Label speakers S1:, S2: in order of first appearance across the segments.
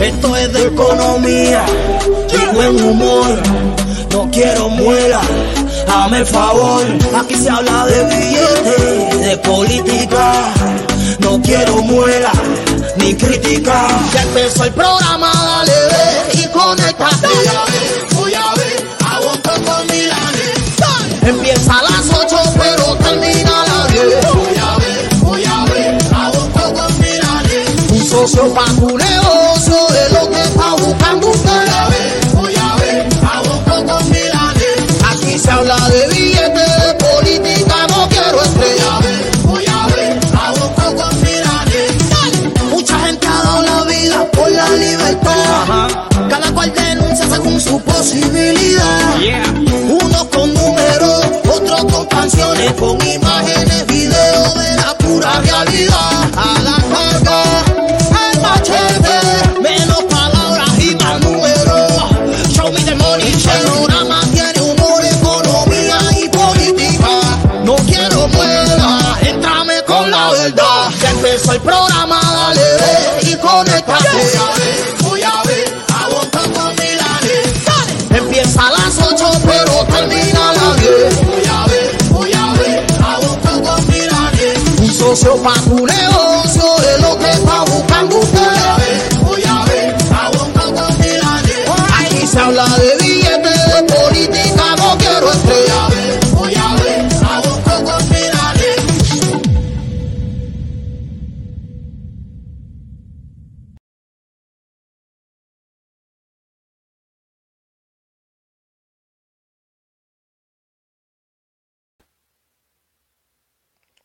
S1: Esto es de economía y buen humor. No quiero muela, dame el favor. Aquí se habla de billetes, de política. No quiero muela ni crítica. Ya empezó el programa, dale ve y conéctate. Socio pa' tu negocio de lo que está buscando usted. Voy a ver, voy a ver, a vos con Milanes. Aquí se habla de billetes, de política, no quiero estrella. Voy a ver, a vos con Milanes. Mucha gente ha dado la vida por la libertad. Cada cual denuncia según su posibilidad. Unos con números, otros con canciones, con imágenes, videos de la pura realidad. Milanes. Un socio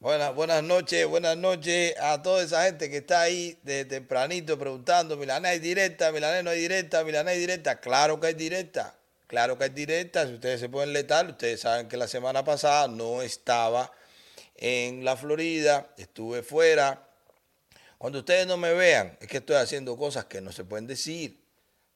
S2: Buenas, buenas noches, buenas noches a toda esa gente que está ahí de tempranito preguntando, Milané hay directa, Milané no hay directa, Milané hay directa. Claro que hay directa, claro que hay directa. Si ustedes se pueden letar, ustedes saben que la semana pasada no estaba en la Florida, estuve fuera. Cuando ustedes no me vean, es que estoy haciendo cosas que no se pueden decir.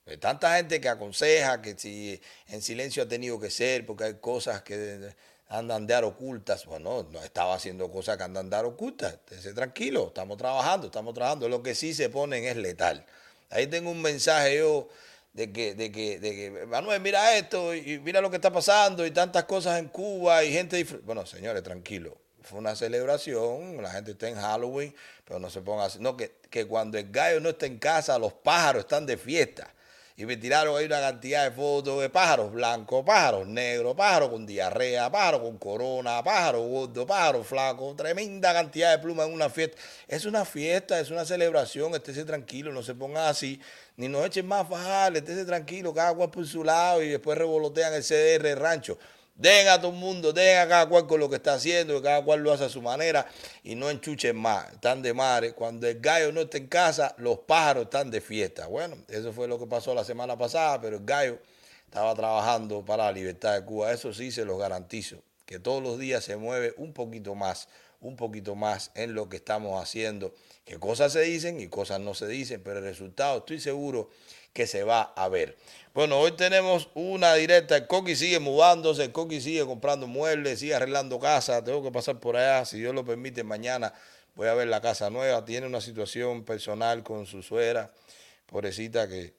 S2: Hay tanta gente que aconseja que si en silencio ha tenido que ser, porque hay cosas que andan de ocultas. Bueno, no estaba haciendo cosas que andan de ocultas. Estése tranquilo, estamos trabajando, estamos trabajando. Lo que sí se ponen es letal. Ahí tengo un mensaje yo de que, de que, de que Manuel, mira esto y mira lo que está pasando y tantas cosas en Cuba y gente. Bueno, señores, tranquilo. Fue una celebración, la gente está en Halloween, pero no se ponga así. No, que, que cuando el gallo no está en casa, los pájaros están de fiesta. Y me tiraron ahí una cantidad de fotos de pájaros blancos, pájaros negros, pájaros con diarrea, pájaros con corona, pájaros gordos, pájaros flacos, tremenda cantidad de plumas en una fiesta. Es una fiesta, es una celebración, estése tranquilo, no se pongan así, ni nos echen más fajar, estése tranquilo, cada cual por su lado y después revolotean el CDR del rancho. Den a todo el mundo, den a cada cual con lo que está haciendo, que cada cual lo hace a su manera y no enchuchen más, están de madre. Cuando el gallo no está en casa, los pájaros están de fiesta. Bueno, eso fue lo que pasó la semana pasada, pero el gallo estaba trabajando para la libertad de Cuba. Eso sí se los garantizo, que todos los días se mueve un poquito más, un poquito más en lo que estamos haciendo, que cosas se dicen y cosas no se dicen, pero el resultado estoy seguro que se va a ver. Bueno, hoy tenemos una directa. El Coqui sigue mudándose, el Coqui sigue comprando muebles, sigue arreglando casa. Tengo que pasar por allá, si Dios lo permite, mañana voy a ver la casa nueva. Tiene una situación personal con su suegra, pobrecita, que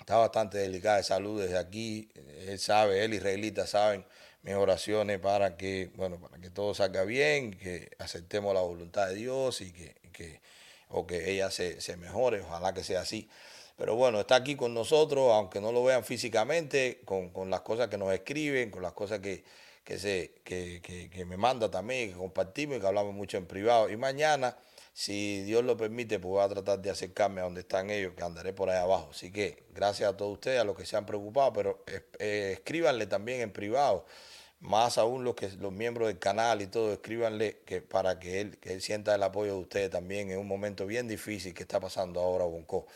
S2: está bastante delicada de salud desde aquí. Él sabe, él y Israelita saben mis oraciones para que, bueno, para que todo salga bien, que aceptemos la voluntad de Dios y que, que o que ella se, se mejore, ojalá que sea así. Pero bueno, está aquí con nosotros, aunque no lo vean físicamente, con, con las cosas que nos escriben, con las cosas que, que, se, que, me manda también, que compartimos y que hablamos mucho en privado. Y mañana, si Dios lo permite, pues voy a tratar de acercarme a donde están ellos, que andaré por ahí abajo. Así que gracias a todos ustedes, a los que se han preocupado, pero eh, escríbanle también en privado más aún los que los miembros del canal y todo, escríbanle que para que él, que él sienta el apoyo de ustedes también en un momento bien difícil que está pasando ahora Bonco.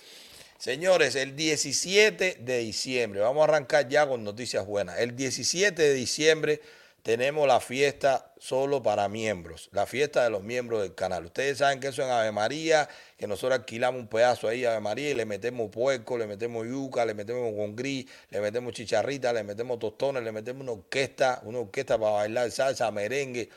S2: Señores, el 17 de diciembre, vamos a arrancar ya con noticias buenas. El 17 de diciembre tenemos la fiesta solo para miembros, la fiesta de los miembros del canal. Ustedes saben que eso en Ave María, que nosotros alquilamos un pedazo ahí Ave María y le metemos puerco, le metemos yuca, le metemos con gris, le metemos chicharrita, le metemos tostones, le metemos una orquesta, una orquesta para bailar salsa, merengue,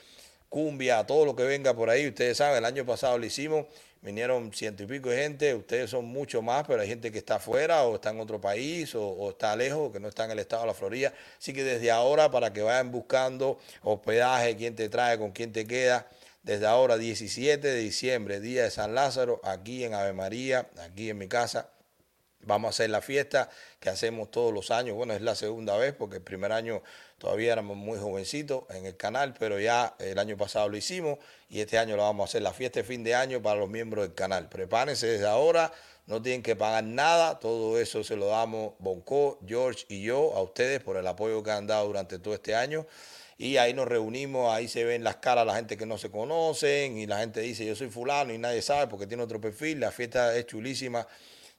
S2: cumbia, todo lo que venga por ahí. Ustedes saben, el año pasado lo hicimos vinieron ciento y pico de gente, ustedes son mucho más, pero hay gente que está afuera o está en otro país o, está lejos, que no está en el estado de la Florida. Así que desde ahora, para que vayan buscando hospedaje, quién te trae, con quién te queda, desde ahora 17 de diciembre, día de San Lázaro, aquí en Ave María, aquí en mi casa. Vamos a hacer la fiesta que hacemos todos los años. Bueno, es la segunda vez porque el primer año todavía éramos muy jovencitos en el canal, pero ya el año pasado lo hicimos y este año lo vamos a hacer la fiesta de fin de año para los miembros del canal. Prepárense desde ahora, no tienen que pagar nada, todo eso se lo damos Bonco, George y yo a ustedes por el apoyo que han dado durante todo este año. Y ahí nos reunimos, ahí se ven las caras la gente que no se conocen y la gente dice yo soy fulano y nadie sabe porque tiene otro perfil. La fiesta es chulísima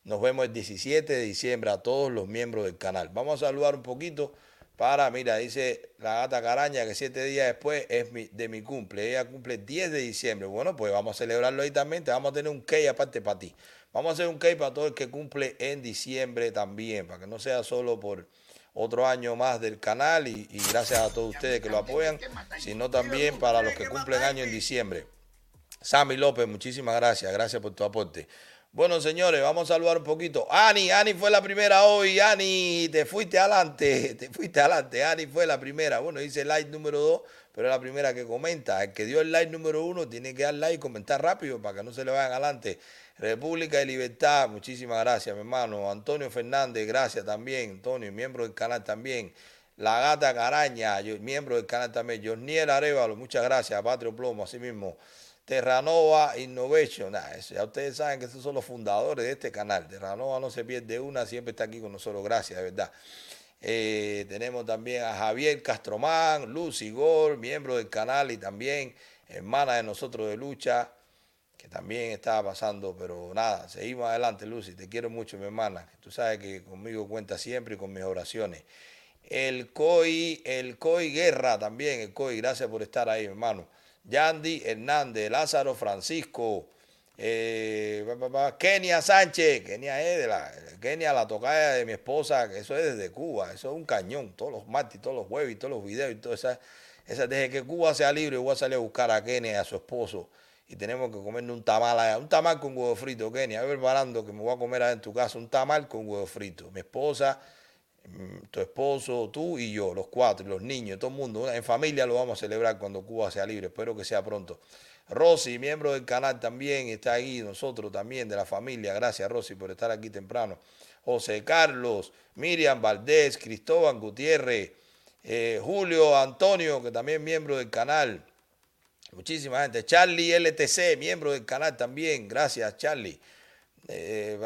S2: nos vemos el 17 de diciembre a todos los miembros del canal. Vamos a saludar un poquito para, mira, dice la gata caraña que siete días después es de mi cumple. Ella cumple el 10 de diciembre. Bueno, pues vamos a celebrarlo ahí también. Te vamos a tener un cake aparte para ti. Vamos a hacer un cake para todo el que cumple en diciembre también, para que no sea solo por otro año más del canal y, y gracias a todos ustedes que lo apoyan, sino también para los que cumplen año en diciembre. Sammy López, muchísimas gracias. Gracias por tu aporte. Bueno, señores, vamos a saludar un poquito. Ani, Ani fue la primera hoy. Ani, te fuiste adelante, te fuiste adelante. Ani fue la primera. Bueno, dice like número dos, pero es la primera que comenta. El que dio el like número uno tiene que dar like y comentar rápido para que no se le vayan adelante. República de Libertad, muchísimas gracias, mi hermano. Antonio Fernández, gracias también. Antonio, miembro del canal también. La Gata Caraña, miembro del canal también. Josniel Arevalo, muchas gracias. Patrio Plomo, así mismo. Terranova Innovation. ya ustedes saben que esos son los fundadores de este canal. Terranova no se pierde una, siempre está aquí con nosotros. Gracias, de verdad. Eh, tenemos también a Javier Castromán, Lucy Gol, miembro del canal y también hermana de nosotros de lucha, que también estaba pasando, pero nada, seguimos adelante, Lucy. Te quiero mucho, mi hermana. Tú sabes que conmigo cuenta siempre y con mis oraciones. El COI, el COI Guerra también, el COI, gracias por estar ahí, hermano. Yandy Hernández, Lázaro Francisco, eh, Kenia Sánchez, Kenia es de la, Kenia la tocada de mi esposa, que eso es desde Cuba, eso es un cañón, todos los martes, todos los jueves, todos los videos y todo eso. Esa, desde que Cuba sea libre, voy a salir a buscar a Kenia y a su esposo y tenemos que comernos un tamal allá, un tamal con huevo frito, Kenia, voy preparando que me voy a comer allá en tu casa, un tamal con huevo frito. Mi esposa, tu esposo, tú y yo, los cuatro, los niños, todo el mundo, en familia lo vamos a celebrar cuando Cuba sea libre, espero que sea pronto. Rosy, miembro del canal también, está ahí, nosotros también, de la familia, gracias Rosy por estar aquí temprano. José Carlos, Miriam Valdés, Cristóbal Gutiérrez, eh, Julio Antonio, que también es miembro del canal. Muchísima gente. Charlie LTC, miembro del canal también. Gracias, Charlie. Eh,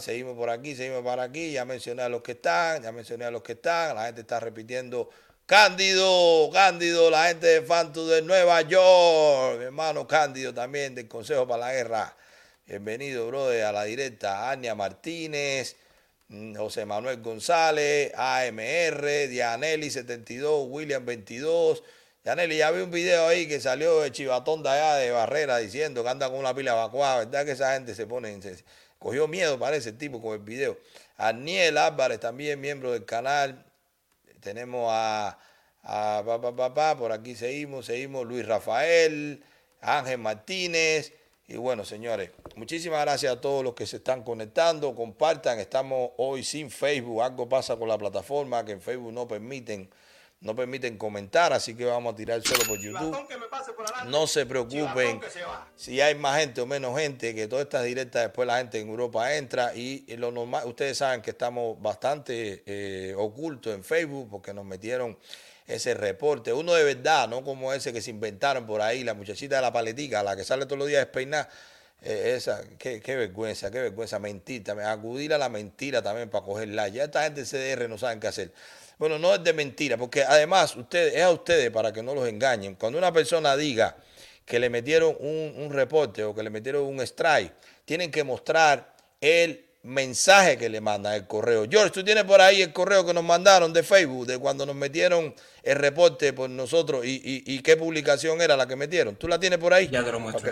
S2: seguimos por aquí, seguimos por aquí. Ya mencioné a los que están, ya mencioné a los que están. La gente está repitiendo. Cándido, Cándido, la gente de Fantu de Nueva York. Mi hermano Cándido también del Consejo para la Guerra. Bienvenido, brother, a la directa. Ania Martínez, mm, José Manuel González, AMR, Dianelli 72, William 22. Yaneli, ya vi un video ahí que salió de Chivatón de allá de Barrera diciendo que anda con una pila evacuada. ¿Verdad que esa gente se pone, se, cogió miedo, parece el tipo con el video? Aniel Álvarez, también miembro del canal. Tenemos a, a pa, pa, pa, por aquí seguimos, seguimos Luis Rafael, Ángel Martínez. Y bueno, señores, muchísimas gracias a todos los que se están conectando. Compartan, estamos hoy sin Facebook. Algo pasa con la plataforma que en Facebook no permiten no permiten comentar, así que vamos a tirar solo por YouTube. No se preocupen si hay más gente o menos gente, que todas estas directas después la gente en Europa entra y lo normal, ustedes saben que estamos bastante eh, ocultos en Facebook porque nos metieron ese reporte, uno de verdad, no como ese que se inventaron por ahí, la muchachita de la paletica, la que sale todos los días despeinada. Eh, esa, qué, vergüenza, qué vergüenza, mentira, acudir a la mentira también para cogerla. Ya esta gente CDR no saben qué hacer. Bueno, no es de mentira, porque además ustedes, es a ustedes para que no los engañen. Cuando una persona diga que le metieron un, reporte o que le metieron un strike, tienen que mostrar el mensaje que le mandan, el correo. George, tú tienes por ahí el correo que nos mandaron de Facebook, de cuando nos metieron el reporte por nosotros y, qué publicación era la que metieron. ¿Tú la tienes por ahí?
S3: Ya te lo muestro.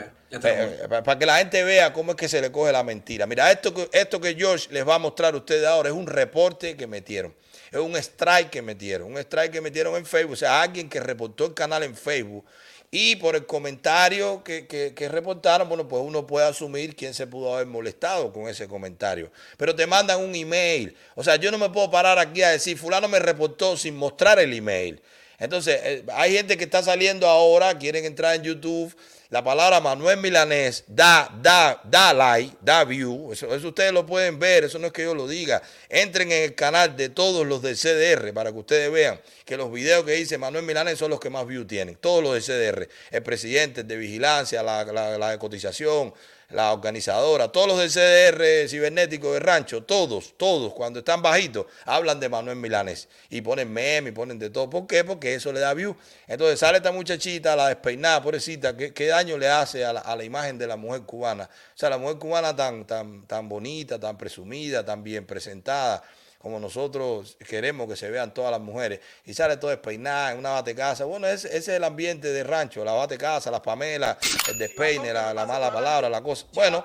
S2: Para que, la gente vea cómo es que se le coge la mentira. Mira, esto, esto que George les va a mostrar a ustedes ahora es un reporte que metieron. Es un strike que metieron. Un strike que metieron en Facebook. O sea, alguien que reportó el canal en Facebook y por el comentario que, que, reportaron, bueno, pues uno puede asumir quién se pudo haber molestado con ese comentario. Pero te mandan un email. O sea, yo no me puedo parar aquí a decir, fulano me reportó sin mostrar el email. Entonces, eh, hay gente que está saliendo ahora, quieren entrar en YouTube la palabra Manuel Milanés da, da, da like, da view, eso, ustedes lo pueden ver, eso no es que yo lo diga. Entren en el canal de todos los del CDR para que ustedes vean que los videos que dice Manuel Milanés son los que más view tienen, todos los del CDR, el presidente de vigilancia, la, la, la de cotización, la organizadora, todos los del CDR cibernético de rancho, todos, todos, cuando están bajitos, hablan de Manuel Milanes y ponen meme y ponen de todo. ¿Por qué? Porque eso le da view. Entonces sale esta muchachita, la despeinada, pobrecita, ¿qué, qué daño le hace a la, a la, imagen de la mujer cubana? O sea, la mujer cubana tan, tan, tan bonita, tan presumida, tan bien presentada como nosotros queremos que se vean todas las mujeres, y sale todo despeinada en una bate casa. Bueno, ese, es el ambiente de rancho, la bate casa, las pamelas, el despeine, la, mala palabra, la cosa. Bueno,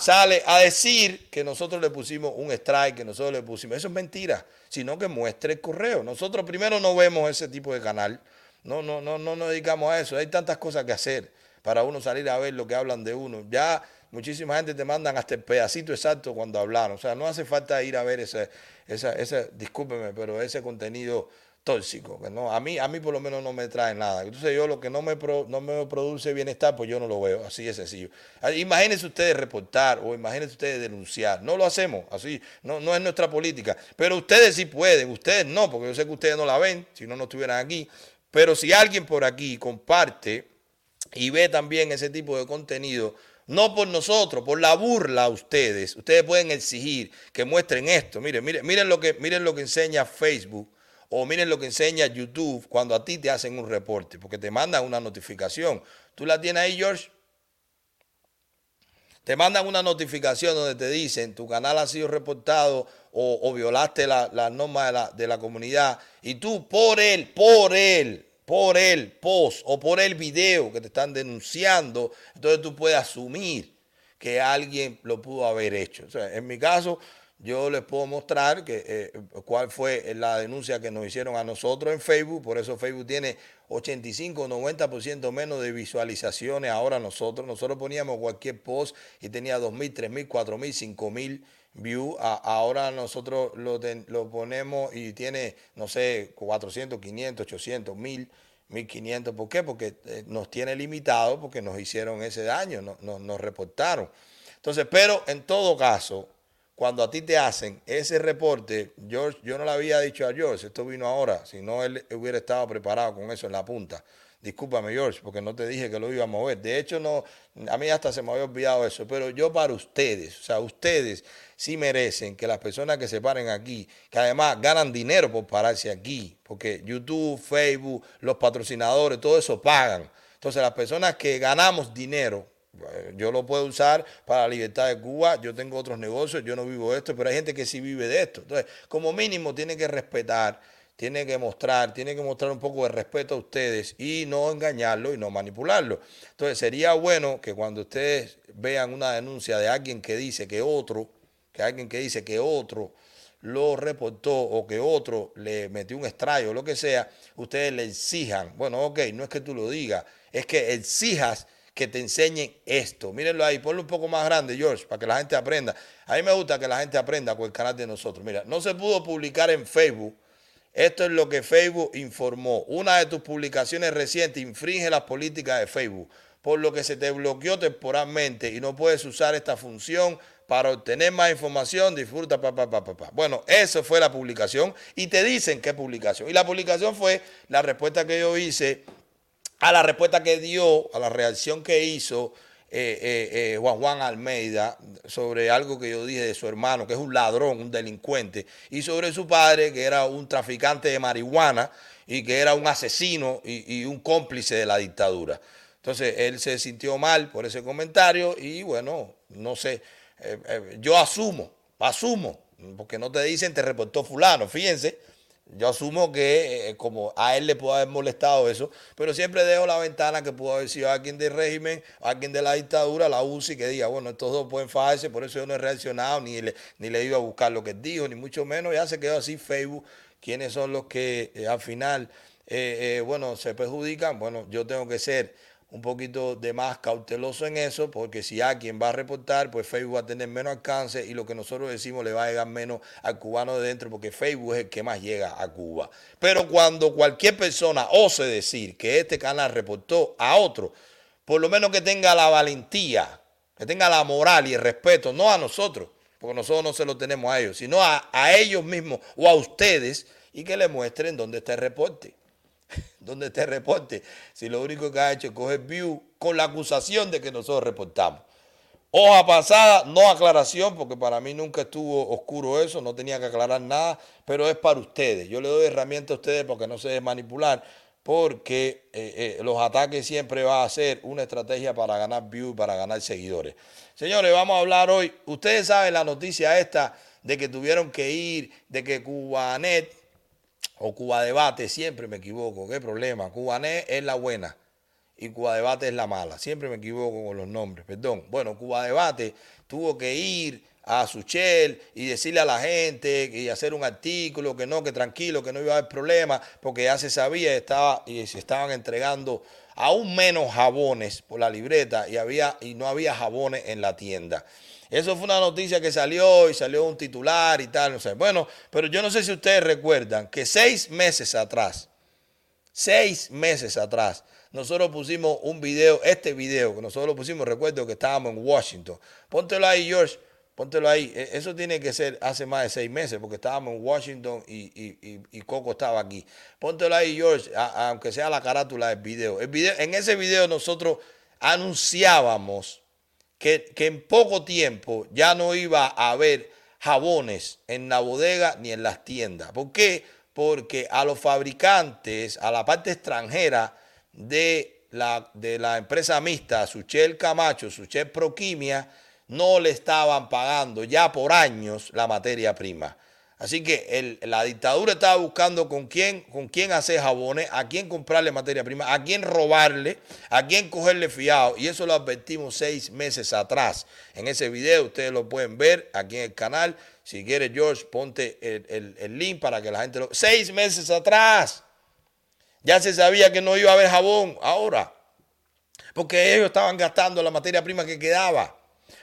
S2: sale a decir que nosotros le pusimos un strike, que nosotros le pusimos. Eso es mentira, sino que muestre el correo. Nosotros primero no vemos ese tipo de canal, no, no, no, no nos dedicamos a eso. Hay tantas cosas que hacer para uno salir a ver lo que hablan de uno. Ya muchísima gente te mandan hasta el pedacito exacto cuando hablaron. O sea, no hace falta ir a ver ese, esa, ese, discúlpeme, pero ese contenido tóxico, que no, a mí, a mí por lo menos no me trae nada. Entonces yo lo que no me, no me produce bienestar, pues yo no lo veo, así de sencillo. Ah, imagínense ustedes reportar o imagínense ustedes denunciar, no lo hacemos, así, no, no es nuestra política, pero ustedes sí pueden, ustedes no, porque yo sé que ustedes no la ven, si no, no estuvieran aquí, pero si alguien por aquí comparte y ve también ese tipo de contenido, no por nosotros, por la burla a ustedes. Ustedes pueden exigir que muestren esto. Miren, miren, miren lo que, miren lo que enseña Facebook o miren lo que enseña YouTube cuando a ti te hacen un reporte, porque te mandan una notificación. ¿Tú la tienes ahí, George? Te mandan una notificación donde te dicen tu canal ha sido reportado o, violaste las la normas de la, de la comunidad y tú por él, por él, por el post o por el video que te están denunciando, entonces tú puedes asumir que alguien lo pudo haber hecho. en mi caso, yo les puedo mostrar que, eh, cuál fue la denuncia que nos hicieron a nosotros en Facebook, por eso Facebook tiene 85, 90% menos de visualizaciones ahora nosotros. Nosotros poníamos cualquier post y tenía 2.000, 3.000, 4.000, 5.000 view. ahora nosotros lo, lo, ponemos y tiene, no sé, 400, 500, 800, 1000, 1500. ¿Por qué? Porque eh, nos tiene limitado porque nos hicieron ese daño, no, nos reportaron. Entonces, pero en todo caso, cuando a ti te hacen ese reporte, George, yo no le había dicho a George, esto vino ahora, si no él hubiera estado preparado con eso en la punta. Discúlpame, George, porque no te dije que lo iba a mover. De hecho, no, a mí hasta se me había olvidado eso. Pero yo para ustedes, o sea, ustedes sí merecen que las personas que se paren aquí, que además ganan dinero por pararse aquí, porque YouTube, Facebook, los patrocinadores, todo eso pagan. Entonces, las personas que ganamos dinero, eh, yo lo puedo usar para la libertad de Cuba, yo tengo otros negocios, yo no vivo esto, pero hay gente que sí vive de esto. Entonces, como mínimo, tiene que respetar tiene que mostrar, tiene que mostrar un poco de respeto a ustedes y no engañarlo y no manipularlo. Entonces sería bueno que cuando ustedes vean una denuncia de alguien que dice que otro, que alguien que dice que otro lo reportó o que otro le metió un estrayo o lo que sea, ustedes le exijan, bueno, ok, no es que tú lo digas, es que exijas que te enseñen esto. Mírenlo ahí, ponlo un poco más grande, George, para que la gente aprenda. A mí me gusta que la gente aprenda con el canal de nosotros. Mira, no se pudo publicar en Facebook esto es lo que Facebook informó. Una de tus publicaciones recientes infringe las políticas de Facebook, por lo que se te bloqueó temporalmente y no puedes usar esta función para obtener más información. Disfruta, papá, papá, papá. Bueno, eso fue la publicación y te dicen qué publicación. Y la publicación fue la respuesta que yo hice a la respuesta que dio, a la reacción que hizo eh, eh, eh, Juan Juan Almeida sobre algo que yo dije de su hermano, que es un ladrón, un delincuente, y sobre su padre, que era un traficante de marihuana y que era un asesino y, un cómplice de la dictadura. Entonces él se sintió mal por ese comentario y bueno, no sé, yo asumo asumo, porque no te dicen te reportó fulano, fíjense. Yo asumo que eh, como a él le pudo haber molestado eso, pero siempre dejo la ventana que pudo haber sido alguien del régimen, alguien de la dictadura, la UCI, que diga, bueno, estos dos pueden fajarse, por eso yo no he reaccionado, ni le, ni le iba a buscar lo que dijo, ni mucho menos, ya se quedó así Facebook, quiénes son los que eh, al final, eh, bueno, se perjudican, bueno, yo tengo que ser un poquito de más cauteloso en eso, porque si alguien va a reportar, pues Facebook va a tener menos alcance y lo que nosotros decimos le va a llegar menos al cubano de dentro, porque Facebook es el que más llega a Cuba. Pero cuando cualquier persona ose decir que este canal reportó a otro, por lo menos que tenga la valentía, que tenga la moral y el respeto, no a nosotros, porque nosotros no se lo tenemos a ellos, sino a, a ellos mismos o a ustedes y que le muestren dónde está el reporte donde te reporte, si lo único que ha hecho es coger view con la acusación de que nosotros reportamos. Hoja pasada, no aclaración, porque para mí nunca estuvo oscuro eso, no tenía que aclarar nada, pero es para ustedes. Yo le doy herramientas a ustedes porque no se debe manipular, porque eh, eh, los ataques siempre va a ser una estrategia para ganar views, para ganar seguidores. Señores, vamos a hablar hoy. Ustedes saben la noticia esta de que tuvieron que ir, de que Cubanet o Cuba Debate, siempre me equivoco, qué problema. Cubané es la buena y Cuba Debate es la mala. Siempre me equivoco con los nombres, perdón. Bueno, Cuba Debate tuvo que ir a Suchel y decirle a la gente y hacer un artículo que no, que tranquilo, que no iba a haber problema, porque ya se sabía estaba, y se estaban entregando aún menos jabones por la libreta y, había, y no había jabones en la tienda. Eso fue una noticia que salió y salió un titular y tal, no sé. Bueno, pero yo no sé si ustedes recuerdan que seis meses atrás, seis meses atrás, nosotros pusimos un video, este video que nosotros pusimos, recuerdo que estábamos en Washington. Póntelo ahí, George, póntelo ahí. E, eso tiene que ser hace más de seis meses porque estábamos en Washington y, Coco estaba aquí. Póntelo ahí, George, aunque sea la carátula del video. El video. En ese video nosotros anunciábamos que, en poco tiempo ya no iba a haber jabones en la bodega ni en las tiendas. ¿Por qué? Porque a los fabricantes, a la parte extranjera de la, de la empresa mixta, Suchel Camacho, Suchel Proquimia, no le estaban pagando ya por años la materia prima. Así que la dictadura estaba buscando con quién, con quién hacer jabones, a quién comprarle materia prima, a quién robarle, a quién cogerle fiado. Y eso lo advertimos seis meses atrás. En ese video ustedes lo pueden ver aquí en el canal. Si quieres, George, ponte el, link para que la gente lo... Seis meses atrás. Ya se sabía que no iba a haber jabón ahora. Porque ellos estaban gastando la materia prima que quedaba.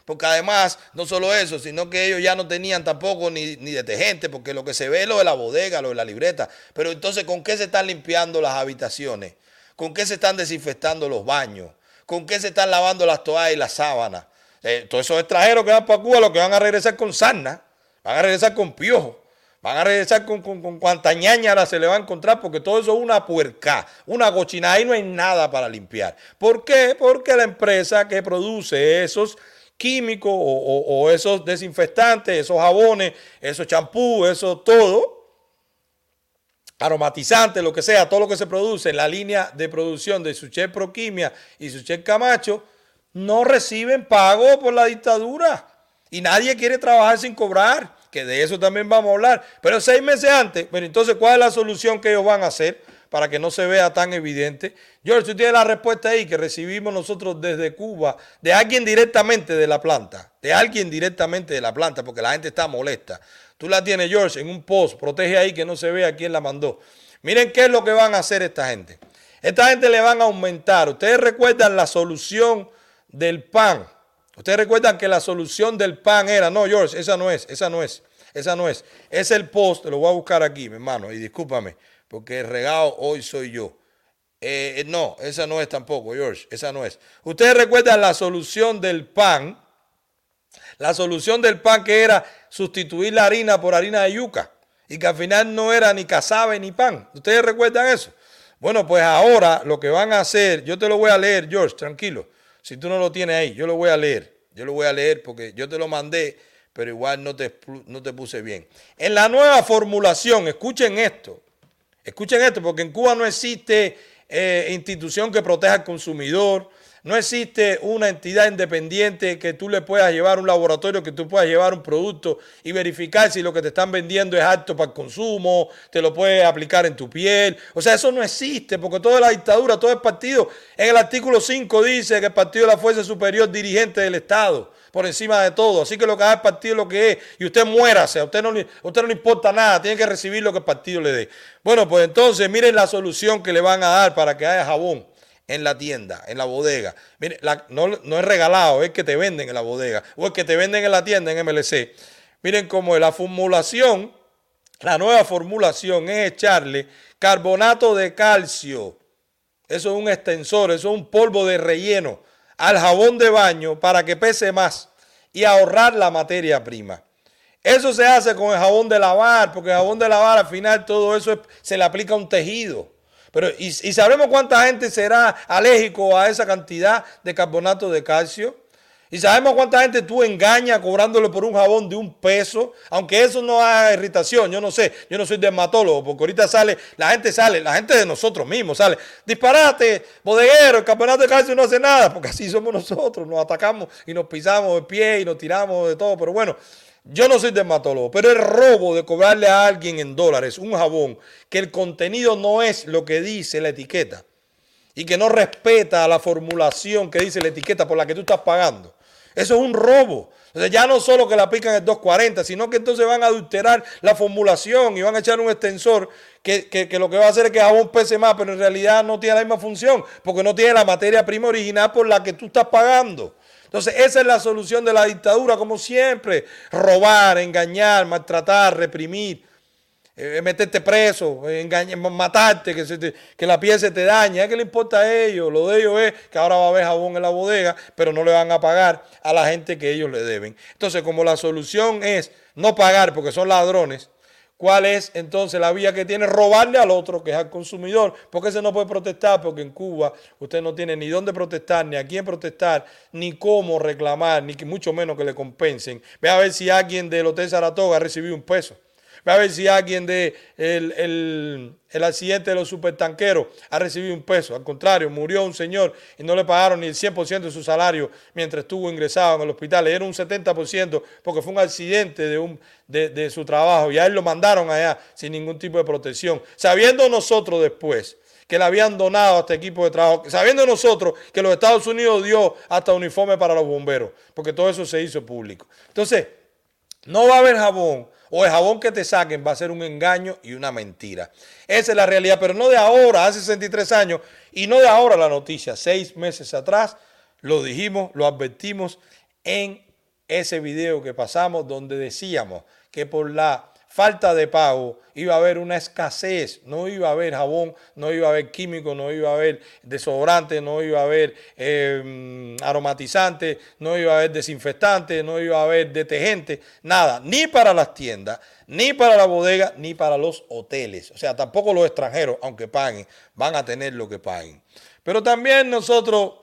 S2: Porque además, no solo eso, sino que ellos ya no tenían tampoco ni, ni, detergente, porque lo que se ve es lo de la bodega, lo de la libreta. Pero entonces, ¿con qué se están limpiando las habitaciones? ¿Con qué se están desinfectando los baños? ¿Con qué se están lavando las toallas y las sábanas? Eh, todos esos extranjeros que van para Cuba, lo que van a regresar con sarna, van a regresar con piojo, van a regresar con, con, con cuanta ñañara se le va a encontrar, porque todo eso es una puerca, una cochina, ahí no hay nada para limpiar. ¿Por qué? Porque la empresa que produce esos químicos o, esos desinfectantes, esos jabones, esos champús, eso todo, aromatizantes, lo que sea, todo lo que se produce en la línea de producción de Suchet Proquimia y Suchet Camacho, no reciben pago por la dictadura. Y nadie quiere trabajar sin cobrar, que de eso también vamos a hablar. Pero seis meses antes, pero entonces, ¿cuál es la solución que ellos van a hacer? Para que no se vea tan evidente. George, tú tienes la respuesta ahí que recibimos nosotros desde Cuba, de alguien directamente de la planta, de alguien directamente de la planta, porque la gente está molesta. Tú la tienes, George, en un post, protege ahí que no se vea quién la mandó. Miren qué es lo que van a hacer esta gente. Esta gente le van a aumentar. Ustedes recuerdan la solución del pan. Ustedes recuerdan que la solución del pan era, no, George, esa no es, esa no es, esa no es. Es el post, lo voy a buscar aquí, mi hermano, y discúlpame porque el regalo hoy soy yo. Eh, eh, no, esa no es tampoco, George, esa no es. Ustedes recuerdan la solución del pan, la solución del pan que era sustituir la harina por harina de yuca y que al final no era ni cazabe ni pan. ¿Ustedes recuerdan eso? Bueno, pues ahora lo que van a hacer, yo te lo voy a leer, George, tranquilo. Si tú no lo tienes ahí, yo lo voy a leer. Yo lo voy a leer porque yo te lo mandé, pero igual no te, no te puse bien. En la nueva formulación, escuchen esto, Escuchen esto, porque en Cuba no existe eh, institución que proteja al consumidor, No existe una entidad independiente que tú le puedas llevar un laboratorio, que tú puedas llevar un producto y verificar si lo que te están vendiendo es apto para el consumo, te lo puedes aplicar en tu piel. O sea, eso no existe porque toda la dictadura, todo el partido, en el artículo 5 dice que el partido es la fuerza superior dirigente del Estado por encima de todo. Así que lo que haga el partido es lo que es. Y usted muérase, a usted no, a usted no le importa nada, tiene que recibir lo que el partido le dé. Bueno, pues entonces miren la solución que le van a dar para que haya jabón en la tienda, en la bodega. Mire, no, es regalado, es que te venden en la bodega o es que te venden en la tienda en MLC. Miren cómo la formulación, la nueva formulación es echarle carbonato de calcio. Eso es un extensor, eso es un polvo de relleno al jabón de baño para que pese más y ahorrar la materia prima. Eso se hace con el jabón de lavar, porque el jabón de lavar al final todo eso se le aplica a un tejido. Pero, ¿y, sabemos cuánta gente será alérgico a esa cantidad de carbonato de calcio? ¿Y sabemos cuánta gente tú engañas cobrándole por un jabón de un peso? Aunque eso no haga irritación, yo no sé, yo no soy dermatólogo, porque ahorita sale, la gente sale, la gente de nosotros mismos sale, disparate, bodeguero, el carbonato de calcio no hace nada, porque así somos nosotros, nos atacamos y nos pisamos de pie y nos tiramos de todo, pero bueno, yo no soy dermatólogo, pero el robo de cobrarle a alguien en dólares un jabón que el contenido no es lo que dice la etiqueta y que no respeta la formulación que dice la etiqueta por la que tú estás pagando. Eso es un robo. Entonces ya no solo que la aplican el 240, sino que entonces van a adulterar la formulación y van a echar un extensor que, que, lo que va a hacer es que jabón pese más, pero en realidad no tiene la misma función, porque no tiene la materia prima original por la que tú estás pagando. Entonces, esa es la solución de la dictadura, como siempre. Robar, engañar, maltratar, reprimir, eh, meterte preso, matarte, que, que la piel se te daña. ¿Qué le importa a ellos? Lo de ellos es que ahora va a haber jabón en la bodega, pero no le van a pagar a la gente que ellos le deben. Entonces, como la solución es no pagar porque son ladrones, ¿Cuál es entonces la vía que tiene? Robarle al otro, que es al consumidor, porque ese no puede protestar, porque en Cuba usted no tiene ni dónde protestar, ni a quién protestar, ni cómo reclamar, ni que mucho menos que le compensen. Ve a ver si alguien del Hotel Saratoga ha recibido un peso. Ve a ver si alguien de el, accidente de los supertanqueros ha recibido un peso. Al contrario, murió un señor y no le pagaron ni el 100% de su salario mientras estuvo ingresado en el hospital. Le dieron un 70% porque fue un accidente de, un, de, su trabajo y a él lo mandaron allá sin ningún tipo de protección. Sabiendo nosotros después que le habían donado a este equipo de trabajo, sabiendo nosotros que los Estados Unidos dio hasta uniforme para los bomberos, porque todo eso se hizo público. Entonces, no va a haber jabón o el jabón que te saquen va a ser un engaño y una mentira. Esa es la realidad, pero no de ahora, hace 63 años, y no de ahora la noticia. Seis meses atrás lo dijimos, lo advertimos en ese video que pasamos donde decíamos que por la falta de pago, iba a haber una escasez, no iba a haber jabón, no iba a haber químico, no iba a haber desodorante, no iba a haber em, aromatizante, no iba a haber desinfectante, no iba a haber detergente, nada, ni para las tiendas, ni para la bodega, ni para los hoteles. O sea, tampoco los extranjeros, aunque paguen, van a tener lo que paguen. Pero también nosotros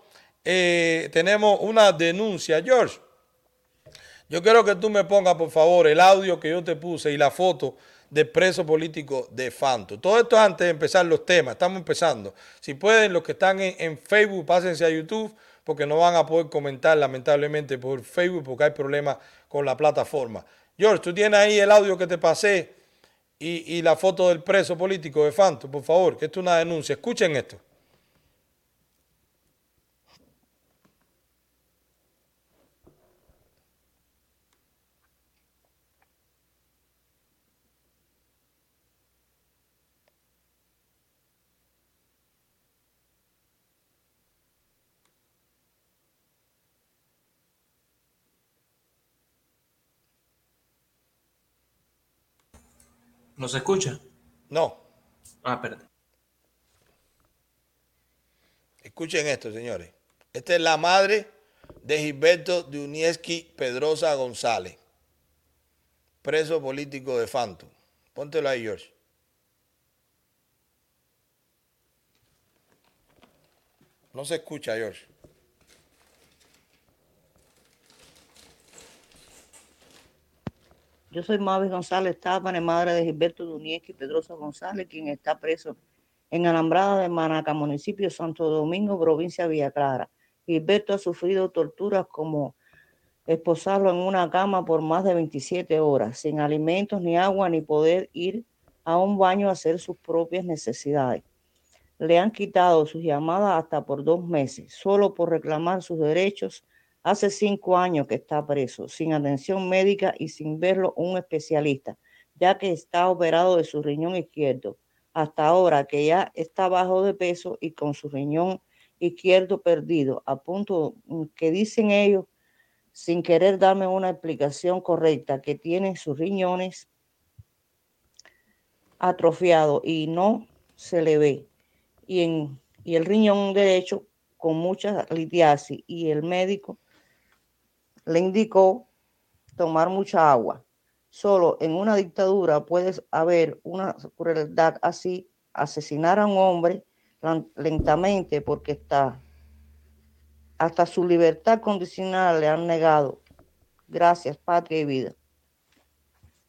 S2: eh, tenemos una denuncia, George. Yo quiero que tú me pongas, por favor, el audio que yo te puse y la foto del preso político de Fanto. Todo esto antes de empezar los temas, estamos empezando. Si pueden, los que están en, Facebook, pásense a YouTube, porque no van a poder comentar lamentablemente por Facebook, porque hay problemas con la plataforma. George, tú tienes ahí el audio que te pasé y, y la foto del preso político de Fanto, por favor, que esto es una denuncia. Escuchen esto.
S3: ¿No se escucha?
S2: No.
S3: Ah, espérate.
S2: Escuchen esto, señores. Esta es la madre de Gilberto Dunieski Pedrosa González, preso político de Fanto. Póntelo ahí, George. No se escucha, George.
S4: Yo soy Mavis González Tápane, madre de Gilberto Dunieski Pedrosa González, quien está preso en Alambrada de Manaca, municipio de Santo Domingo, provincia de Villa Clara. Gilberto ha sufrido torturas como esposarlo en una cama por más de 27 horas, sin alimentos ni agua, ni poder ir a un baño a hacer sus propias necesidades. Le han quitado sus llamadas hasta por dos meses, solo por reclamar sus derechos. Hace cinco años que está preso, sin atención médica y sin verlo un especialista, ya que está operado de su riñón izquierdo. Hasta ahora que ya está bajo de peso y con su riñón izquierdo perdido, a punto que dicen ellos sin querer darme una explicación correcta, que tiene sus riñones atrofiados y no se le ve. Y, en, y el riñón derecho con mucha litiasis y el médico le indicó tomar mucha agua. Solo en una dictadura puede haber una crueldad así, asesinar a un hombre lentamente porque está hasta su libertad condicional le han negado. Gracias, patria y vida.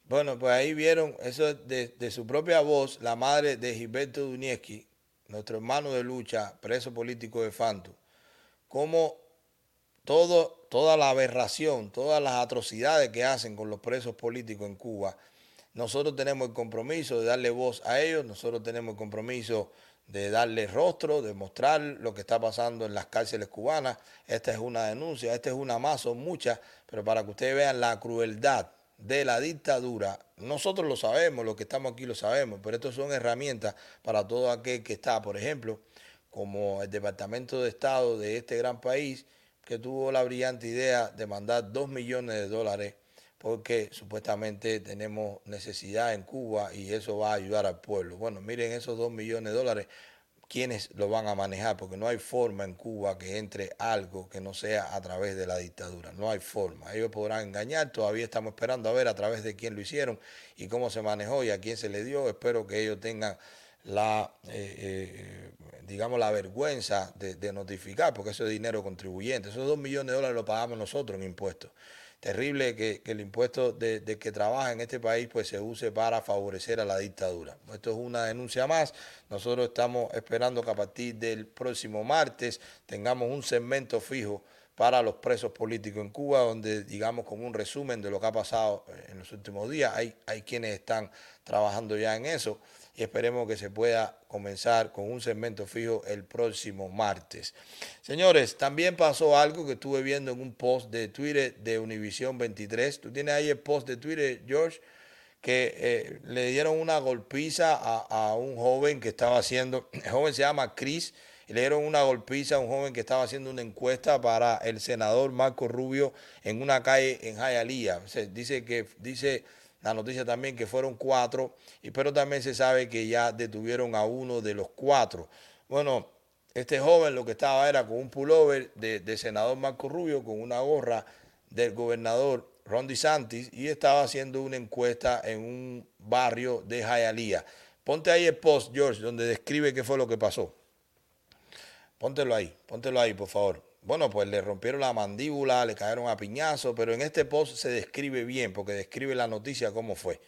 S2: Bueno, pues ahí vieron eso de, de su propia voz, la madre de Gilberto Dunieski, nuestro hermano de lucha, preso político de Fanto, cómo todo, toda la aberración, todas las atrocidades que hacen con los presos políticos en Cuba, nosotros tenemos el compromiso de darle voz a ellos, nosotros tenemos el compromiso de darle rostro, de mostrar lo que está pasando en las cárceles cubanas. Esta es una denuncia, esta es una más, son muchas, pero para que ustedes vean la crueldad de la dictadura, nosotros lo sabemos, los que estamos aquí lo sabemos, pero estas son herramientas para todo aquel que está, por ejemplo, como el Departamento de Estado de este gran país, que tuvo la brillante idea de mandar dos millones de dólares porque supuestamente tenemos necesidad en Cuba y eso va a ayudar al pueblo. Bueno, miren esos dos millones de dólares, ¿quiénes lo van a manejar? Porque no hay forma en Cuba que entre algo que no sea a través de la dictadura. No hay forma. Ellos podrán engañar, todavía estamos esperando a ver a través de quién lo hicieron y cómo se manejó y a quién se le dio. Espero que ellos tengan la, eh, eh, digamos, la vergüenza de, notificar, porque eso es dinero contribuyente. Esos dos millones de dólares lo pagamos nosotros en impuestos terrible que, el impuesto de, que trabaja en este país pues se use para favorecer a la dictadura. Esto es una denuncia más. Nosotros estamos esperando que a partir del próximo martes tengamos un segmento fijo para los presos políticos en Cuba, donde digamos como un resumen de lo que ha pasado en los últimos días. Hay, hay quienes están trabajando ya en eso y esperemos que se pueda comenzar con un segmento fijo el próximo martes. Señores, también pasó algo que estuve viendo en un post de Twitter de Univision 23. Tú tienes ahí el post de Twitter, George, que eh, le dieron una golpiza a, un joven que estaba haciendo, el joven se llama Chris, y le dieron una golpiza a un joven que estaba haciendo una encuesta para el senador Marco Rubio en una calle en Hialeah. dice que dice la noticia también que fueron cuatro, pero también se sabe que ya detuvieron a uno de los cuatro. Bueno, este joven lo que estaba era con un pullover de, senador Marco Rubio, con una gorra del gobernador Ron DeSantis, y estaba haciendo una encuesta en un barrio de Hialeah. Ponte ahí el post, George, donde describe qué fue lo que pasó. Póntelo ahí, póntelo ahí, por favor. Bueno, pues le rompieron la mandíbula, le cayeron a piñazo, pero en este post se describe bien, porque describe la noticia cómo fue.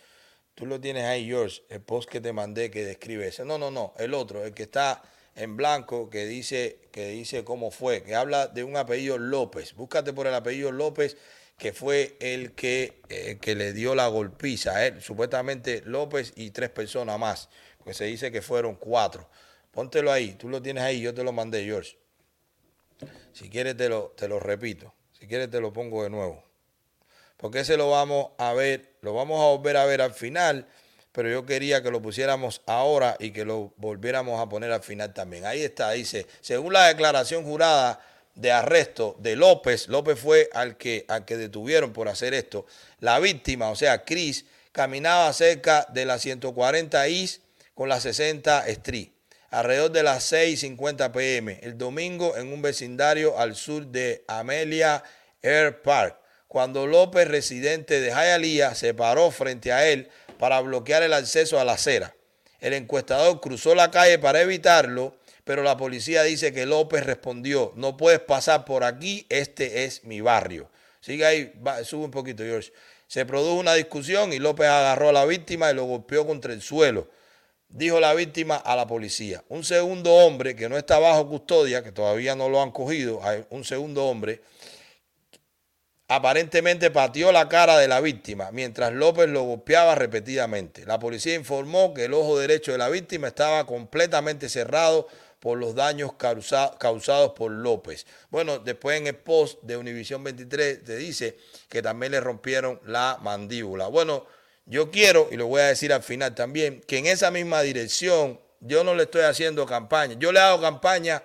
S2: Tú lo tienes ahí, George, el post que te mandé que describe ese. No, no, no, el otro, el que está en blanco, que dice, que dice cómo fue, que habla de un apellido López. Búscate por el apellido López, que fue el que, eh, que le dio la golpiza. Él, supuestamente López y tres personas más, porque se dice que fueron cuatro. Póntelo ahí, tú lo tienes ahí, yo te lo mandé, George. Si quieres te lo, te lo repito. Si quieres te lo pongo de nuevo. Porque ese lo vamos a ver, lo vamos a volver a ver al final, pero yo quería que lo pusiéramos ahora y que lo volviéramos a poner al final también. Ahí está, dice, según la declaración jurada de arresto de López, López fue al que, al que detuvieron por hacer esto. La víctima, o sea, Cris, caminaba cerca de la 140 Is con la 60 Street alrededor de las 6.50 pm el domingo en un vecindario al sur de Amelia Air Park, cuando López, residente de Hialeah, se paró frente a él para bloquear el acceso a la acera. El encuestador cruzó la calle para evitarlo, pero la policía dice que López respondió, no puedes pasar por aquí, este es mi barrio. Sigue ahí, sube un poquito, George. Se produjo una discusión y López agarró a la víctima y lo golpeó contra el suelo. Dijo la víctima a la policía. Un segundo hombre que no está bajo custodia, que todavía no lo han cogido, un segundo hombre, aparentemente pateó la cara de la víctima mientras López lo golpeaba repetidamente. La policía informó que el ojo derecho de la víctima estaba completamente cerrado por los daños causados por López. Bueno, después en el post de Univisión 23 te dice que también le rompieron la mandíbula. Bueno, yo quiero, y lo voy a decir al final también, que en esa misma dirección yo no le estoy haciendo campaña. Yo le hago campaña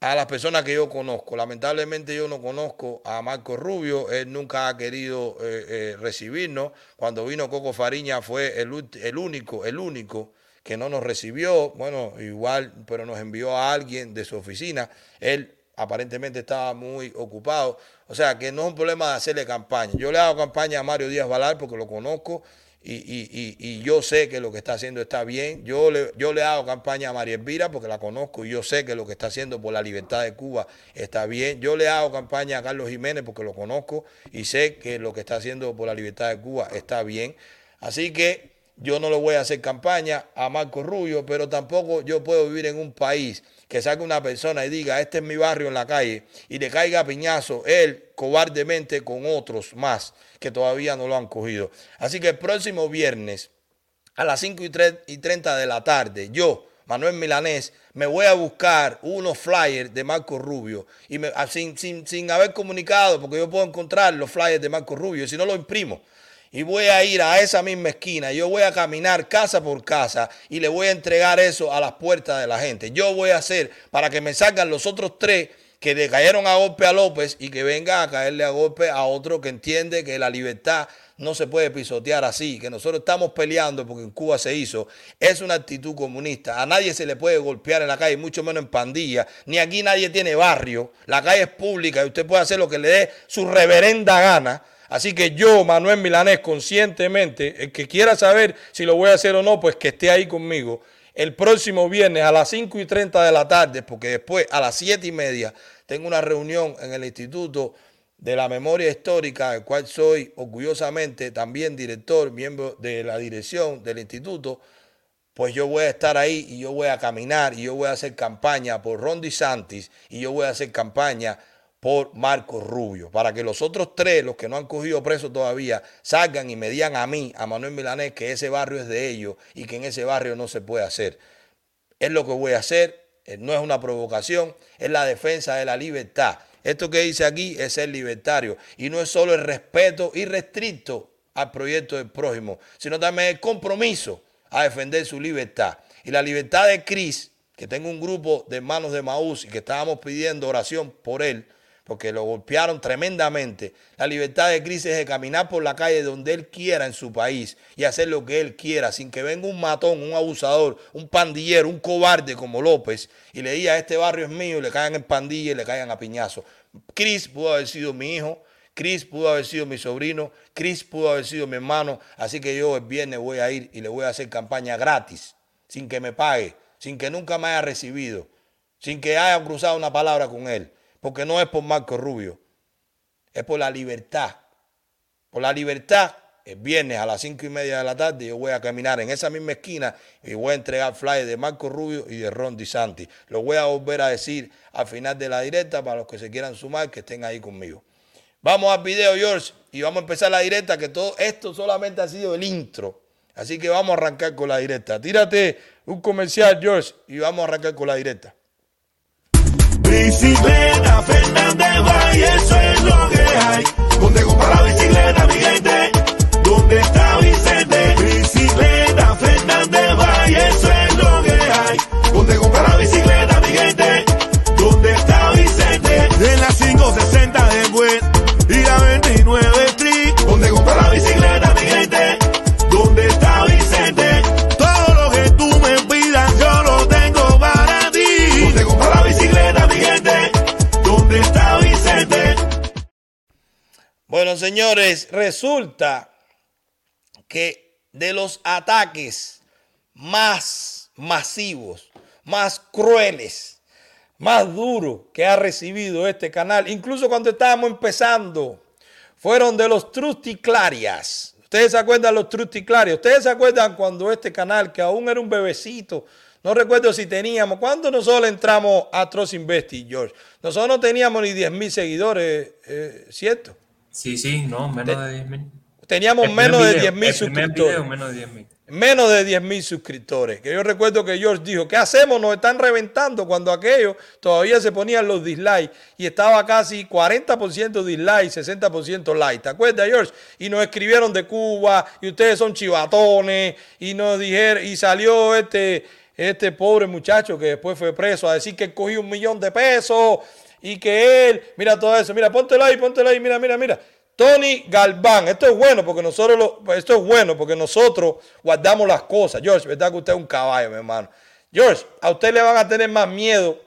S2: a las personas que yo conozco. Lamentablemente yo no conozco a Marco Rubio, él nunca ha querido eh, eh, recibirnos. Cuando vino Coco Fariña fue el, el, único, el único que no nos recibió. Bueno, igual, pero nos envió a alguien de su oficina. Él aparentemente estaba muy ocupado. O sea, que no es un problema de hacerle campaña. Yo le hago campaña a Mario Díaz Valar porque lo conozco y, yo sé que lo que está haciendo está bien. Yo le, yo le hago campaña a María Elvira porque la conozco y yo sé que lo que está haciendo por la libertad de Cuba está bien. Yo le hago campaña a Carlos Jiménez porque lo conozco y sé que lo que está haciendo por la libertad de Cuba está bien. Así que yo no le voy a hacer campaña a Marco Rubio, pero tampoco yo puedo vivir en un país que salga una persona y diga, este es mi barrio en la calle, y le caiga piñazo él cobardemente con otros más que todavía no lo han cogido. Así que el próximo viernes a las 5 y 30 de la tarde, yo, Manuel Milanés, me voy a buscar unos flyers de Marco Rubio y ah, sin, sin, sin haber comunicado, porque yo puedo encontrar los flyers de Marco Rubio, si no lo imprimo y voy a ir a esa misma esquina, yo voy a caminar casa por casa y le voy a entregar eso a las puertas de la gente. Yo voy a hacer para que me salgan los otros tres que le cayeron a golpe a López y que venga a caerle a golpe a otro que entiende que la libertad no se puede pisotear así, que nosotros estamos peleando porque en Cuba se hizo, es una actitud comunista. A nadie se le puede golpear en la calle, mucho menos en pandilla, ni aquí nadie tiene barrio, la calle es pública y usted puede hacer lo que le dé su reverenda gana. Así que yo, Manuel Milanés, conscientemente, el que quiera saber si lo voy a hacer o no, pues que esté ahí conmigo. El próximo viernes a las 5 y 30 de la tarde, porque después a las 7 y media tengo una reunión en el Instituto de la Memoria Histórica, del cual soy orgullosamente también director, miembro de la dirección del instituto, pues yo voy a estar ahí y yo voy a caminar y yo voy a hacer campaña por Rondi Santis y yo voy a hacer campaña por Marco Rubio, para que los otros tres, los que no han cogido preso todavía, salgan y me digan a mí, a Manuel Milanés, que ese barrio es de ellos y que en ese barrio no se puede hacer. Es lo que voy a hacer, eh, no es una provocación, es la defensa de la libertad. Esto que dice aquí es ser libertario y no es solo el respeto irrestricto al proyecto del prójimo, sino también el compromiso a defender su libertad. Y la libertad de Cris, que tengo un grupo de hermanos de Maús y que estábamos pidiendo oración por él, porque lo golpearon tremendamente. La libertad de Cristo es de caminar por la calle donde él quiera en su país y hacer lo que él quiera, sin que venga un matón, un abusador, un pandillero, un cobarde como López y le diga, este barrio es mío, y le caigan en pandilla y le caigan a piñazo. Cris pudo haber sido mi hijo, Cris pudo haber sido mi sobrino, Cris pudo haber sido mi hermano, así que yo el viernes voy a ir y le voy a hacer campaña gratis, sin que me pague, sin que nunca me haya recibido, sin que haya cruzado una palabra con él porque no es por Marco Rubio, es por la libertad. Por la libertad, el viernes a las cinco y media de la tarde yo voy a caminar en esa misma esquina y voy a entregar flyers de Marco Rubio y de Ron DeSantis. Lo voy a volver a decir al final de la directa para los que se quieran sumar, que estén ahí conmigo. Vamos al video, George, y vamos a empezar la directa, que todo esto solamente ha sido el intro. Así que vamos a arrancar con la directa. Tírate un comercial, George, y vamos a arrancar con la directa.
S5: Bicicleta Fernández Valle, eso es lo que hay. Donde compra la bicicleta, mi gente? ¿Dónde está Vicente? Bicicleta Fernández Valle, eso es lo que hay. Donde compra la bicicleta,
S2: Bueno, señores, resulta que de los ataques más masivos, más crueles, más duros que ha recibido este canal, incluso cuando estábamos empezando, fueron de los Trusticlarias. Ustedes se acuerdan los Trusticlarios. Ustedes se acuerdan cuando este canal, que aún era un bebecito, no recuerdo si teníamos, ¿cuándo nosotros entramos a Trust Investi, George? Nosotros no teníamos ni 10 mil seguidores, eh, ¿cierto?
S3: Sí, sí, no, menos de 10 mil.
S2: Teníamos menos de 10 mil suscriptores.
S3: menos de 10 mil.
S2: Menos de 10 mil suscriptores. Que yo recuerdo que George dijo, ¿qué hacemos? Nos están reventando cuando aquellos todavía se ponían los dislikes y estaba casi 40% dislike, 60% like. ¿Te acuerdas, George? Y nos escribieron de Cuba y ustedes son chivatones y nos dijeron, y salió este, este pobre muchacho que después fue preso a decir que cogió un millón de pesos y que él, mira todo eso, mira, póntelo ahí, póntelo ahí, mira, mira, mira. Tony Galván, esto es bueno porque nosotros lo, esto es bueno porque nosotros guardamos las cosas. George, verdad que usted es un caballo, mi hermano. George, a usted le van a tener más miedo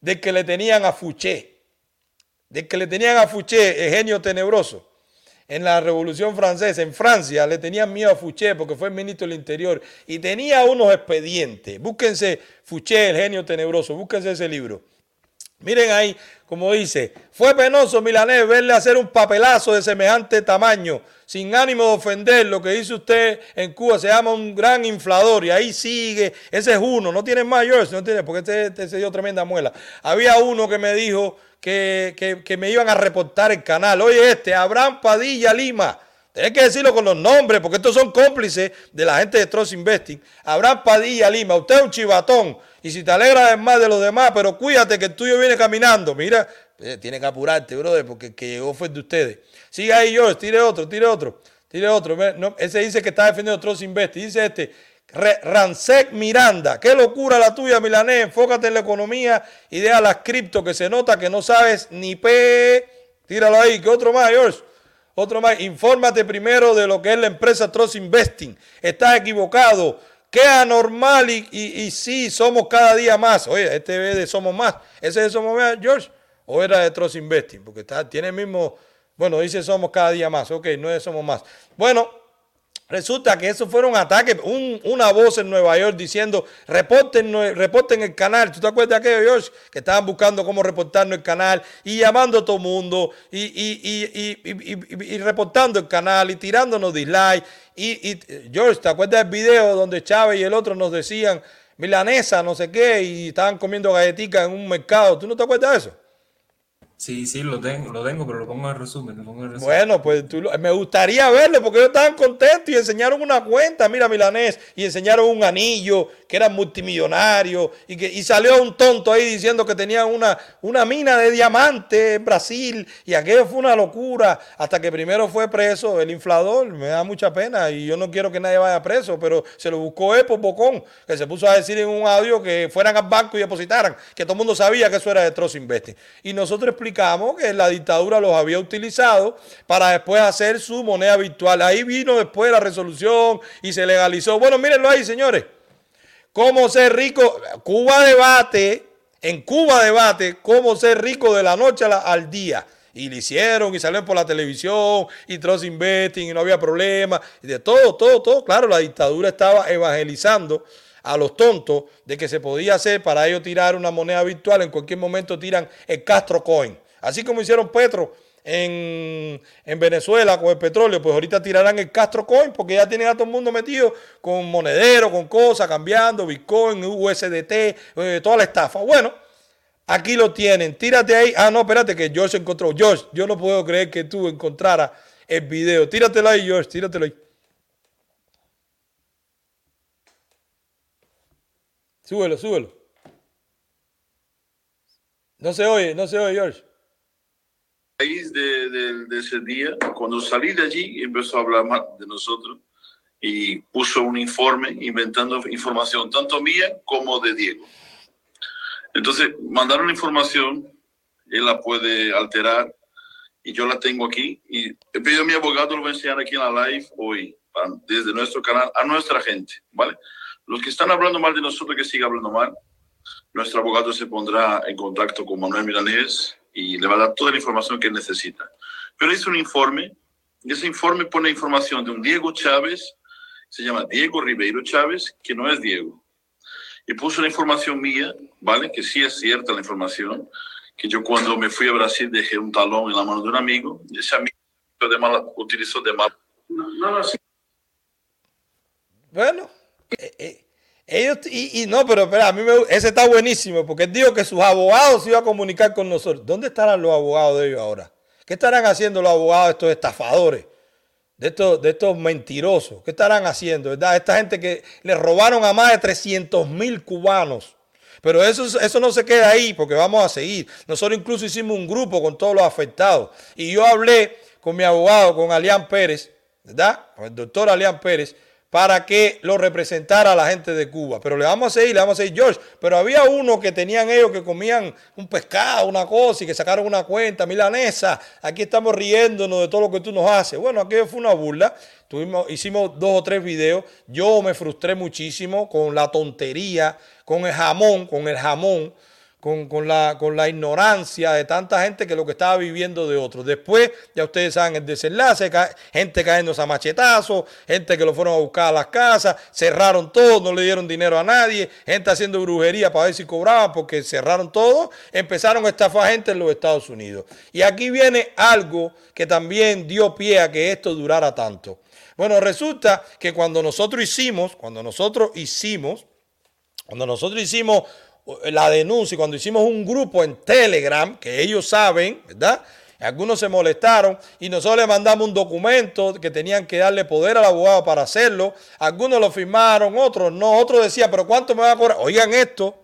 S2: de que le tenían a Fouché, de que le tenían a Fouché, el genio tenebroso. En la Revolución Francesa, en Francia, le tenían miedo a Fouché porque fue el ministro del Interior y tenía unos expedientes. Búsquense Fouché, el genio tenebroso, búsquense ese libro. Miren ahí, como dice, fue penoso Milanés verle hacer un papelazo de semejante tamaño, sin ánimo de ofender. Lo que dice usted en Cuba se llama un gran inflador y ahí sigue. Ese es uno, no tiene más no tiene, porque este, este se dio tremenda muela. Había uno que me dijo que, que, que me iban a reportar el canal. Oye, este, Abraham Padilla Lima. Tienes que decirlo con los nombres, porque estos son cómplices de la gente de Trust Investing. Abraham Padilla Lima, usted es un chivatón. Y si te alegras más de los demás, pero cuídate que el tuyo viene caminando. Mira, eh, tiene que apurarte, brother, porque el que llegó fue de ustedes. Sigue ahí, George, tire otro, tire otro, tire otro. Ese dice que está defendiendo Trust Investing. Dice este, Ransec Miranda, qué locura la tuya, Milanés. Enfócate en la economía y deja las cripto que se nota que no sabes ni P. Tíralo ahí, ¿qué otro más, George? Otro más, infórmate primero de lo que es la empresa Trust Investing. Estás equivocado. Qué anormal y, y, sí, somos cada día más. Oye, este es de Somos Más. ¿Ese es de Somos Más, George? ¿O era de Trust Investing? Porque está, tiene el mismo, bueno, dice Somos cada día más. Ok, no es Somos Más. Bueno, Resulta que eso fueron ataques, un, una voz en Nueva York diciendo, reporten, reporten el canal. ¿Tú te acuerdas de aquello, George? Que estaban buscando cómo reportarnos el canal y llamando a todo el mundo y, y, y, reportando el canal y tirándonos dislike. Y, George, ¿te acuerdas del video donde Chávez y el otro nos decían milanesa, no sé qué, y estaban comiendo galletitas en un mercado? ¿Tú no te acuerdas de eso?
S3: Sí, sí, lo tengo, lo tengo, pero lo pongo en resumen. Lo pongo en resumen.
S2: Bueno, pues tú, me gustaría verlo porque ellos estaban contentos y enseñaron una cuenta, mira Milanés, y enseñaron un anillo que era multimillonario y, que, y salió un tonto ahí diciendo que tenía una, una mina de diamante en Brasil y aquello fue una locura hasta que primero fue preso el inflador. Me da mucha pena y yo no quiero que nadie vaya preso, pero se lo buscó él por Bocón, que se puso a decir en un audio que fueran al banco y depositaran, que todo el mundo sabía que eso era de Trust Investing. Y nosotros explicamos que la dictadura los había utilizado para después hacer su moneda virtual. Ahí vino después la resolución y se legalizó. Bueno, mírenlo ahí, señores. ¿Cómo ser rico? Cuba debate, en Cuba debate, cómo ser rico de la noche al día. Y lo hicieron y salieron por la televisión y Trust Investing y no había problema. De todo, todo, todo. Claro, la dictadura estaba evangelizando a los tontos de que se podía hacer para ellos tirar una moneda virtual. En cualquier momento tiran el Castro Coin. Así como hicieron Petro en, Venezuela con el petróleo, pues ahorita tirarán el Castro Coin porque ya tienen a todo el mundo metido con monedero, con cosas, cambiando, Bitcoin, USDT, eh, toda la estafa. Bueno, aquí lo tienen. Tírate ahí. Ah, no, espérate que George encontró. George, yo no puedo creer que tú encontraras el video. Tíratelo ahí, George, tíratelo ahí. Súbelo, súbelo. No se oye, no se oye, George
S6: raíz de, ese día, cuando salí de allí, empezó a hablar mal de nosotros y puso un informe inventando información, tanto mía como de Diego. Entonces, mandaron información, él la puede alterar y yo la tengo aquí. Y he pedido a mi abogado, lo voy a enseñar aquí en la live hoy, desde nuestro canal, a nuestra gente, ¿vale? Los que están hablando mal de nosotros, que sigan hablando mal. Nuestro abogado se pondrá en contacto con Manuel Milanés y le va a dar toda la información que necesita. Pero hizo un informe, y ese informe pone información de un Diego Chávez, se llama Diego Ribeiro Chávez, que no es Diego. Y puso la información mía, ¿vale? Que sí es cierta la información, que yo cuando me fui a Brasil dejé un talón en la mano de un amigo, y ese amigo de utilizó de mal No, no, no, sí.
S2: Bueno, ellos, y, y no, pero espera, a mí me, ese está buenísimo, porque él dijo que sus abogados se iban a comunicar con nosotros. ¿Dónde estarán los abogados de ellos ahora? ¿Qué estarán haciendo los abogados de estos estafadores? De estos, de estos mentirosos. ¿Qué estarán haciendo? ¿Verdad? Esta gente que le robaron a más de 300 mil cubanos. Pero eso, eso no se queda ahí porque vamos a seguir. Nosotros incluso hicimos un grupo con todos los afectados. Y yo hablé con mi abogado, con Alián Pérez, ¿verdad? Con el doctor Alián Pérez, para que lo representara la gente de Cuba. Pero le vamos a seguir, le vamos a seguir, George. Pero había uno que tenían ellos que comían un pescado, una cosa, y que sacaron una cuenta milanesa. Aquí estamos riéndonos de todo lo que tú nos haces. Bueno, aquello fue una burla. Tuvimos, hicimos dos o tres videos. Yo me frustré muchísimo con la tontería, con el jamón, con el jamón con, la, con la ignorancia de tanta gente que lo que estaba viviendo de otros. Después, ya ustedes saben el desenlace, gente cayéndose a machetazos, gente que lo fueron a buscar a las casas, cerraron todo, no le dieron dinero a nadie, gente haciendo brujería para ver si cobraban porque cerraron todo, empezaron a estafar gente en los Estados Unidos. Y aquí viene algo que también dio pie a que esto durara tanto. Bueno, resulta que cuando nosotros hicimos, cuando nosotros hicimos, cuando nosotros hicimos la denuncia, cuando hicimos un grupo en Telegram, que ellos saben, ¿verdad? Algunos se molestaron y nosotros le mandamos un documento que tenían que darle poder al abogado para hacerlo. Algunos lo firmaron, otros no. Otros decían, pero ¿cuánto me va a cobrar? Oigan esto.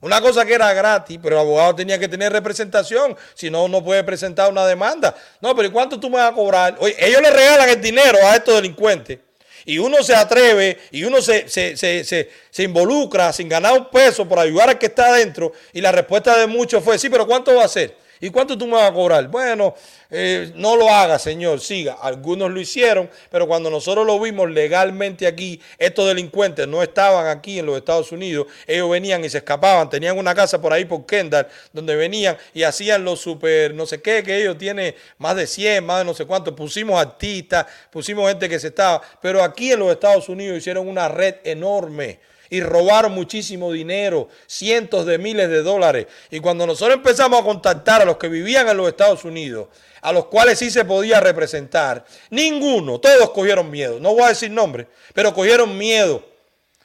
S2: Una cosa que era gratis, pero el abogado tenía que tener representación, si no, no puede presentar una demanda. No, pero ¿y cuánto tú me vas a cobrar? Oye, ellos le regalan el dinero a estos delincuentes y uno se atreve y uno se, se, se, se, involucra sin ganar un peso por ayudar al que está adentro y la respuesta de muchos fue, sí, pero ¿cuánto va a ser? ¿Y cuánto tú me vas a cobrar? Bueno, eh, no lo haga, señor, siga. Algunos lo hicieron, pero cuando nosotros lo vimos legalmente aquí, estos delincuentes no estaban aquí en los Estados Unidos, ellos venían y se escapaban, tenían una casa por ahí por Kendall, donde venían y hacían los super, no sé qué, que ellos tienen más de 100, más de no sé cuánto, pusimos artistas, pusimos gente que se estaba, pero aquí en los Estados Unidos hicieron una red enorme y robaron muchísimo dinero, cientos de miles de dólares. Y cuando nosotros empezamos a contactar a los que vivían en los Estados Unidos, a los cuales sí se podía representar, ninguno, todos cogieron miedo. No voy a decir nombre, pero cogieron miedo.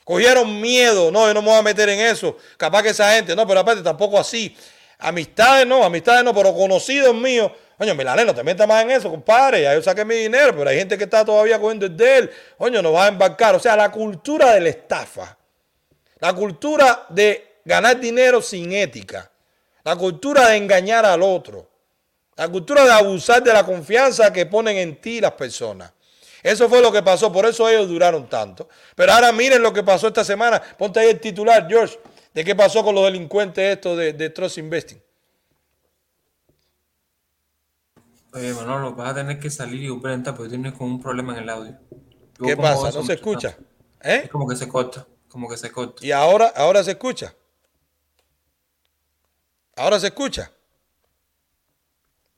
S2: Cogieron miedo. No, yo no me voy a meter en eso. Capaz que esa gente, no, pero aparte tampoco así. Amistades no, amistades no, pero conocidos míos. Coño, Milané, no te metas más en eso, compadre. Ya yo saqué mi dinero, pero hay gente que está todavía cogiendo el de él. Coño, nos va a embarcar. O sea, la cultura de la estafa. La cultura de ganar dinero sin ética. La cultura de engañar al otro. La cultura de abusar de la confianza que ponen en ti las personas. Eso fue lo que pasó, por eso ellos duraron tanto. Pero ahora miren lo que pasó esta semana. Ponte ahí el titular, George, de qué pasó con los delincuentes estos de, de Trust Investing.
S3: Oye, Manolo, vas a tener que salir y presentar porque tienes como un problema en el audio. Yo
S2: ¿Qué pasa? ¿No se escucha? ¿Eh?
S3: Es como que se corta, como que se corta.
S2: Y ahora, ahora se escucha. Ahora se escucha.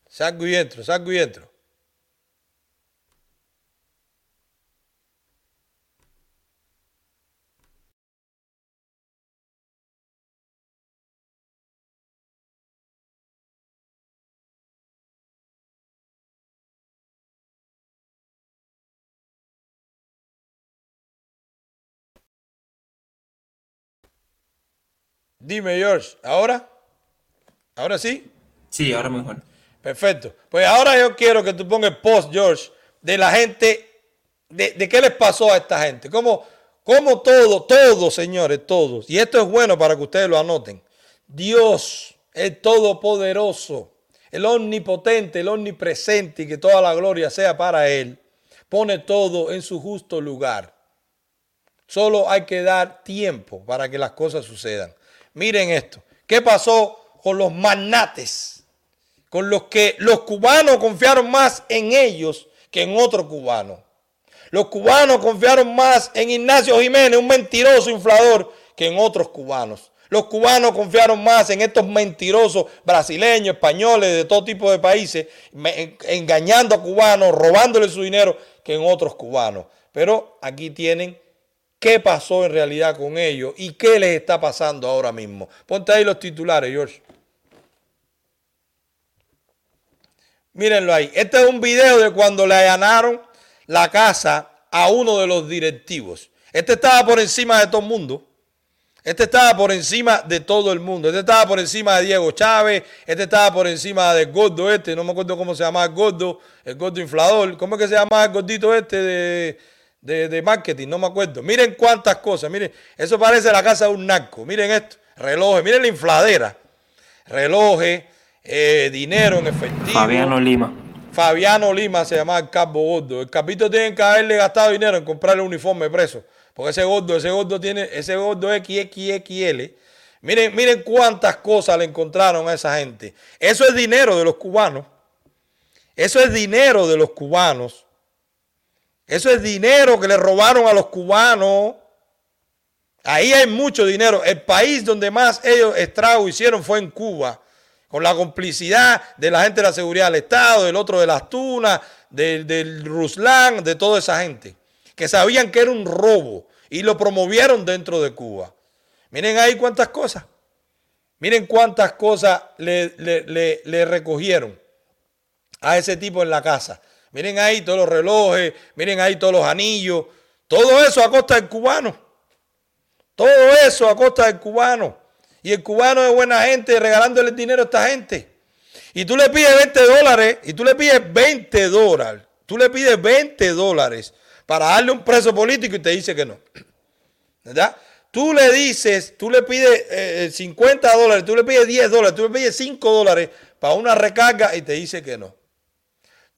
S2: Salgo y entro, salgo y entro. Dime, George, ¿ahora? ¿Ahora sí?
S3: Sí, ahora mejor.
S2: Perfecto. Pues ahora yo quiero que tú pongas el post, George, de la gente, de, de qué les pasó a esta gente. Cómo, cómo todo, todos, señores, todos. Y esto es bueno para que ustedes lo anoten. Dios, el Todopoderoso, el Omnipotente, el Omnipresente, y que toda la gloria sea para Él, pone todo en su justo lugar. Solo hay que dar tiempo para que las cosas sucedan. Miren esto. ¿Qué pasó con los magnates? Con los que los cubanos confiaron más en ellos que en otro cubano. Los cubanos confiaron más en Ignacio Jiménez, un mentiroso inflador, que en otros cubanos. Los cubanos confiaron más en estos mentirosos brasileños, españoles, de todo tipo de países, engañando a cubanos, robándole su dinero, que en otros cubanos. Pero aquí tienen qué pasó en realidad con ellos y qué les está pasando ahora mismo. Ponte ahí los titulares, George. Mírenlo ahí. Este es un video de cuando le allanaron la casa a uno de los directivos. Este estaba por encima de todo el mundo. Este estaba por encima de todo el mundo. Este estaba por encima de Diego Chávez. Este estaba por encima de gordo este. No me acuerdo cómo se llama el gordo. El gordo inflador. ¿Cómo es que se llama el gordito este de, de, de marketing? No me acuerdo. Miren cuántas cosas. Miren, eso parece la casa de un narco. Miren esto. Relojes. Miren la infladera. Relojes. eh, dinero en efectivo.
S3: Fabiano Lima.
S2: Fabiano Lima se llama el Capo Gordo. El capito tiene que haberle gastado dinero en comprarle un uniforme preso. Porque ese gordo, ese gordo tiene, ese gordo XXXL. Miren, miren cuántas cosas le encontraron a esa gente. Eso es dinero de los cubanos. Eso es dinero de los cubanos. Eso es dinero que le robaron a los cubanos. Ahí hay mucho dinero. El país donde más ellos estrago hicieron fue en Cuba con la complicidad de la gente de la seguridad del Estado, del otro de las Tunas, del, del Ruslan, de toda esa gente, que sabían que era un robo y lo promovieron dentro de Cuba. Miren ahí cuántas cosas. Miren cuántas cosas le, recogieron a ese tipo en la casa. Miren ahí todos los relojes, miren ahí todos los anillos. Todo eso a costa del cubano. Todo eso a costa del cubano. Y el cubano es buena gente regalándole dinero a esta gente. Y tú le pides 20 dólares, y tú le pides 20 dólares. Tú le pides 20 dólares para darle un preso político y te dice que no. ¿Verdad? Tú le dices, tú le pides eh, 50 dólares, tú le pides 10 dólares, tú le pides 5 dólares para una recarga y te dice que no.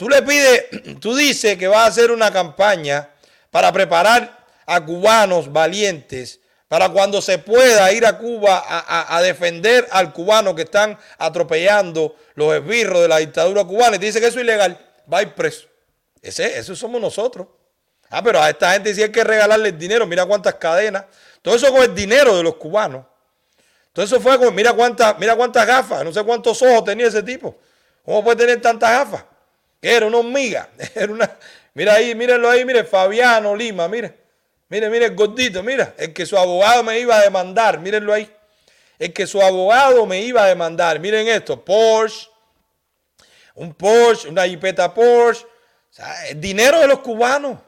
S2: Tú le pides, tú dices que vas a hacer una campaña para preparar a cubanos valientes para cuando se pueda ir a Cuba a, defender al cubano que están atropellando los esbirros de la dictadura cubana y te dice que eso es ilegal, va a ir preso. Ese, eso somos nosotros. Ah, pero a esta gente sí hay que regalarle el dinero, mira cuántas cadenas. Todo eso con el dinero de los cubanos. Todo eso fue con, mira cuántas, mira cuántas gafas, no sé cuántos ojos tenía ese tipo. ¿Cómo puede tener tantas gafas? Era una hormiga. Era una, mira ahí, mírenlo ahí, mire, Fabiano Lima, mire. Mire, mire el gordito, mira, el que su abogado me iba a demandar, mírenlo ahí. El que su abogado me iba a demandar. Miren esto, Porsche, un Porsche, una jipeta Porsche. El dinero de los cubanos.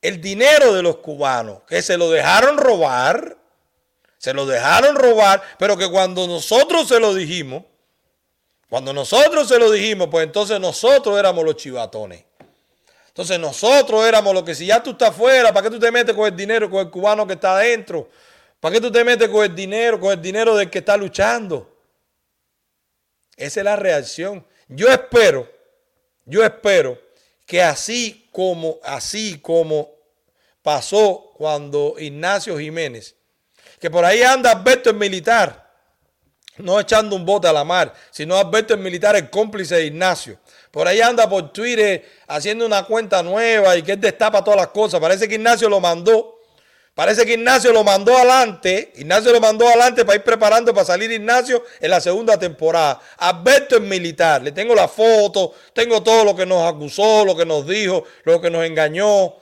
S2: El dinero de los cubanos, que se lo dejaron robar, se lo dejaron robar, pero que cuando nosotros se lo dijimos, cuando nosotros se lo dijimos, pues entonces nosotros éramos los chivatones. Entonces nosotros éramos los que si ya tú estás fuera, ¿para qué tú te metes con el dinero, con el cubano que está adentro? ¿Para qué tú te metes con el dinero, con el dinero del que está luchando? Esa es la reacción. Yo espero, yo espero que así como, así como pasó cuando Ignacio Jiménez, que por ahí anda Alberto el militar, no echando un bote a la mar, sino Alberto el militar, el cómplice de Ignacio. Por ahí anda por Twitter haciendo una cuenta nueva y que él destapa todas las cosas. Parece que Ignacio lo mandó. Parece que Ignacio lo mandó adelante. Ignacio lo mandó adelante para ir preparando para salir Ignacio en la segunda temporada. Alberto es militar. Le tengo la foto, tengo todo lo que nos acusó, lo que nos dijo, lo que nos engañó.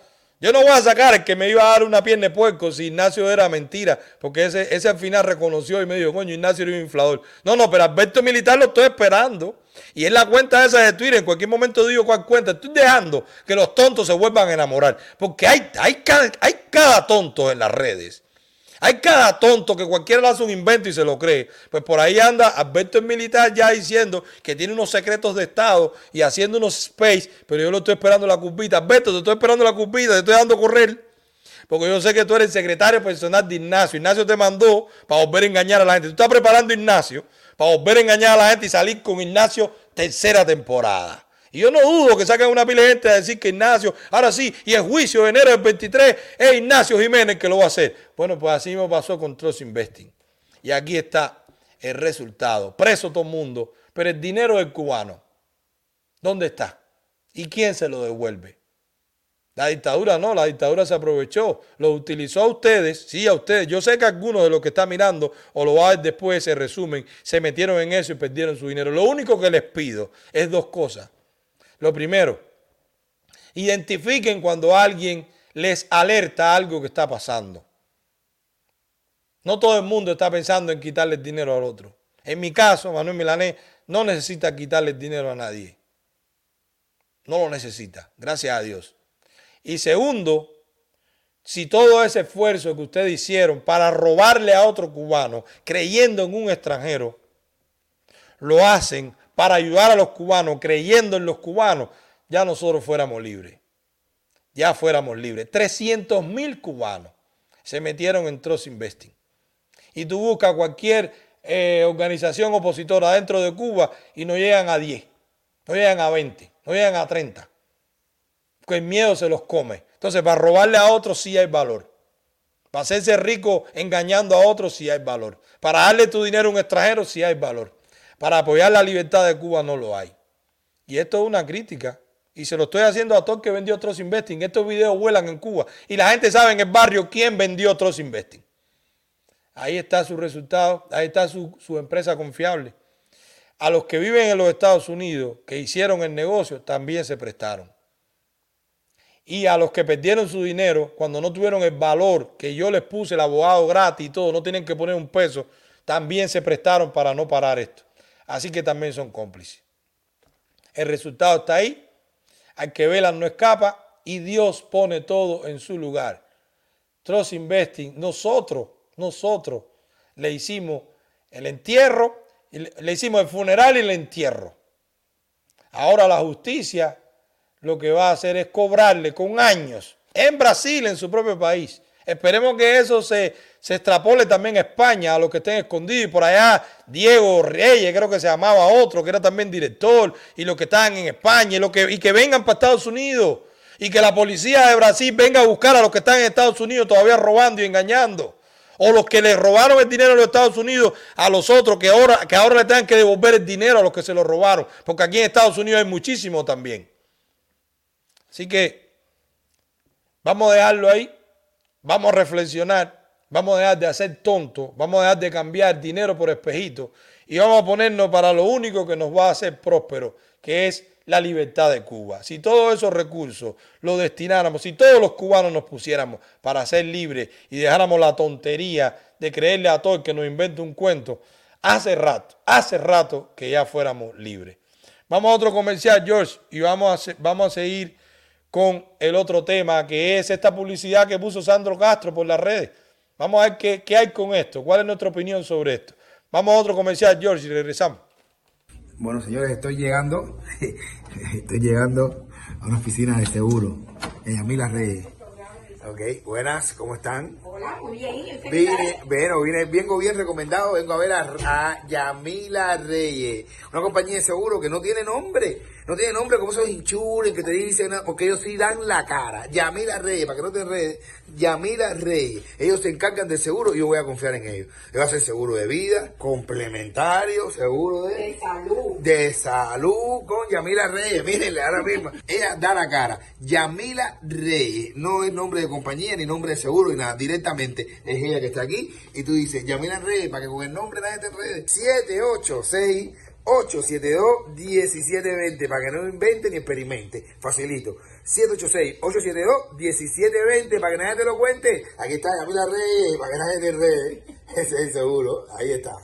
S2: Yo no voy a sacar el que me iba a dar una pierna de puerco si Ignacio era mentira, porque ese, ese al final reconoció y me dijo, coño, Ignacio era un inflador. No, no, pero Alberto Militar lo estoy esperando. Y en la cuenta esa de Twitter, en cualquier momento digo cuál cuenta, estoy dejando que los tontos se vuelvan a enamorar. Porque hay, hay, hay cada tonto en las redes. Hay cada tonto que cualquiera le hace un invento y se lo cree. Pues por ahí anda Alberto el militar ya diciendo que tiene unos secretos de Estado y haciendo unos space, pero yo lo estoy esperando la curvita. Alberto, te estoy esperando la curvita, te estoy dando a correr. Porque yo sé que tú eres el secretario personal de Ignacio. Ignacio te mandó para volver a engañar a la gente. Tú estás preparando Ignacio para volver a engañar a la gente y salir con Ignacio tercera temporada. Y yo no dudo que saquen una pila de gente a decir que Ignacio, ahora sí, y el juicio de enero del 23 es Ignacio Jiménez que lo va a hacer. Bueno, pues así me pasó con Trust Investing. Y aquí está el resultado. Preso todo el mundo, pero el dinero del cubano, ¿dónde está? ¿Y quién se lo devuelve? La dictadura no, la dictadura se aprovechó, lo utilizó a ustedes, sí a ustedes. Yo sé que algunos de los que están mirando o lo va a ver después ese resumen, se metieron en eso y perdieron su dinero. Lo único que les pido es dos cosas. Lo primero, identifiquen cuando alguien les alerta algo que está pasando. No todo el mundo está pensando en quitarle el dinero al otro. En mi caso, Manuel Milanés no necesita quitarle el dinero a nadie. No lo necesita, gracias a Dios. Y segundo, si todo ese esfuerzo que ustedes hicieron para robarle a otro cubano, creyendo en un extranjero, lo hacen para ayudar a los cubanos, creyendo en los cubanos, ya nosotros fuéramos libres. Ya fuéramos libres. 300 mil cubanos se metieron en Trust Investing. Y tú buscas cualquier eh, organización opositora dentro de Cuba y no llegan a 10, no llegan a 20, no llegan a 30. Porque el miedo se los come. Entonces, para robarle a otros sí hay valor. Para hacerse rico engañando a otros sí hay valor. Para darle tu dinero a un extranjero sí hay valor. Para apoyar la libertad de Cuba no lo hay. Y esto es una crítica. Y se lo estoy haciendo a todo que vendió Trust Investing. Estos videos vuelan en Cuba. Y la gente sabe en el barrio quién vendió Trust Investing. Ahí está su resultado. Ahí está su, su empresa confiable. A los que viven en los Estados Unidos, que hicieron el negocio, también se prestaron. Y a los que perdieron su dinero, cuando no tuvieron el valor que yo les puse, el abogado gratis y todo, no tienen que poner un peso, también se prestaron para no parar esto. Así que también son cómplices. El resultado está ahí. Al que velan no escapa y Dios pone todo en su lugar. Trust Investing, nosotros, nosotros le hicimos el entierro, le hicimos el funeral y el entierro. Ahora la justicia lo que va a hacer es cobrarle con años en Brasil, en su propio país. Esperemos que eso se, se extrapole también a España, a los que estén escondidos. Y por allá, Diego Reyes, creo que se llamaba otro, que era también director, y los que están en España, y, lo que, y que vengan para Estados Unidos. Y que la policía de Brasil venga a buscar a los que están en Estados Unidos todavía robando y engañando. O los que le robaron el dinero a los Estados Unidos a los otros, que ahora, que ahora le tengan que devolver el dinero a los que se lo robaron. Porque aquí en Estados Unidos hay muchísimo también. Así que vamos a dejarlo ahí, vamos a reflexionar, vamos a dejar de hacer tonto, vamos a dejar de cambiar dinero por espejito y vamos a ponernos para lo único que nos va a hacer próspero, que es la libertad de Cuba. Si todos esos recursos los destináramos, si todos los cubanos nos pusiéramos para ser libres y dejáramos la tontería de creerle a todo el que nos invente un cuento, hace rato, hace rato que ya fuéramos libres. Vamos a otro comercial, George, y vamos a, vamos a seguir con el otro tema, que es esta publicidad que puso Sandro Castro por las redes. Vamos a ver qué, qué hay con esto, cuál es nuestra opinión sobre esto. Vamos a otro comercial, George, y regresamos.
S7: Bueno, señores, estoy llegando, estoy llegando a una oficina de seguro en Yamila Reyes. Ok, buenas, ¿cómo están?
S8: Hola, muy bien.
S7: Bueno, vine, vengo bien recomendado, vengo a ver a, a Yamila Reyes, una compañía de seguro que no tiene nombre, no tiene nombre como esos inchures que te dicen, porque ellos sí dan la cara. Yamila Reyes, para que no te enredes, Yamila Reyes, ellos se encargan del seguro y yo voy a confiar en ellos. Ellos va a ser seguro de vida, complementario, seguro de...
S8: De salud.
S7: de salud con Yamila Reyes. Mírenle ahora mismo. Ella da la cara. Yamila Reyes. No es nombre de compañía ni nombre de seguro ni nada. Directamente es ella que está aquí. Y tú dices, Yamila Reyes, para que con el nombre nadie te enrede. 786 872-1720 para que no invente ni experimente. Facilito. 786-872-1720 para que nadie te lo cuente. Aquí está Yamila Reyes, para que nadie te. Ese es seguro. Ahí está.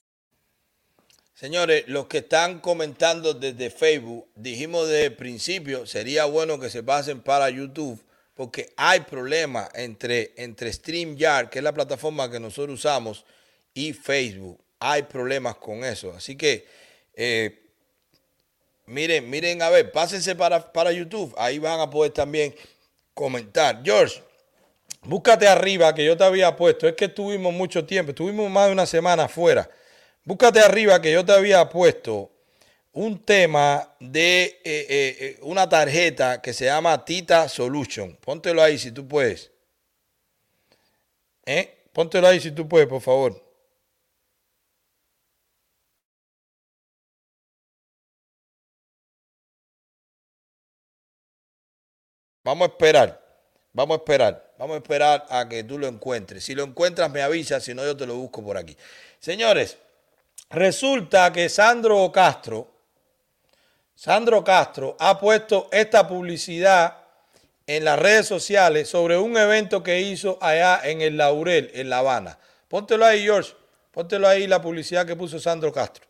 S2: Señores, los que están comentando desde Facebook, dijimos desde el principio, sería bueno que se pasen para YouTube, porque hay problemas entre, entre StreamYard, que es la plataforma que nosotros usamos, y Facebook. Hay problemas con eso. Así que, eh, miren, miren, a ver, pásense para, para YouTube. Ahí van a poder también comentar. George, búscate arriba que yo te había puesto. Es que estuvimos mucho tiempo, estuvimos más de una semana afuera. Búscate arriba que yo te había puesto un tema de eh, eh, eh, una tarjeta que se llama Tita Solution. Póntelo ahí si tú puedes. ¿Eh? Póntelo ahí si tú puedes, por favor. Vamos a esperar. Vamos a esperar. Vamos a esperar a que tú lo encuentres. Si lo encuentras, me avisas. Si no, yo te lo busco por aquí. Señores, resulta que Sandro Castro, Sandro Castro ha puesto esta publicidad en las redes sociales sobre un evento que hizo allá en el Laurel, en La Habana. Póntelo ahí, George. Póntelo ahí la publicidad que puso Sandro Castro.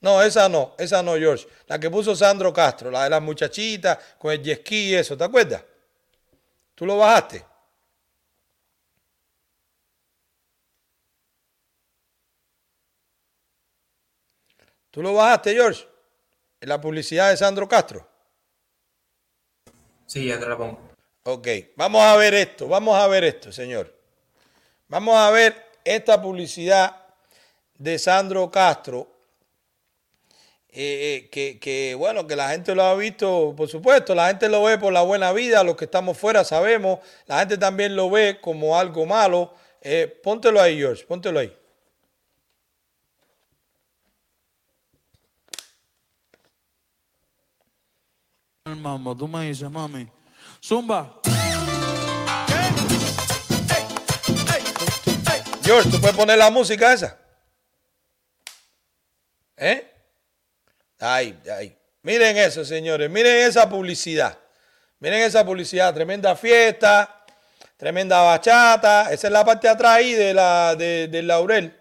S2: No, esa no, esa no, George. La que puso Sandro Castro, la de las muchachitas con el jet ski y eso, ¿te acuerdas? ¿Tú lo bajaste? ¿Tú lo bajaste, George? En la publicidad de Sandro Castro.
S3: Sí, ya te la pongo.
S2: Ok, vamos a ver esto, vamos a ver esto, señor. Vamos a ver esta publicidad de Sandro Castro, eh, eh, que, que, bueno, que la gente lo ha visto, por supuesto, la gente lo ve por la buena vida, los que estamos fuera sabemos, la gente también lo ve como algo malo. Eh, póntelo ahí, George, póntelo ahí.
S8: El mambo, tú me dices, mami. Zumba.
S2: George, ¿tú puedes poner la música esa? ¿Eh? Ay, ay. Miren eso, señores. Miren esa publicidad. Miren esa publicidad. Tremenda fiesta. Tremenda bachata. Esa es la parte atrás ahí de la, de, del laurel.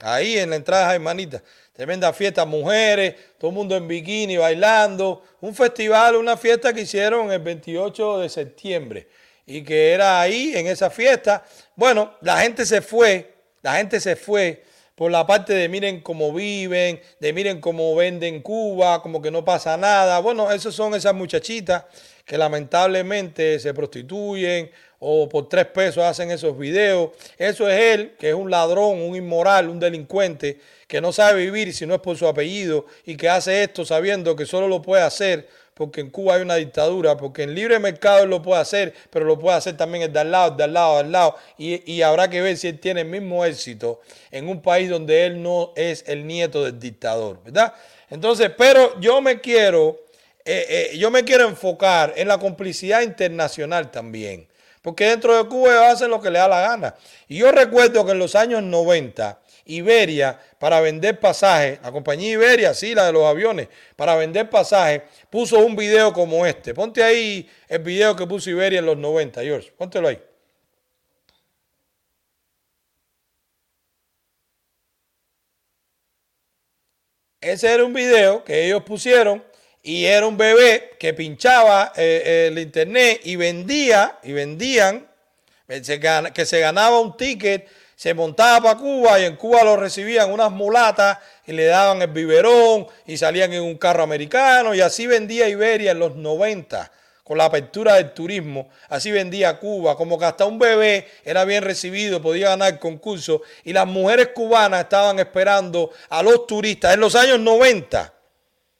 S2: Ahí en la entrada, hermanita. Tremenda fiesta, mujeres, todo el mundo en bikini bailando. Un festival, una fiesta que hicieron el 28 de septiembre y que era ahí en esa fiesta. Bueno, la gente se fue, la gente se fue por la parte de miren cómo viven, de miren cómo venden Cuba, como que no pasa nada. Bueno, esas son esas muchachitas que lamentablemente se prostituyen o por tres pesos hacen esos videos. Eso es él, que es un ladrón, un inmoral, un delincuente, que no sabe vivir si no es por su apellido y que hace esto sabiendo que solo lo puede hacer porque en Cuba hay una dictadura, porque en libre mercado él lo puede hacer, pero lo puede hacer también el de al lado, el de al lado, al lado. Y, y habrá que ver si él tiene el mismo éxito en un país donde él no es el nieto del dictador, ¿verdad? Entonces, pero yo me quiero, eh, eh, yo me quiero enfocar en la complicidad internacional también. Porque dentro de Cuba hacen lo que le da la gana. Y yo recuerdo que en los años 90, Iberia, para vender pasajes, la compañía Iberia, sí, la de los aviones, para vender pasajes, puso un video como este. Ponte ahí el video que puso Iberia en los 90, George. Póntelo ahí. Ese era un video que ellos pusieron y era un bebé que pinchaba eh, el internet y vendía, y vendían, que se ganaba un ticket, se montaba para Cuba y en Cuba lo recibían unas mulatas y le daban el biberón y salían en un carro americano y así vendía Iberia en los 90 con la apertura del turismo, así vendía Cuba, como que hasta un bebé era bien recibido, podía ganar el concurso y las mujeres cubanas estaban esperando a los turistas en los años 90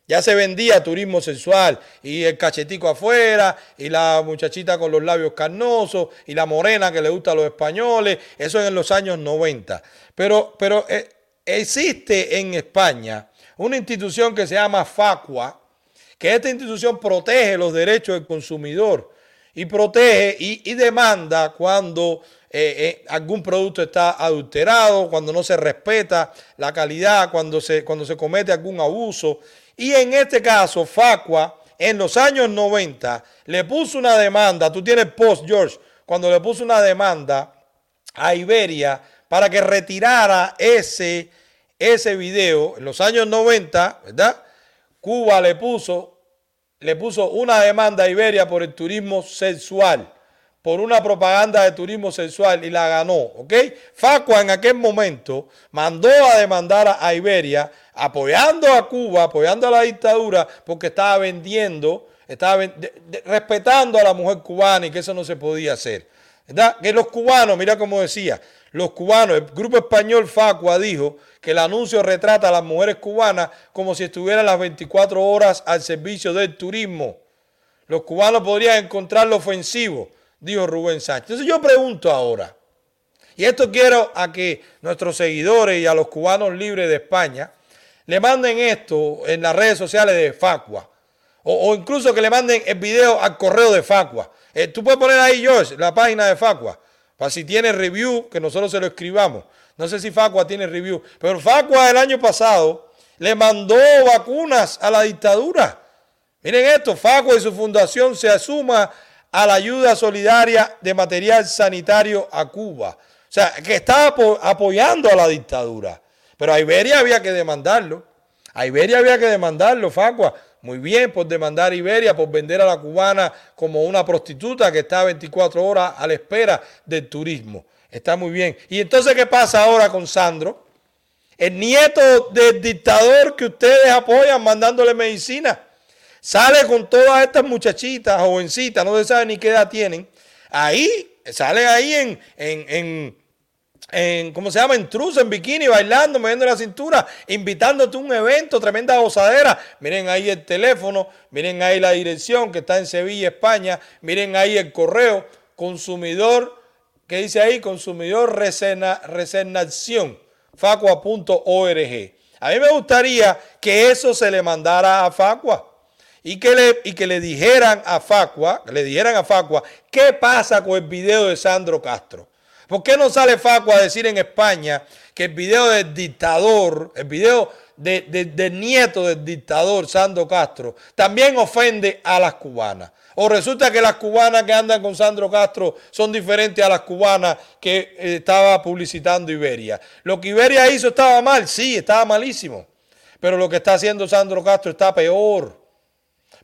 S2: ya se vendía turismo sexual y el cachetico afuera y la muchachita con los labios carnosos y la morena que le gusta a los españoles. Eso en los años 90. Pero, pero eh, existe en España una institución que se llama FACUA, que esta institución protege los derechos del consumidor y protege y, demanda cuando eh, eh, algún producto está adulterado, cuando no se respeta la calidad, cuando se, cuando se comete algún abuso. Y en este caso, Facua, en los años 90, le puso una demanda, tú tienes post, George, cuando le puso una demanda a Iberia para que retirara ese, ese video, en los años 90, ¿verdad? Cuba le puso, le puso una demanda a Iberia por el turismo sexual por una propaganda de turismo sexual y la ganó, ¿ok? Facua en aquel momento mandó a demandar a Iberia apoyando a Cuba, apoyando a la dictadura, porque estaba vendiendo, estaba respetando a la mujer cubana y que eso no se podía hacer. ¿verdad? Que los cubanos, mira como decía, los cubanos, el grupo español Facua dijo que el anuncio retrata a las mujeres cubanas como si estuvieran las 24 horas al servicio del turismo. Los cubanos podrían encontrarlo ofensivo dijo Rubén Sánchez. Entonces yo pregunto ahora, y esto quiero a que nuestros seguidores y a los cubanos libres de España le manden esto en las redes sociales de Facua, o, incluso que le manden el video al correo de Facua. Eh, tú puedes poner ahí, George, la página de Facua, para si tiene review, que nosotros se lo escribamos. No sé si Facua tiene review, pero Facua el año pasado le mandó vacunas a la dictadura. Miren esto, Facua y su fundación se asuma a la ayuda solidaria de material sanitario a Cuba. O sea, que estaba apoyando a la dictadura. Pero a Iberia había que demandarlo. A Iberia había que demandarlo, Facua. Muy bien por demandar a Iberia, por vender a la cubana como una prostituta que está 24 horas a la espera del turismo. Está muy bien. ¿Y entonces qué pasa ahora con Sandro? El nieto del dictador que ustedes apoyan mandándole medicina. Sale con todas estas muchachitas, jovencitas, no se sabe ni qué edad tienen. Ahí, salen ahí en, en, en, ¿cómo se llama? En truza, en bikini, bailando, moviendo la cintura, invitándote a un evento, tremenda gozadera. Miren ahí el teléfono, miren ahí la dirección que está en Sevilla, España. Miren ahí el correo, consumidor, ¿qué dice ahí? Consumidor resena, facua.org. A mí me gustaría que eso se le mandara a Facua y que le, y que le dijeran a Facua, le dijeran a Facua, ¿qué pasa con el video de Sandro Castro? ¿Por qué no sale Facua a decir en España que el video del dictador, el video de, de, del nieto del dictador Sandro Castro, también ofende a las cubanas? O resulta que las cubanas que andan con Sandro Castro son diferentes a las cubanas que eh, estaba publicitando Iberia. Lo que Iberia hizo estaba mal, sí, estaba malísimo. Pero lo que está haciendo Sandro Castro está peor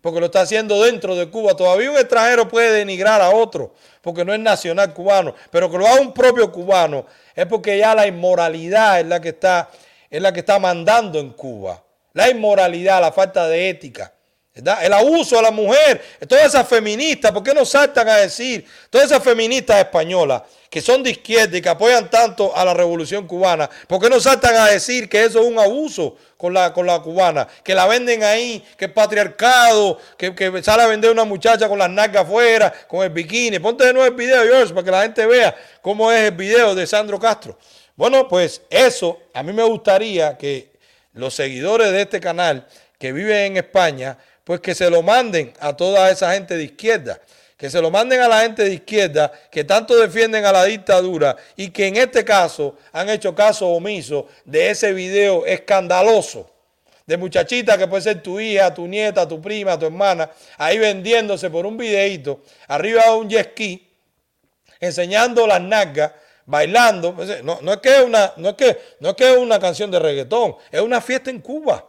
S2: porque lo está haciendo dentro de Cuba. Todavía un extranjero puede denigrar a otro, porque no es nacional cubano, pero que lo haga un propio cubano es porque ya la inmoralidad es la que está, es la que está mandando en Cuba. La inmoralidad, la falta de ética. El abuso a la mujer, todas esas feministas, ¿por qué no saltan a decir? Todas esas feministas españolas que son de izquierda y que apoyan tanto a la revolución cubana, ¿por qué no saltan a decir que eso es un abuso con la, con la cubana? Que la venden ahí, que es patriarcado, que, que sale a vender una muchacha con las nalgas afuera, con el bikini. Ponte de nuevo el video, George, para que la gente vea cómo es el video de Sandro Castro. Bueno, pues eso, a mí me gustaría que los seguidores de este canal que viven en España, pues que se lo manden a toda esa gente de izquierda, que se lo manden a la gente de izquierda que tanto defienden a la dictadura y que en este caso han hecho caso omiso de ese video escandaloso de muchachita que puede ser tu hija, tu nieta, tu prima, tu hermana, ahí vendiéndose por un videíto arriba de un jet ski, enseñando las nalgas, bailando. No, es que una, no, es que, no es que es una canción de reggaetón, es una fiesta en Cuba.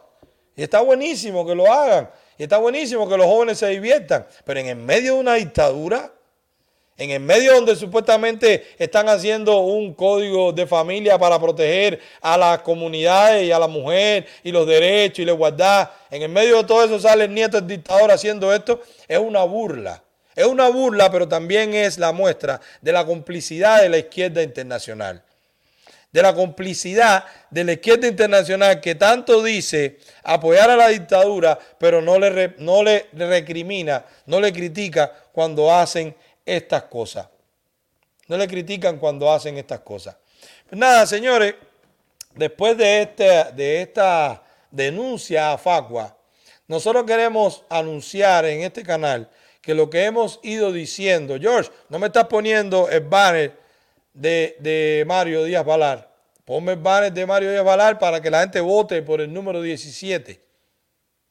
S2: Y está buenísimo que lo hagan. Y está buenísimo que los jóvenes se diviertan, pero en el medio de una dictadura, en el medio donde supuestamente están haciendo un código de familia para proteger a las comunidades y a la mujer y los derechos y la igualdad, en el medio de todo eso sale el nieto del dictador haciendo esto, es una burla. Es una burla, pero también es la muestra de la complicidad de la izquierda internacional de la complicidad de la izquierda internacional que tanto dice apoyar a la dictadura, pero no le, no le recrimina, no le critica cuando hacen estas cosas. No le critican cuando hacen estas cosas. Pues nada, señores, después de, este, de esta denuncia a Facua, nosotros queremos anunciar en este canal que lo que hemos ido diciendo, George, no me estás poniendo el banner de, Mario Díaz Valar. Ponme el banner de Mario Díaz Valar para que la gente vote por el número 17.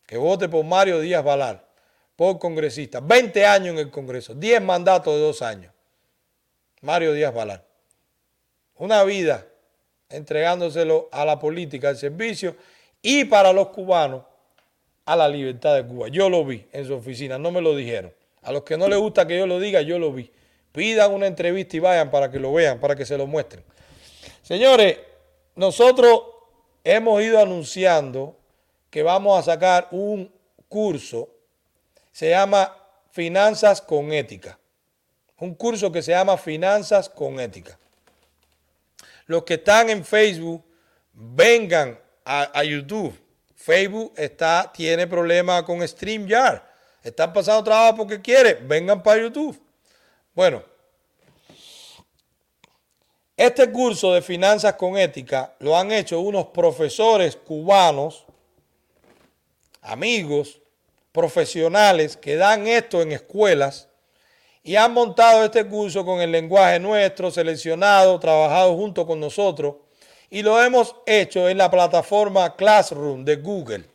S2: Que vote por Mario Díaz Valar, por congresista. 20 años en el Congreso, 10 mandatos de dos años. Mario Díaz Valar. Una vida entregándoselo a la política, al servicio y para los cubanos a la libertad de Cuba. Yo lo vi en su oficina, no me lo dijeron. A los que no les gusta que yo lo diga, yo lo vi. Pidan una entrevista y vayan para que lo vean, para que se lo muestren. Señores, nosotros hemos ido anunciando que vamos a sacar un curso, se llama Finanzas con Ética. Un curso que se llama Finanzas con Ética. Los que están en Facebook, vengan a, YouTube. Facebook está, tiene problemas con StreamYard. Están pasando trabajo porque quiere. Vengan para YouTube. Bueno, este curso de finanzas con ética lo han hecho unos profesores cubanos, amigos, profesionales que dan esto en escuelas y han montado este curso con el lenguaje nuestro, seleccionado, trabajado junto con nosotros y lo hemos hecho en la plataforma Classroom de Google.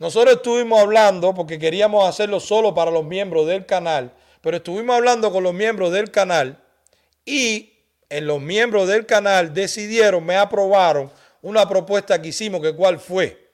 S2: Nosotros estuvimos hablando porque queríamos hacerlo solo para los miembros del canal pero estuvimos hablando con los miembros del canal y en los miembros del canal decidieron, me aprobaron una propuesta que hicimos, que cuál fue.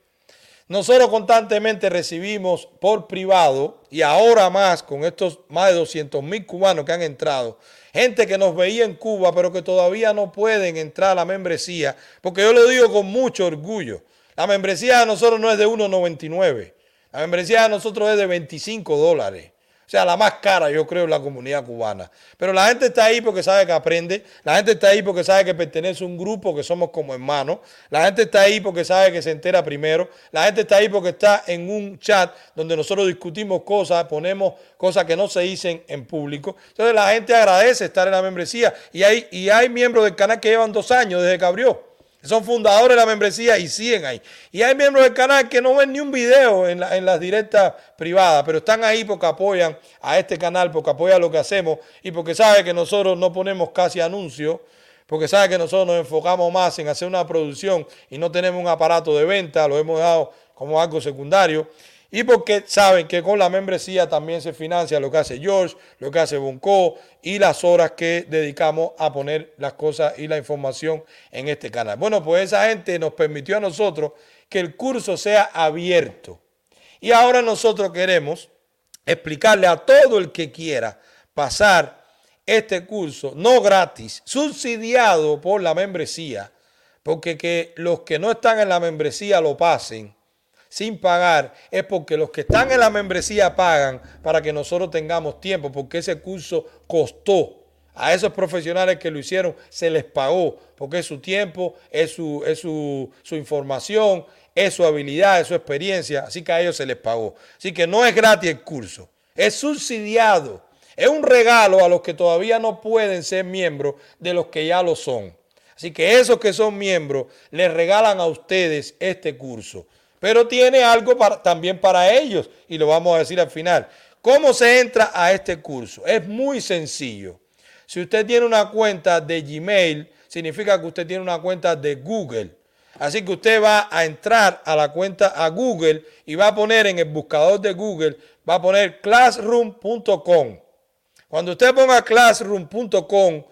S2: Nosotros constantemente recibimos por privado y ahora más con estos más de 200 mil cubanos que han entrado, gente que nos veía en Cuba pero que todavía no pueden entrar a la membresía, porque yo lo digo con mucho orgullo. La membresía de nosotros no es de 1,99, la membresía de nosotros es de 25 dólares. O sea, la más cara, yo creo, en la comunidad cubana. Pero la gente está ahí porque sabe que aprende. La gente está ahí porque sabe que pertenece a un grupo, que somos como hermanos. La gente está ahí porque sabe que se entera primero. La gente está ahí porque está en un chat donde nosotros discutimos cosas, ponemos cosas que no se dicen en público. Entonces la gente agradece estar en la membresía. Y hay, y hay miembros del canal que llevan dos años desde que abrió son fundadores de la membresía y siguen ahí. Y hay miembros del canal que no ven ni un video en, las directas privadas, pero están ahí porque apoyan a este canal, porque apoyan lo que hacemos y porque saben que nosotros no ponemos casi anuncios, porque saben que nosotros nos enfocamos más en hacer una producción y no tenemos un aparato de venta, lo hemos dado como algo secundario y porque saben que con la membresía también se financia lo que hace George, lo que hace Bonco y las horas que dedicamos a poner las cosas y la información en este canal. Bueno, pues esa gente nos permitió a nosotros que el curso sea abierto. Y ahora nosotros queremos explicarle a todo el que quiera pasar este curso, no gratis, subsidiado por la membresía, porque que los que no están en la membresía lo pasen sin pagar es porque los que están en la membresía pagan para que nosotros tengamos tiempo, porque ese curso costó. A esos profesionales que lo hicieron se les pagó, porque es su tiempo, es su, es su, su información, es su habilidad, es su experiencia, así que a ellos se les pagó. Así que no es gratis el curso, es subsidiado. Es un regalo a los que todavía no pueden ser miembros de los que ya lo son. Así que esos que son miembros les regalan a ustedes este curso pero tiene algo también para ellos y lo vamos a decir al final. ¿Cómo se entra a este curso? Es muy sencillo. Si usted tiene una cuenta de Gmail, significa que usted tiene una cuenta de Google. Así que usted va a entrar a la cuenta a Google y va a poner en el buscador de Google, va a poner classroom.com. Cuando usted ponga classroom.com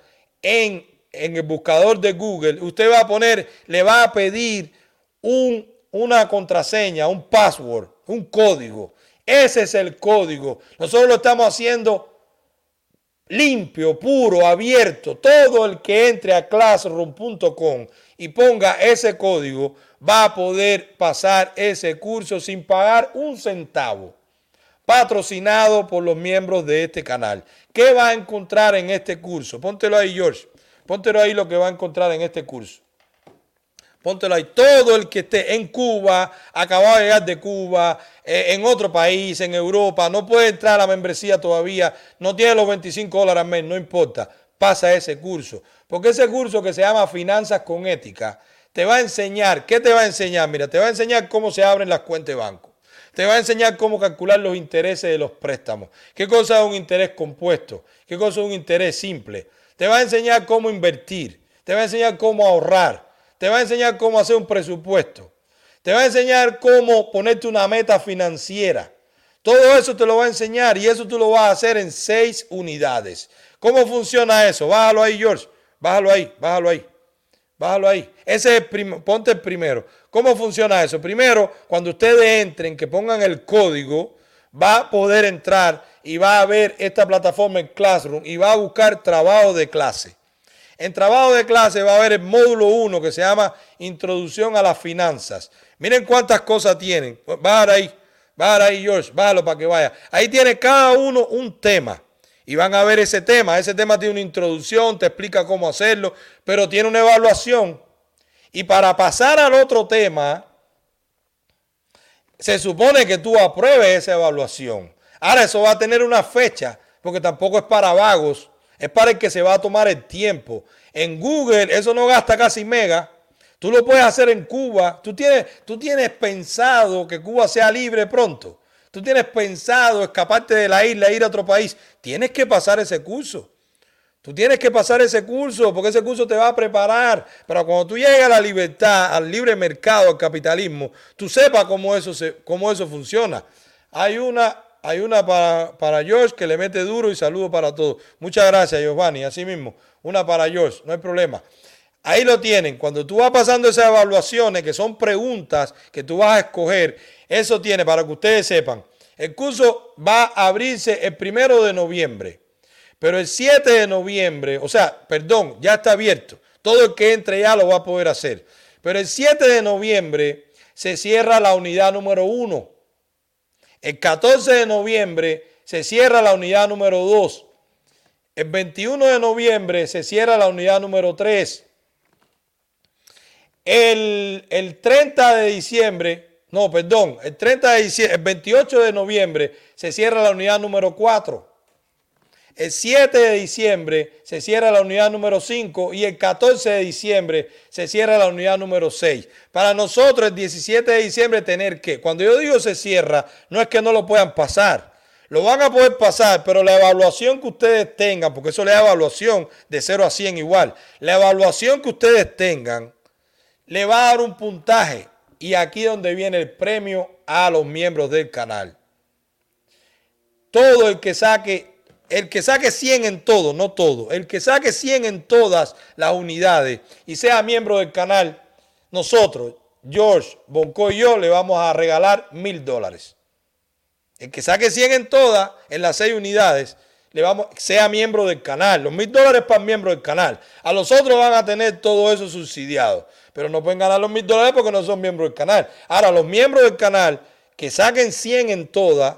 S2: en, en el buscador de Google, usted va a poner, le va a pedir un una contraseña, un password, un código. Ese es el código. Nosotros lo estamos haciendo limpio, puro, abierto. Todo el que entre a classroom.com y ponga ese código va a poder pasar ese curso sin pagar un centavo. Patrocinado por los miembros de este canal. ¿Qué va a encontrar en este curso? Póntelo ahí, George. Póntelo ahí lo que va a encontrar en este curso. Póntelo ahí. Todo el que esté en Cuba, acabado de llegar de Cuba, eh, en otro país, en Europa, no puede entrar a la membresía todavía, no tiene los 25 dólares al mes, no importa. Pasa ese curso. Porque ese curso que se llama Finanzas con Ética te va a enseñar, ¿qué te va a enseñar? Mira, te va a enseñar cómo se abren las cuentas de banco. Te va a enseñar cómo calcular los intereses de los préstamos. ¿Qué cosa es un interés compuesto? ¿Qué cosa es un interés simple? Te va a enseñar cómo invertir. Te va a enseñar cómo ahorrar te va a enseñar cómo hacer un presupuesto, te va a enseñar cómo ponerte una meta financiera. Todo eso te lo va a enseñar y eso tú lo vas a hacer en seis unidades. ¿Cómo funciona eso? Bájalo ahí, George. Bájalo ahí, bájalo ahí. Bájalo ahí. Ese es el ponte el primero. ¿Cómo funciona eso? Primero, cuando ustedes entren, que pongan el código, va a poder entrar y va a ver esta plataforma en Classroom y va a buscar trabajo de clase. En trabajo de clase va a haber el módulo 1 que se llama Introducción a las Finanzas. Miren cuántas cosas tienen. Bájalo ahí, bájalo ahí, George, bájalo para que vaya. Ahí tiene cada uno un tema. Y van a ver ese tema. Ese tema tiene una introducción, te explica cómo hacerlo, pero tiene una evaluación. Y para pasar al otro tema, se supone que tú apruebes esa evaluación. Ahora eso va a tener una fecha, porque tampoco es para vagos es para el que se va a tomar el tiempo. En Google eso no gasta casi mega. Tú lo puedes hacer en Cuba. Tú tienes, tú tienes pensado que Cuba sea libre pronto. Tú tienes pensado escaparte de la isla e ir a otro país. Tienes que pasar ese curso. Tú tienes que pasar ese curso porque ese curso te va a preparar para cuando tú llegues a la libertad, al libre mercado, al capitalismo, tú sepas cómo eso, se, cómo eso funciona. Hay una hay una para, George que le mete duro y saludo para todos. Muchas gracias, Giovanni. Así mismo, una para George, no hay problema. Ahí lo tienen. Cuando tú vas pasando esas evaluaciones, que son preguntas que tú vas a escoger, eso tiene para que ustedes sepan. El curso va a abrirse el primero de noviembre, pero el 7 de noviembre, o sea, perdón, ya está abierto. Todo el que entre ya lo va a poder hacer. Pero el 7 de noviembre se cierra la unidad número 1. El 14 de noviembre se cierra la unidad número 2. El 21 de noviembre se cierra la unidad número 3. El, el 30 de diciembre, no, perdón, el 30 de diciembre, el 28 de noviembre se cierra la unidad número 4. El 7 de diciembre se cierra la unidad número 5 y el 14 de diciembre se cierra la unidad número 6. Para nosotros el 17 de diciembre tener que, cuando yo digo se cierra, no es que no lo puedan pasar. Lo van a poder pasar, pero la evaluación que ustedes tengan, porque eso le da evaluación de 0 a 100 igual, la evaluación que ustedes tengan le va a dar un puntaje. Y aquí donde viene el premio a los miembros del canal. Todo el que saque, el que saque 100 en todo, no todo, el que saque 100 en todas las unidades y sea miembro del canal, nosotros, George, Bonco y yo, le vamos a regalar mil dólares. El que saque 100 en todas, en las 6 unidades, le vamos, sea miembro del canal. Los mil dólares para miembro del canal. A los otros van a tener todo eso subsidiado. Pero no pueden ganar los mil dólares porque no son miembros del canal. Ahora, los miembros del canal que saquen 100 en todas,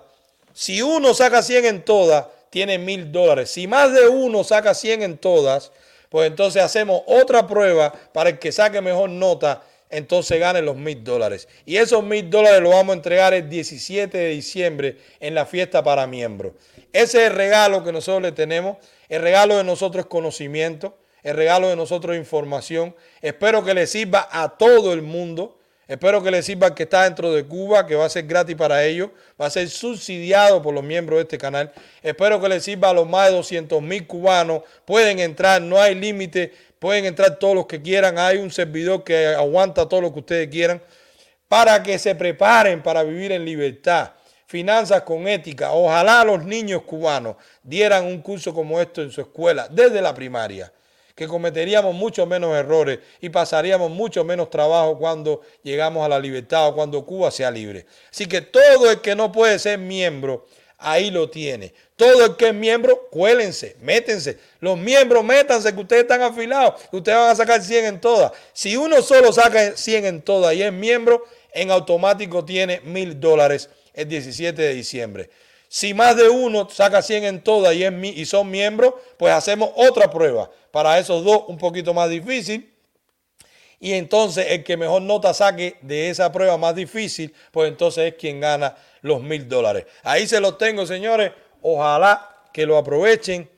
S2: si uno saca 100 en todas, tiene mil dólares. Si más de uno saca 100 en todas, pues entonces hacemos otra prueba para el que saque mejor nota, entonces gane los mil dólares. Y esos mil dólares los vamos a entregar el 17 de diciembre en la fiesta para miembros. Ese es el regalo que nosotros le tenemos. El regalo de nosotros es conocimiento. El regalo de nosotros es información. Espero que le sirva a todo el mundo. Espero que le sirva al que está dentro de Cuba, que va a ser gratis para ellos. Va a ser subsidiado por los miembros de este canal. Espero que le sirva a los más de 200 mil cubanos. Pueden entrar, no hay límite. Pueden entrar todos los que quieran. Hay un servidor que aguanta todo lo que ustedes quieran. Para que se preparen para vivir en libertad. Finanzas con ética. Ojalá los niños cubanos dieran un curso como esto en su escuela, desde la primaria que cometeríamos mucho menos errores y pasaríamos mucho menos trabajo cuando llegamos a la libertad o cuando Cuba sea libre. Así que todo el que no puede ser miembro, ahí lo tiene. Todo el que es miembro, cuélense, métense. Los miembros, métanse, que ustedes están afilados, ustedes van a sacar 100 en todas. Si uno solo saca 100 en todas y es miembro, en automático tiene mil dólares el 17 de diciembre. Si más de uno saca 100 en todas y, es, y son miembros, pues hacemos otra prueba. Para esos dos, un poquito más difícil. Y entonces el que mejor nota saque de esa prueba más difícil, pues entonces es quien gana los mil dólares. Ahí se los tengo, señores. Ojalá que lo aprovechen.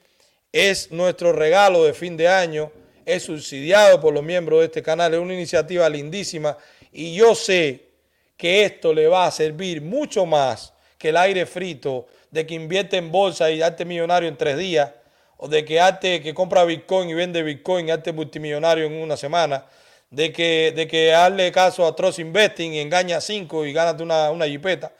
S2: Es nuestro regalo de fin de año. Es subsidiado por los miembros de este canal. Es una iniciativa lindísima. Y yo sé que esto le va a servir mucho más que el aire frito, de que invierte en bolsa y arte millonario en tres días, o de que arte que compra Bitcoin y vende Bitcoin y arte multimillonario en una semana, de que, de que hazle caso a Trust Investing y engaña cinco y gánate una, una jipeta.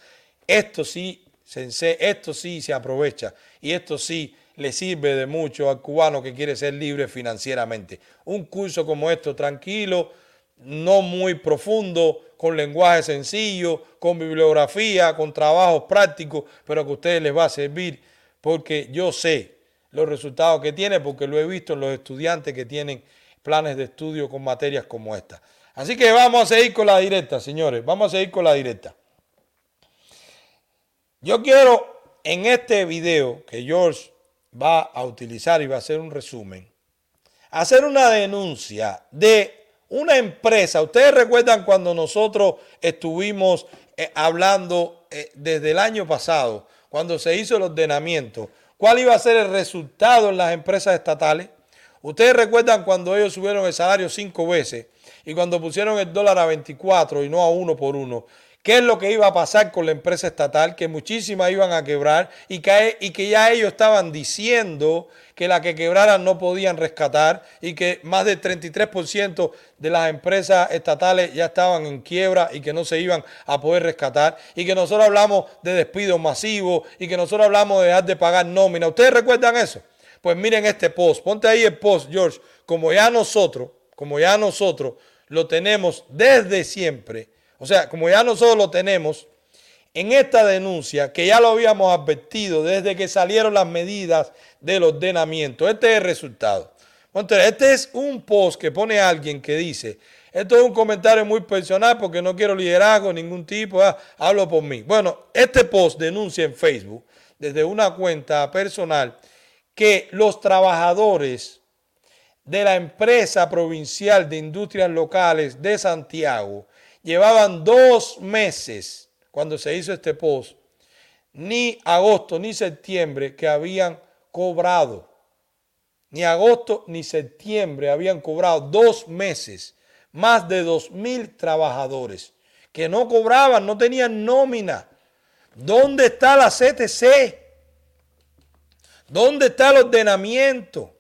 S2: Esto sí, esto sí se aprovecha y esto sí le sirve de mucho al cubano que quiere ser libre financieramente. Un curso como esto, tranquilo, no muy profundo, con lenguaje sencillo, con bibliografía, con trabajos prácticos, pero que a ustedes les va a servir porque yo sé los resultados que tiene porque lo he visto en los estudiantes que tienen planes de estudio con materias como esta. Así que vamos a seguir con la directa, señores, vamos a seguir con la directa. Yo quiero en este video que George va a utilizar y va a hacer un resumen, hacer una denuncia de una empresa, ustedes recuerdan cuando nosotros estuvimos eh, hablando eh, desde el año pasado, cuando se hizo el ordenamiento, cuál iba a ser el resultado en las empresas estatales. Ustedes recuerdan cuando ellos subieron el salario cinco veces y cuando pusieron el dólar a 24 y no a uno por uno. ¿Qué es lo que iba a pasar con la empresa estatal? Que muchísimas iban a quebrar y que, y que ya ellos estaban diciendo que la que quebraran no podían rescatar y que más del 33% de las empresas estatales ya estaban en quiebra y que no se iban a poder rescatar y que nosotros hablamos de despidos masivos y que nosotros hablamos de dejar de pagar nómina. ¿Ustedes recuerdan eso? Pues miren este post, ponte ahí el post, George, como ya nosotros como ya nosotros lo tenemos desde siempre, o sea, como ya nosotros lo tenemos en esta denuncia, que ya lo habíamos advertido desde que salieron las medidas del ordenamiento. Este es el resultado. Este es un post que pone alguien que dice, esto es un comentario muy personal porque no quiero liderazgo de ningún tipo, ah, hablo por mí. Bueno, este post denuncia en Facebook desde una cuenta personal que los trabajadores de la empresa provincial de industrias locales de Santiago llevaban dos meses cuando se hizo este post, ni agosto ni septiembre que habían cobrado. Ni agosto ni septiembre habían cobrado dos meses, más de dos mil trabajadores que no cobraban, no tenían nómina. ¿Dónde está la CTC? ¿Dónde está el ordenamiento?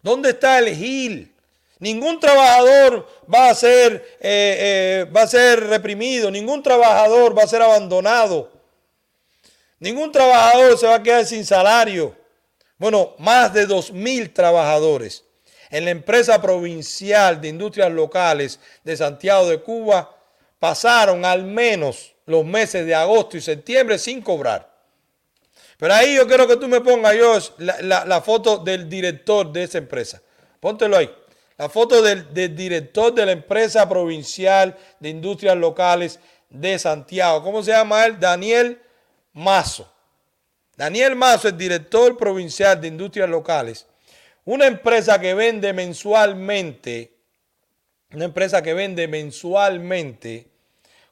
S2: ¿Dónde está el GIL? Ningún trabajador va a ser, eh, eh, va a ser reprimido, ningún trabajador va a ser abandonado, ningún trabajador se va a quedar sin salario. Bueno, más de dos mil trabajadores en la empresa provincial de industrias locales de Santiago de Cuba pasaron al menos los meses de agosto y septiembre sin cobrar. Pero ahí yo quiero que tú me pongas, yo la, la foto del director de esa empresa. Póntelo ahí. La foto del, director de la empresa provincial de industrias locales de Santiago. ¿Cómo se llama él? Daniel Mazo. Daniel Mazo es director provincial de industrias locales. Una empresa que vende mensualmente, una empresa que vende mensualmente,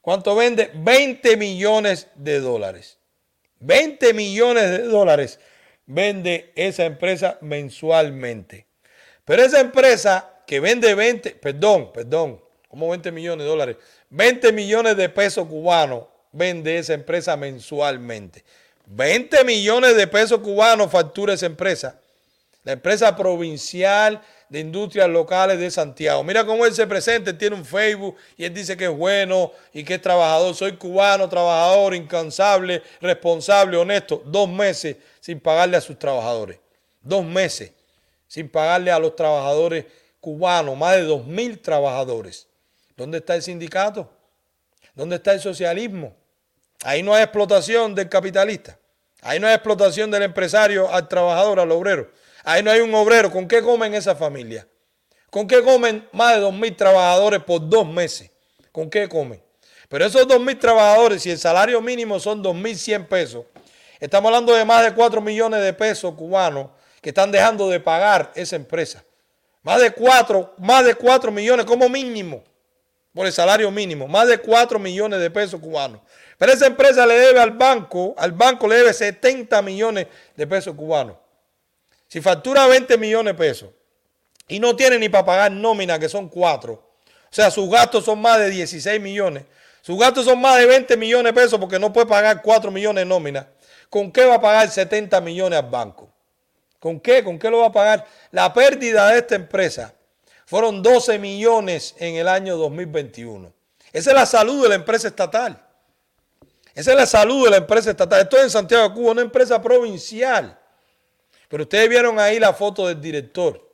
S2: ¿cuánto vende? 20 millones de dólares. 20 millones de dólares vende esa empresa mensualmente. Pero esa empresa que vende 20, perdón, perdón, como 20 millones de dólares, 20 millones de pesos cubanos vende esa empresa mensualmente. 20 millones de pesos cubanos factura esa empresa. La empresa provincial de industrias locales de Santiago. Mira cómo él se presenta, él tiene un Facebook y él dice que es bueno y que es trabajador. Soy cubano, trabajador, incansable, responsable, honesto. Dos meses sin pagarle a sus trabajadores. Dos meses sin pagarle a los trabajadores cubanos, más de dos mil trabajadores. ¿Dónde está el sindicato? ¿Dónde está el socialismo? Ahí no hay explotación del capitalista. Ahí no hay explotación del empresario al trabajador, al obrero. Ahí no hay un obrero. ¿Con qué comen esa familia? ¿Con qué comen más de dos mil trabajadores por dos meses? ¿Con qué comen? Pero esos dos mil trabajadores, si el salario mínimo son dos mil cien pesos, estamos hablando de más de cuatro millones de pesos cubanos que están dejando de pagar esa empresa. Más de 4, más de 4 millones como mínimo por el salario mínimo, más de 4 millones de pesos cubanos. Pero esa empresa le debe al banco, al banco le debe 70 millones de pesos cubanos. Si factura 20 millones de pesos y no tiene ni para pagar nómina, que son 4, o sea, sus gastos son más de 16 millones, sus gastos son más de 20 millones de pesos porque no puede pagar 4 millones de nómina, ¿con qué va a pagar 70 millones al banco? ¿Con qué? ¿Con qué lo va a pagar? La pérdida de esta empresa fueron 12 millones en el año 2021. Esa es la salud de la empresa estatal. Esa es la salud de la empresa estatal. Esto es en Santiago de Cuba, una empresa provincial. Pero ustedes vieron ahí la foto del director,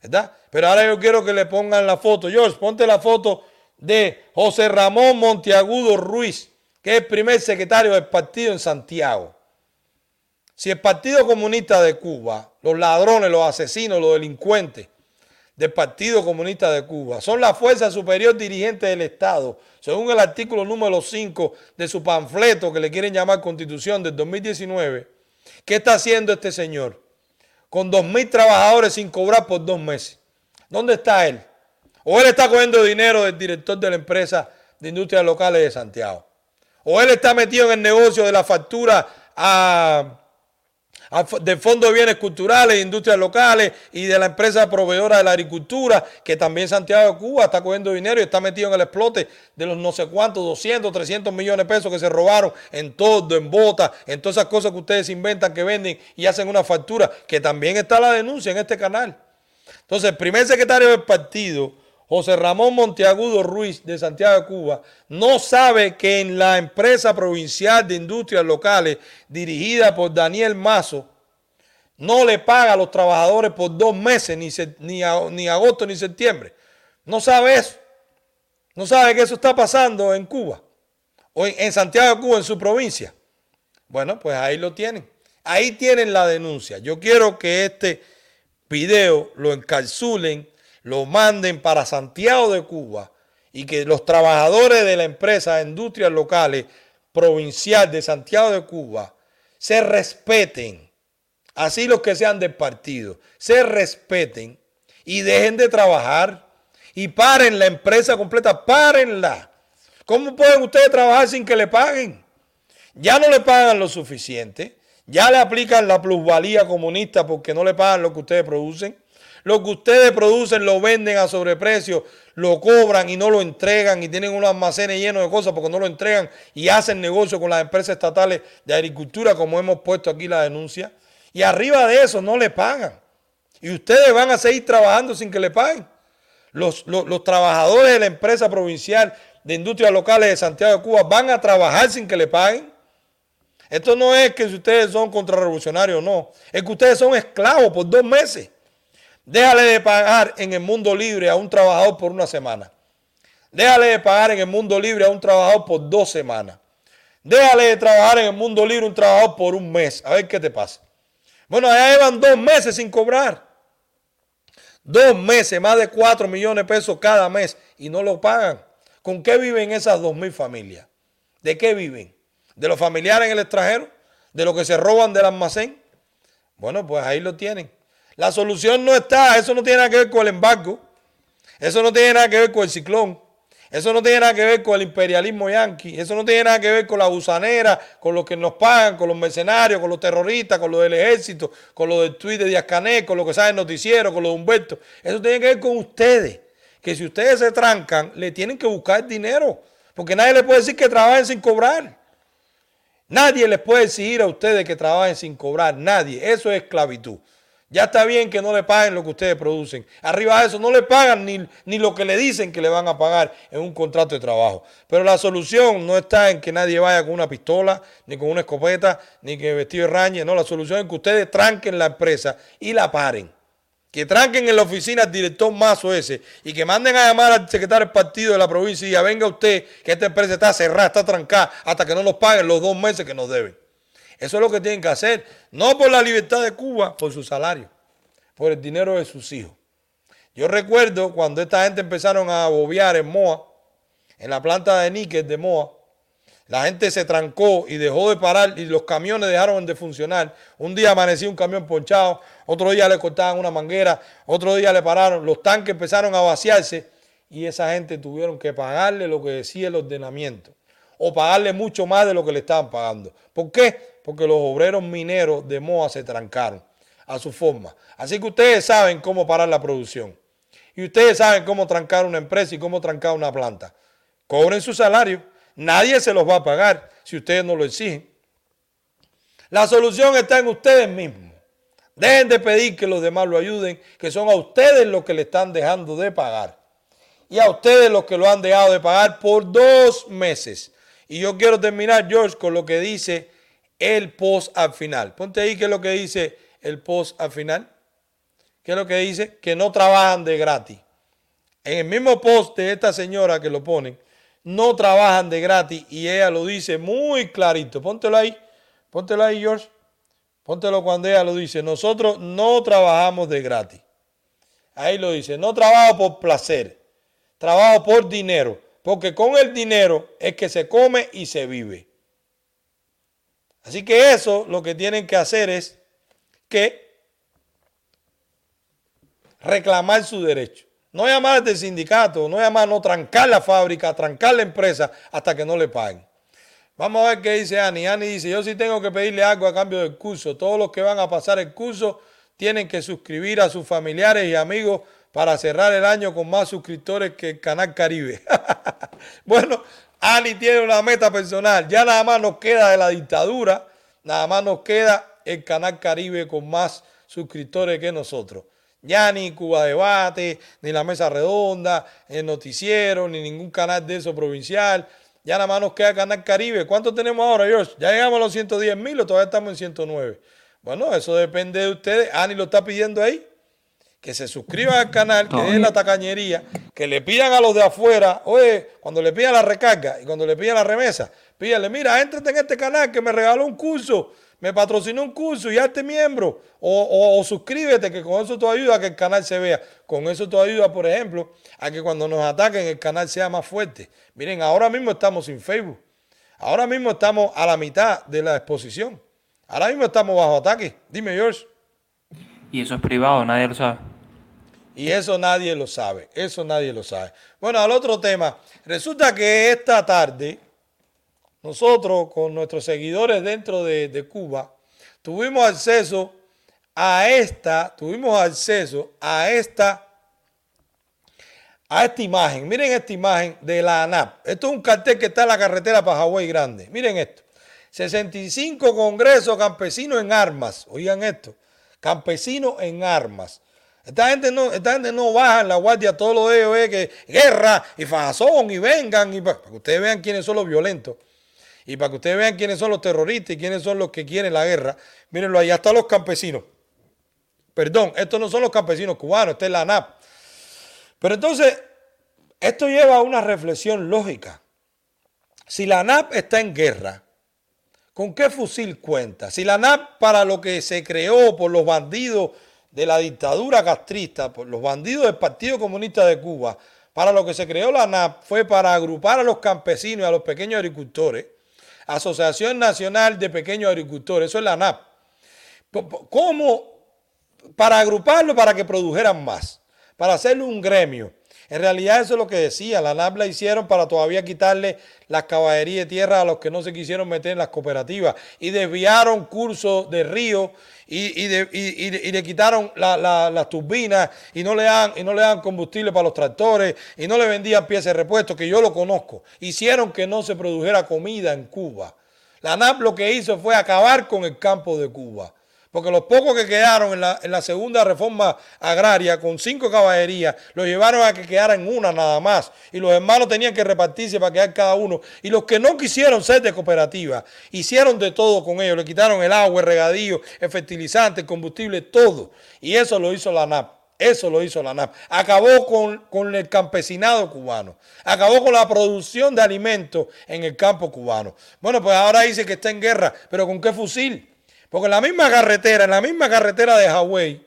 S2: ¿verdad? Pero ahora yo quiero que le pongan la foto. George, ponte la foto de José Ramón Monteagudo Ruiz, que es el primer secretario del partido en Santiago. Si el Partido Comunista de Cuba, los ladrones, los asesinos, los delincuentes del Partido Comunista de Cuba son la fuerza superior dirigente del Estado, según el artículo número 5 de su panfleto que le quieren llamar Constitución del 2019, ¿qué está haciendo este señor? Con 2.000 trabajadores sin cobrar por dos meses. ¿Dónde está él? O él está cogiendo dinero del director de la empresa de industrias locales de Santiago. O él está metido en el negocio de la factura a del Fondo de Bienes Culturales, Industrias Locales y de la empresa proveedora de la agricultura, que también Santiago de Cuba está cogiendo dinero y está metido en el explote de los no sé cuántos, 200, 300 millones de pesos que se robaron en todo, en botas, en todas esas cosas que ustedes inventan, que venden y hacen una factura, que también está la denuncia en este canal. Entonces, el primer secretario del partido, José Ramón Monteagudo Ruiz de Santiago de Cuba no sabe que en la empresa provincial de industrias locales dirigida por Daniel Mazo no le paga a los trabajadores por dos meses, ni, ni, ni agosto ni septiembre. No sabe eso. No sabe que eso está pasando en Cuba. O en, Santiago de Cuba, en su provincia. Bueno, pues ahí lo tienen. Ahí tienen la denuncia. Yo quiero que este video lo encapsulen, lo manden para Santiago de Cuba y que los trabajadores de la empresa industrias locales provincial de Santiago de Cuba se respeten. Así los que sean del partido, se respeten y dejen de trabajar y paren la empresa completa, párenla. ¿Cómo pueden ustedes trabajar sin que le paguen? Ya no le pagan lo suficiente, ya le aplican la plusvalía comunista porque no le pagan lo que ustedes producen. Lo que ustedes producen lo venden a sobreprecio, lo cobran y no lo entregan y tienen unos almacenes llenos de cosas porque no lo entregan y hacen negocio con las empresas estatales de agricultura como hemos puesto aquí la denuncia. Y arriba de eso no le pagan. Y ustedes van a seguir trabajando sin que le paguen. Los, los, trabajadores de la empresa provincial de industrias locales de Santiago de Cuba van a trabajar sin que le paguen. Esto no es que si ustedes son contrarrevolucionarios no, es que ustedes son esclavos por dos meses. Déjale de pagar en el mundo libre a un trabajador por una semana. Déjale de pagar en el mundo libre a un trabajador por dos semanas. Déjale de trabajar en el mundo libre a un trabajador por un mes. A ver qué te pasa. Bueno, allá llevan dos meses sin cobrar. Dos meses, más de cuatro millones de pesos cada mes y no lo pagan. ¿Con qué viven esas dos mil familias? ¿De qué viven? ¿De los familiares en el extranjero? ¿De lo que se roban del almacén? Bueno, pues ahí lo tienen. La solución no está, eso no tiene nada que ver con el embargo, eso no tiene nada que ver con el ciclón, eso no tiene nada que ver con el imperialismo yanqui, eso no tiene nada que ver con la gusanera, con los que nos pagan, con los mercenarios, con los terroristas, con los del ejército, con los del tweet de Díaz con lo que sabe el noticiero, con los de Humberto. Eso tiene que ver con ustedes, que si ustedes se trancan, le tienen que buscar dinero, porque nadie les puede decir que trabajen sin cobrar. Nadie les puede exigir a ustedes que trabajen sin cobrar, nadie. Eso es esclavitud. Ya está bien que no le paguen lo que ustedes producen. Arriba de eso no le pagan ni, ni, lo que le dicen que le van a pagar en un contrato de trabajo. Pero la solución no está en que nadie vaya con una pistola, ni con una escopeta, ni que vestido de raña. No, la solución es que ustedes tranquen la empresa y la paren. Que tranquen en la oficina al director Mazo ese y que manden a llamar al secretario del partido de la provincia y ya venga usted que esta empresa está cerrada, está trancada, hasta que no nos paguen los dos meses que nos deben. Eso es lo que tienen que hacer. No por la libertad de Cuba, por su salario, por el dinero de sus hijos. Yo recuerdo cuando esta gente empezaron a bobear en Moa, en la planta de níquel de Moa, la gente se trancó y dejó de parar y los camiones dejaron de funcionar. Un día amaneció un camión ponchado, otro día le cortaban una manguera, otro día le pararon, los tanques empezaron a vaciarse y esa gente tuvieron que pagarle lo que decía el ordenamiento o pagarle mucho más de lo que le estaban pagando. ¿Por qué? Porque los obreros mineros de Moa se trancaron a su forma. Así que ustedes saben cómo parar la producción. Y ustedes saben cómo trancar una empresa y cómo trancar una planta. Cobren su salario. Nadie se los va a pagar si ustedes no lo exigen. La solución está en ustedes mismos. Dejen de pedir que los demás lo ayuden, que son a ustedes los que le están dejando de pagar. Y a ustedes los que lo han dejado de pagar por dos meses. Y yo quiero terminar, George, con lo que dice el post al final. Ponte ahí qué es lo que dice el post al final. ¿Qué es lo que dice? Que no trabajan de gratis. En el mismo post de esta señora que lo ponen, no trabajan de gratis y ella lo dice muy clarito. Póntelo ahí, póntelo ahí, George. Póntelo cuando ella lo dice. Nosotros no trabajamos de gratis. Ahí lo dice. No trabajo por placer. Trabajo por dinero. Porque con el dinero es que se come y se vive. Así que eso lo que tienen que hacer es que reclamar su derecho. No llamar al sindicato, no llamar, no trancar la fábrica, trancar la empresa hasta que no le paguen. Vamos a ver qué dice Ani. Ani dice, yo sí tengo que pedirle algo a cambio del curso. Todos los que van a pasar el curso tienen que suscribir a sus familiares y amigos para cerrar el año con más suscriptores que el Canal Caribe. bueno, Ani tiene una meta personal. Ya nada más nos queda de la dictadura, nada más nos queda el Canal Caribe con más suscriptores que nosotros. Ya ni Cuba Debate, ni la Mesa Redonda, el Noticiero, ni ningún canal de eso provincial. Ya nada más nos queda Canal Caribe. ¿Cuánto tenemos ahora, George? ¿Ya llegamos a los 110 mil o todavía estamos en 109? Bueno, eso depende de ustedes. Ani lo está pidiendo ahí que se suscriban al canal, que den la tacañería, que le pidan a los de afuera, oye, cuando le pidan la recarga y cuando le pidan la remesa, pídale, mira, éntrate en este canal que me regaló un curso, me patrocinó un curso y hazte miembro. O, o- o suscríbete, que con eso te ayuda a que el canal se vea. Con eso te ayuda, por ejemplo, a que cuando nos ataquen el canal sea más fuerte. Miren, ahora mismo estamos sin Facebook. Ahora mismo estamos a la mitad de la exposición. Ahora mismo estamos bajo ataque. Dime, George.
S3: Y eso es privado, nadie lo sabe.
S2: Y eso nadie lo sabe. Eso nadie lo sabe. Bueno, al otro tema. Resulta que esta tarde, nosotros con nuestros seguidores dentro de, Cuba, tuvimos acceso a esta, tuvimos acceso a esta, a esta imagen. Miren esta imagen de la ANAP. Esto es un cartel que está en la carretera Hawái Grande. Miren esto. 65 Congreso Campesino en Armas. Oigan esto. Campesino en armas. Esta gente no, esta gente no baja en la guardia todo lo de ellos es que guerra y fazón y vengan y pa- para que ustedes vean quiénes son los violentos y para que ustedes vean quiénes son los terroristas y quiénes son los que quieren la guerra. Mírenlo, allá están los campesinos. Perdón, estos no son los campesinos cubanos, esta es la ANAP. Pero entonces, esto lleva a una reflexión lógica. Si la ANAP está en guerra, ¿con qué fusil cuenta? Si la ANAP para lo que se creó por los bandidos de la dictadura castrista, por los bandidos del Partido Comunista de Cuba, para lo que se creó la ANAP fue para agrupar a los campesinos y a los pequeños agricultores, Asociación Nacional de Pequeños Agricultores, eso es la ANAP. ¿Cómo? Para agruparlo para que produjeran más, para hacerle un gremio. En realidad eso es lo que decía, la NAP la hicieron para todavía quitarle las caballerías de tierra a los que no se quisieron meter en las cooperativas y desviaron cursos de río y, le quitaron la- la- las turbinas y no, le dan, y no le dan combustible para los tractores y no le vendían piezas de repuesto, que yo lo conozco. Hicieron que no se produjera comida en Cuba. La NAP lo que hizo fue acabar con el campo de Cuba. Porque los pocos que quedaron en la, en la segunda reforma agraria con cinco caballerías, los llevaron a que quedaran una nada más. Y los hermanos tenían que repartirse para quedar cada uno. Y los que no quisieron ser de cooperativa, hicieron de todo con ellos. Le quitaron el agua, el regadío, el fertilizante, el combustible, todo. Y eso lo hizo la NAP. Eso lo hizo la NAP. Acabó con, con el campesinado cubano. Acabó con la producción de alimentos en el campo cubano. Bueno, pues ahora dice que está en guerra, pero ¿con qué fusil? Porque en la misma carretera, en la misma carretera de Hawái,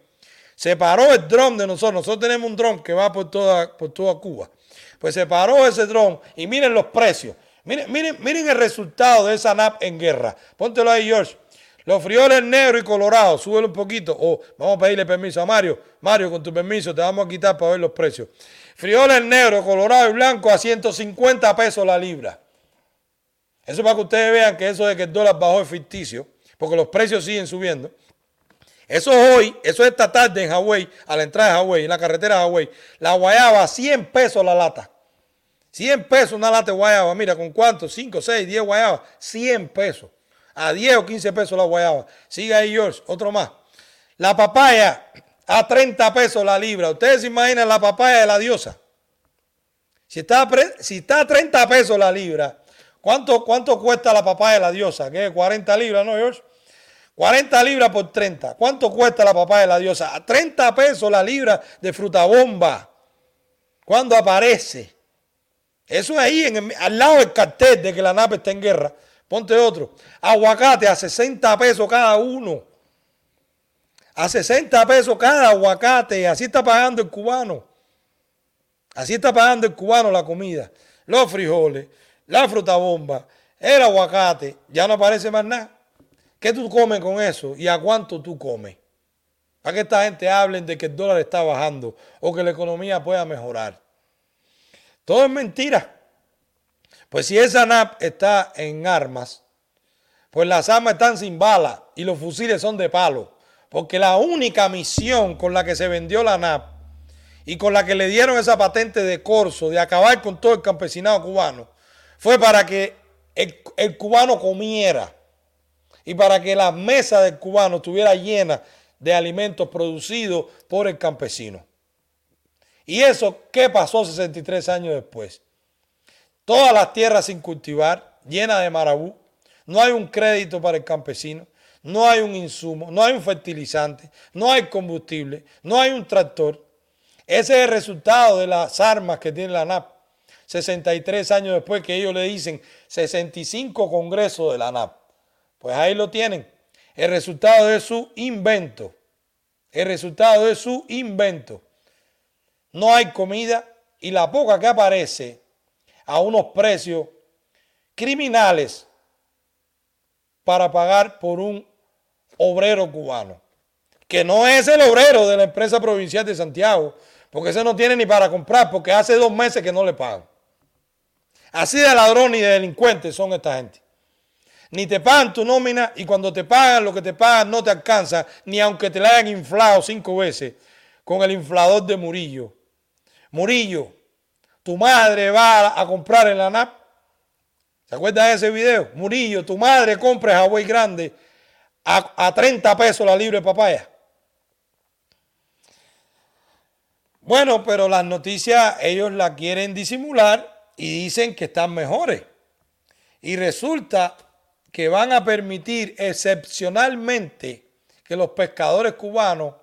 S2: se paró el dron de nosotros. Nosotros tenemos un dron que va por toda, por toda Cuba. Pues se paró ese dron y miren los precios. Miren, miren, miren el resultado de esa NAP en guerra. Póntelo ahí, George. Los frijoles negros y colorados, súbelo un poquito. O vamos a pedirle permiso a Mario. Mario, con tu permiso, te vamos a quitar para ver los precios. Frijoles negros, colorados y blancos a 150 pesos la libra. Eso para que ustedes vean que eso de que el dólar bajó es ficticio, porque los precios siguen subiendo. Eso es hoy, eso es esta tarde en Hawái, a la entrada de Hawái, en la carretera de Hawái. La guayaba, 100 pesos la lata. 100 pesos una lata de guayaba. Mira, ¿con cuánto? 5, 6, 10 guayabas. 100 pesos. A 10 o 15 pesos la guayaba. Sigue ahí, George. Otro más. La papaya a 30 pesos la libra. Ustedes se imaginan la papaya de la diosa. Si está, si está a 30 pesos la libra, ¿cuánto, ¿cuánto cuesta la papaya de la diosa? ¿Qué? 40 libras, ¿no, George? 40 libras por 30. ¿Cuánto cuesta la papaya de la diosa? A 30 pesos la libra de fruta bomba. ¿Cuándo aparece? Eso es ahí, en el- al lado del cartel de que la nave está en guerra. Ponte otro. Aguacate a 60 pesos cada uno. A 60 pesos cada aguacate. Así está pagando el cubano. Así está pagando el cubano la comida. Los frijoles, la fruta bomba, el aguacate. Ya no aparece más nada. ¿Qué tú comes con eso? ¿Y a cuánto tú comes? Para que esta gente hablen de que el dólar está bajando o que la economía pueda mejorar. Todo es mentira. Pues si esa NAP está en armas, pues las armas están sin balas y los fusiles son de palo. Porque la única misión con la que se vendió la NAP y con la que le dieron esa patente de corso de acabar con todo el campesinado cubano fue para que el, cubano comiera y para que la mesa del cubano estuviera llena de alimentos producidos por el campesino. ¿Y eso qué pasó 63 años después? Todas las tierras sin cultivar, llenas de marabú, no hay un crédito para el campesino, no hay un insumo, no hay un fertilizante, no hay combustible, no hay un tractor. Ese es el resultado de las armas que tiene la NAP. 63 años después que ellos le dicen 65 congresos de la NAP. Pues ahí lo tienen. El resultado de su invento. El resultado de su invento. No hay comida y la poca que aparece a unos precios criminales para pagar por un obrero cubano, que no es el obrero de la empresa provincial de Santiago, porque ese no tiene ni para comprar, porque hace dos meses que no le pagan. Así de ladrones y de delincuentes son esta gente. Ni te pagan tu nómina y cuando te pagan lo que te pagan no te alcanza, ni aunque te la hayan inflado cinco veces con el inflador de Murillo. Murillo, tu madre va a comprar en la NAP. ¿Se acuerdan de ese video? Murillo, tu madre compra en Hawaii Grande a, a 30 pesos la libre papaya. Bueno, pero las noticias ellos la quieren disimular y dicen que están mejores. Y resulta que van a permitir excepcionalmente que los pescadores cubanos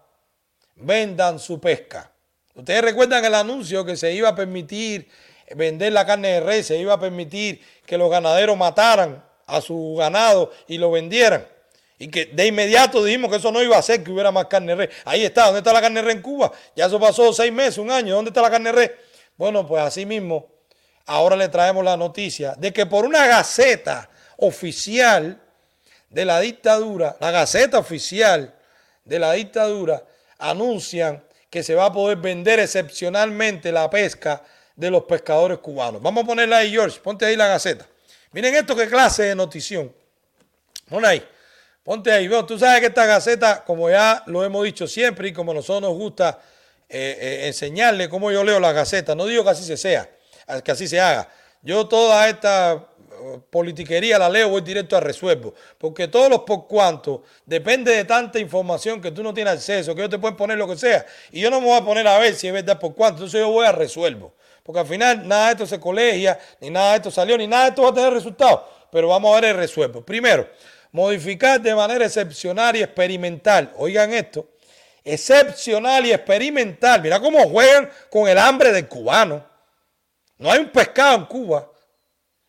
S2: vendan su pesca. Ustedes recuerdan el anuncio que se iba a permitir vender la carne de res, se iba a permitir que los ganaderos mataran a su ganado y lo vendieran. Y que de inmediato dijimos que eso no iba a hacer que hubiera más carne de res. Ahí está, ¿dónde está la carne de res en Cuba? Ya eso pasó seis meses, un año, ¿dónde está la carne de res? Bueno, pues así mismo, ahora le traemos la noticia de que por una gaceta oficial de la dictadura, la gaceta oficial de la dictadura, anuncian que se va a poder vender excepcionalmente la pesca de los pescadores cubanos. Vamos a ponerla ahí, George, ponte ahí la gaceta. Miren esto qué clase de notición. Pon ahí. Ponte ahí. Bueno, tú sabes que esta gaceta, como ya lo hemos dicho siempre y como a nosotros nos gusta eh, eh, enseñarle cómo yo leo la gaceta, no digo que así se sea, que así se haga. Yo toda esta eh, politiquería la leo, voy directo a resuelvo. Porque todos los por cuanto depende de tanta información que tú no tienes acceso, que yo te puedo poner lo que sea. Y yo no me voy a poner a ver si es verdad por cuánto. Entonces yo voy a resuelvo. Porque al final nada de esto se colegia, ni nada de esto salió, ni nada de esto va a tener resultados. Pero vamos a ver el resuelvo. Primero, modificar de manera excepcional y experimental. Oigan esto, excepcional y experimental. Mira cómo juegan con el hambre del cubano. No hay un pescado en Cuba,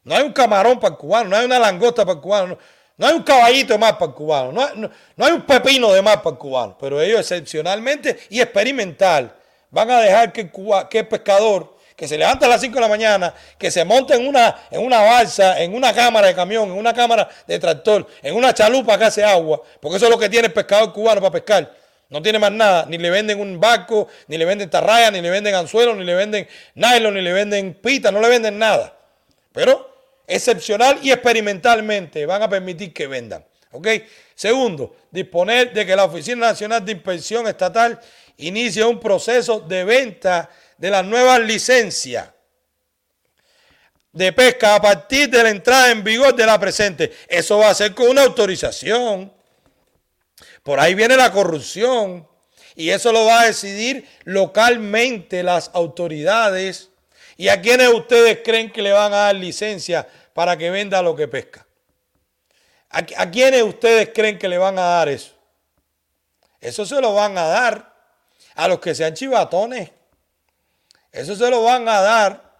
S2: no hay un camarón para el cubano, no hay una langosta para el cubano, no, hay un caballito de más para el cubano, no hay, no hay un pepino de más para el cubano. Pero ellos excepcionalmente y experimental van a dejar que el, Cuba, que pescador que se levanta a las 5 de la mañana, que se monta en una, en una balsa, en una cámara de camión, en una cámara de tractor, en una chalupa que hace agua, porque eso es lo que tiene el pescador cubano para pescar. No tiene más nada, ni le venden un barco, ni le venden tarraya, ni le venden anzuelo, ni le venden nylon, ni le venden pita, no le venden nada. Pero excepcional y experimentalmente van a permitir que vendan. ¿Ok? Segundo, disponer de que la Oficina Nacional de Inspección Estatal inicie un proceso de venta de las nuevas licencias de pesca a partir de la entrada en vigor de la presente. Eso va a ser con una autorización. Por ahí viene la corrupción. Y eso lo va a decidir localmente las autoridades. ¿Y a quiénes ustedes creen que le van a dar licencia para que venda lo que pesca? ¿A, a quiénes ustedes creen que le van a dar eso? Eso se lo van a dar a los que sean chivatones. Eso se lo van a dar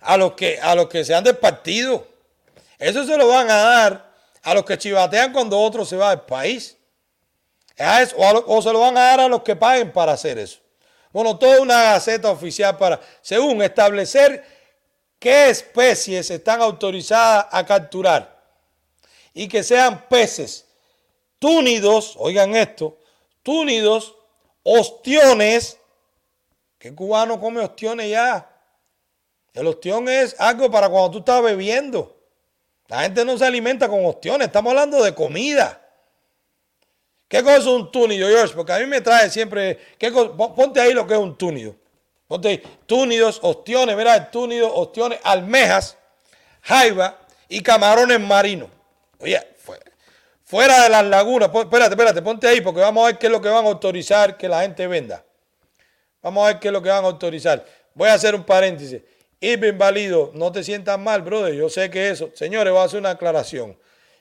S2: a los que, a los que sean del partido. Eso se lo van a dar a los que chivatean cuando otro se va del país. O, se lo van a dar a los que paguen para hacer eso. Bueno, toda una gaceta oficial para, según establecer qué especies están autorizadas a capturar y que sean peces túnidos, oigan esto, túnidos, ostiones, ¿Qué cubano come ostiones ya? El ostión es algo para cuando tú estás bebiendo. La gente no se alimenta con ostiones, estamos hablando de comida. ¿Qué cosa es un túnido, George? Porque a mí me trae siempre. ¿qué Ponte ahí lo que es un túnido. Ponte ahí. Túnidos, ostiones, mira, túnidos, ostiones, almejas, jaiba y camarones marinos. Oye, fuera de las lagunas. Espérate, espérate, ponte ahí porque vamos a ver qué es lo que van a autorizar que la gente venda. Vamos a ver qué es lo que van a autorizar. Voy a hacer un paréntesis. Inválido, no te sientas mal, brother. Yo sé que eso. Señores, voy a hacer una aclaración.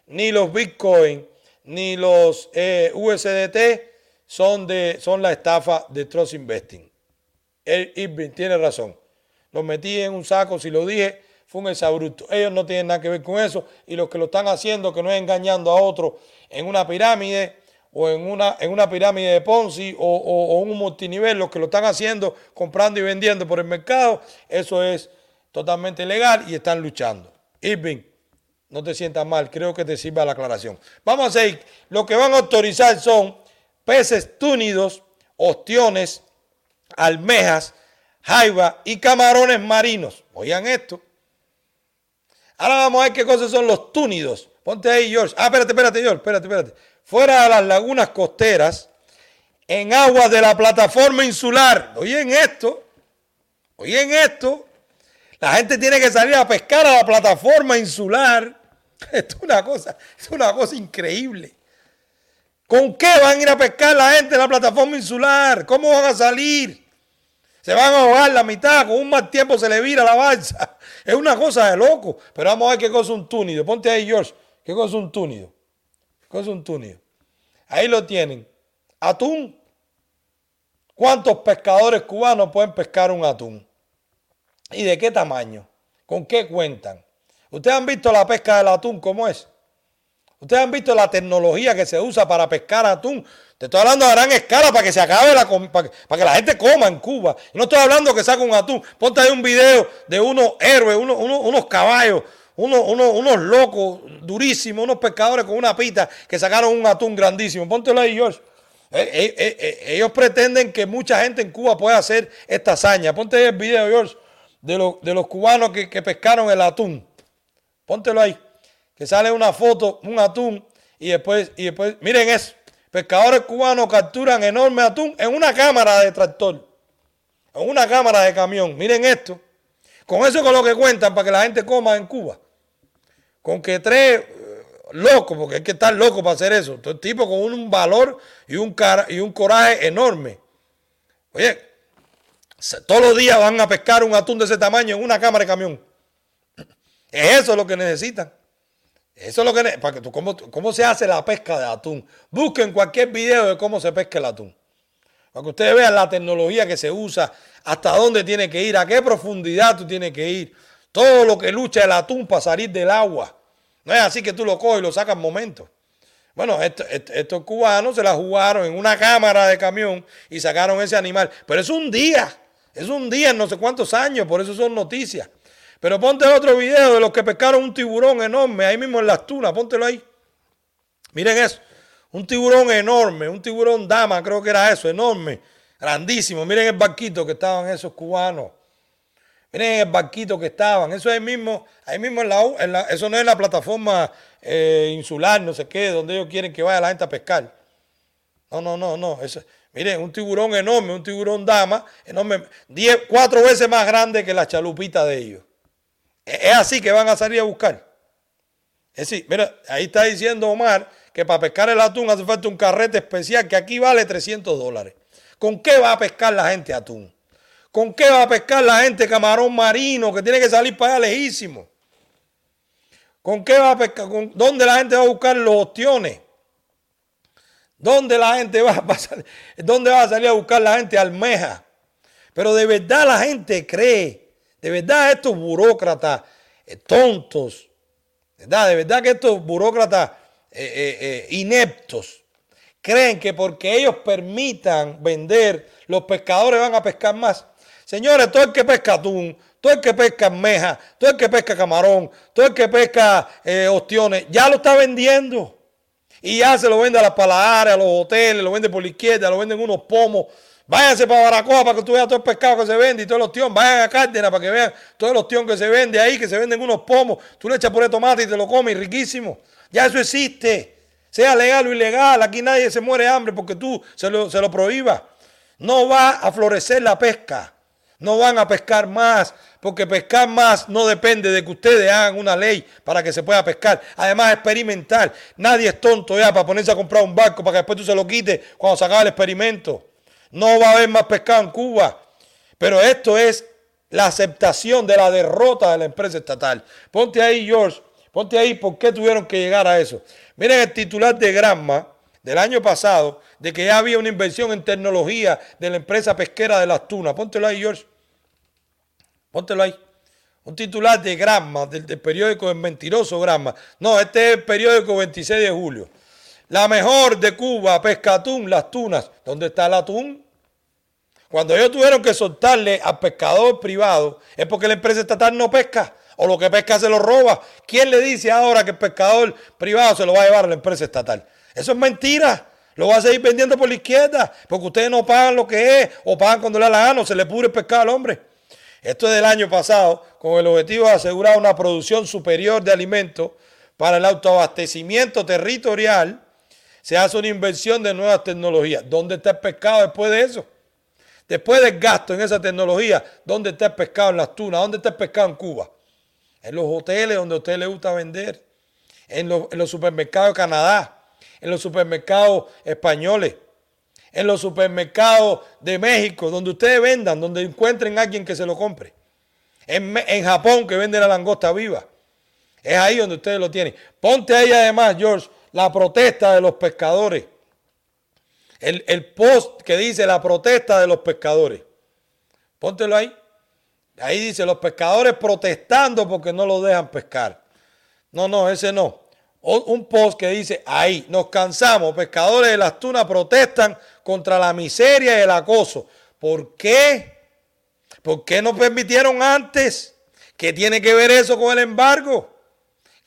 S2: Ni los bitcoins, ni los eh, USDT son, de, son la estafa de Trust Investing. El Irving tiene razón. Los metí en un saco, si lo dije, fue un exabruto. Ellos no tienen nada que ver con eso y los que lo están haciendo, que no es engañando a otro en una pirámide o en una, en una pirámide de Ponzi o un multinivel, los que lo están haciendo, comprando y vendiendo por el mercado, eso es totalmente ilegal y están luchando. Irving, no te sientas mal, creo que te sirva la aclaración. Vamos a seguir. Lo que van a autorizar son peces túnidos, ostiones, almejas, jaiba y camarones marinos. Oigan esto. Ahora vamos a ver qué cosas son los túnidos. Ponte ahí, George. Ah, espérate, espérate, George. Espérate, espérate. Fuera de las lagunas costeras, en aguas de la plataforma insular. Oigan esto. Oigan esto. La gente tiene que salir a pescar a la plataforma insular. Esto es una cosa, es una cosa increíble. ¿Con qué van a ir a pescar la gente en la plataforma insular? ¿Cómo van a salir? Se van a ahogar la mitad, con un mal tiempo se le vira la balsa. Es una cosa de loco. Pero vamos a ver qué cosa es un túnido. Ponte ahí, George. ¿Qué cosa es un túnido? ¿Qué cosa es un túnido? Ahí lo tienen. Atún. ¿Cuántos pescadores cubanos pueden pescar un atún? ¿Y de qué tamaño? ¿Con qué cuentan? ¿Ustedes han visto la pesca del atún cómo es? ¿Ustedes han visto la tecnología que se usa para pescar atún? Te estoy hablando a gran escala para que se acabe la para que, la gente coma en Cuba. No estoy hablando que saque un atún. Ponte ahí un video de unos héroes, unos, unos- unos caballos, unos, unos, locos durísimos, unos pescadores con una pita que sacaron un atún grandísimo. Póntelo ahí, George. Eh, eh, eh, ellos pretenden que mucha gente en Cuba pueda hacer esta hazaña. Ponte ahí el video, George, de, los- de los cubanos que, que pescaron el atún. Póntelo ahí. Que sale una foto, un atún, y después, y después, miren eso. Pescadores cubanos capturan enorme atún en una cámara de tractor. En una cámara de camión. Miren esto. Con eso con lo que cuentan para que la gente coma en Cuba. Con que tres eh, locos, porque hay que estar loco para hacer eso. Todo tipo con un valor y un, cara- y un coraje enorme. Oye, todos los días van a pescar un atún de ese tamaño en una cámara de camión. Es eso lo que necesitan. Eso es lo que para que ¿cómo, cómo se hace la pesca de atún. Busquen cualquier video de cómo se pesca el atún. Para que ustedes vean la tecnología que se usa, hasta dónde tiene que ir, a qué profundidad tú tienes que ir. Todo lo que lucha el atún para salir del agua. No es así que tú lo coges y lo sacas en momento. Bueno, esto- esto- estos cubanos se la jugaron en una cámara de camión y sacaron ese animal. Pero es un día, es un día en no sé cuántos años, por eso son noticias. Pero ponte otro video de los que pescaron un tiburón enorme ahí mismo en las tunas, póntelo ahí. Miren eso, un tiburón enorme, un tiburón dama, creo que era eso, enorme, grandísimo. Miren el barquito que estaban esos cubanos. Miren el barquito que estaban. Eso es mismo, ahí mismo en la, en la- eso no es la plataforma eh, insular, no sé qué, donde ellos quieren que vaya la gente a pescar. No, no, no, no. Eso, miren, un tiburón enorme, un tiburón dama, enorme, diez, cuatro veces más grande que la chalupita de ellos. Es así que van a salir a buscar. Es decir, mira, ahí está diciendo Omar que para pescar el atún hace falta un carrete especial que aquí vale 300 dólares. ¿Con qué va a pescar la gente atún? ¿Con qué va a pescar la gente camarón marino que tiene que salir para allá lejísimo? ¿Con qué va a pescar? ¿Con- ¿Dónde la gente va a buscar los ostiones? ¿Dónde la gente va a pasar? ¿Dónde va a salir a buscar la gente almeja? Pero de verdad la gente cree, de verdad estos burócratas eh, tontos, ¿verdad? De verdad que estos burócratas eh, eh, ineptos creen que porque ellos permitan vender, los pescadores van a pescar más. Señores, todo el que pesca atún, todo el que pesca almeja, todo el que pesca camarón, todo el que pesca ostiones, ya lo está vendiendo. Y ya se lo vende a las paladares, a los hoteles, lo vende por la izquierda, lo venden unos pomos. Váyanse para Baracoa para que tú veas todo el pescado que se vende y todos los tion. Vayan a Cárdenas para que vean todos los tion que se vende ahí, que se venden unos pomos. Tú le echas por el tomate y te lo comes, riquísimo. Ya eso existe. Sea legal o ilegal, aquí nadie se muere de hambre porque tú se lo, se lo prohíbas. No va a florecer la pesca. No van a pescar más, porque pescar más no depende de que ustedes hagan una ley para que se pueda pescar. Además, experimental. Nadie es tonto ya para ponerse a comprar un barco para que después tú se lo quites cuando se acabe el experimento. No va a haber más pescado en Cuba. Pero esto es la aceptación de la derrota de la empresa estatal. Ponte ahí, George. Ponte ahí por qué tuvieron que llegar a eso. Miren el titular de Granma del año pasado de que ya había una inversión en tecnología de la empresa pesquera de las tunas. Póntelo ahí, George. Póntelo ahí. Un titular de Granma, del, periódico El Mentiroso Granma. No, este es el periódico 26 de julio. La mejor de Cuba, pescatún, las tunas. ¿Dónde está el atún? Cuando ellos tuvieron que soltarle al pescador privado, es porque la empresa estatal no pesca. O lo que pesca se lo roba. ¿Quién le dice ahora que el pescador privado se lo va a llevar a la empresa estatal? Eso es mentira. Lo va a seguir vendiendo por la izquierda. Porque ustedes no pagan lo que es. O pagan cuando le da la gana. O se le pudre el pescado al hombre. Esto es del año pasado. Con el objetivo de asegurar una producción superior de alimentos para el autoabastecimiento territorial. Se hace una inversión de nuevas tecnologías. ¿Dónde está el pescado después de eso? Después del gasto en esa tecnología, ¿dónde está el pescado en las tunas? ¿Dónde está el pescado en Cuba? En los hoteles donde a usted le gusta vender, en los, supermercados de Canadá, en los supermercados españoles, en los supermercados de México, donde ustedes vendan, donde encuentren a alguien que se lo compre. En, en Japón, que vende la langosta viva. Es ahí donde ustedes lo tienen. Ponte ahí además, George, la protesta de los pescadores. El, el post que dice la protesta de los pescadores. Póntelo ahí. Ahí dice los pescadores protestando porque no los dejan pescar. No, no, ese no. Un post que dice ahí, nos cansamos, pescadores de las tunas protestan contra la miseria y el acoso. ¿Por qué? ¿Por qué no permitieron antes? ¿Qué tiene que ver eso con el embargo?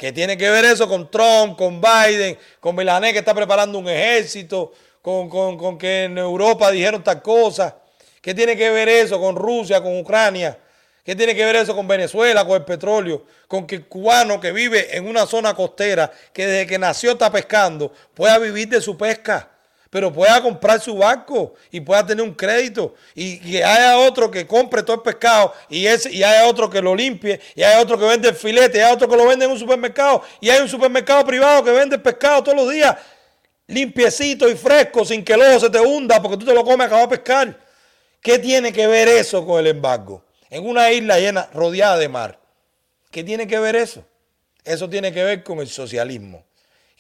S2: ¿Qué tiene que ver eso con Trump, con Biden, con Milané que está preparando un ejército, con, con- con que en Europa dijeron tal cosa? ¿Qué tiene que ver eso con Rusia, con Ucrania? ¿Qué tiene que ver eso con Venezuela, con el petróleo? Con que el cubano que vive en una zona costera, que desde que nació está pescando, pueda vivir de su pesca, pero pueda comprar su barco y pueda tener un crédito y que haya otro que compre todo el pescado y, ese, y haya otro que lo limpie y haya otro que vende el filete y haya otro que lo vende en un supermercado y hay un supermercado privado que vende el pescado todos los días limpiecito y fresco sin que el ojo se te hunda porque tú te lo comes acabas de pescar. ¿Qué tiene que ver eso con el embargo? En una isla llena, rodeada de mar. ¿Qué tiene que ver eso? Eso tiene que ver con el socialismo.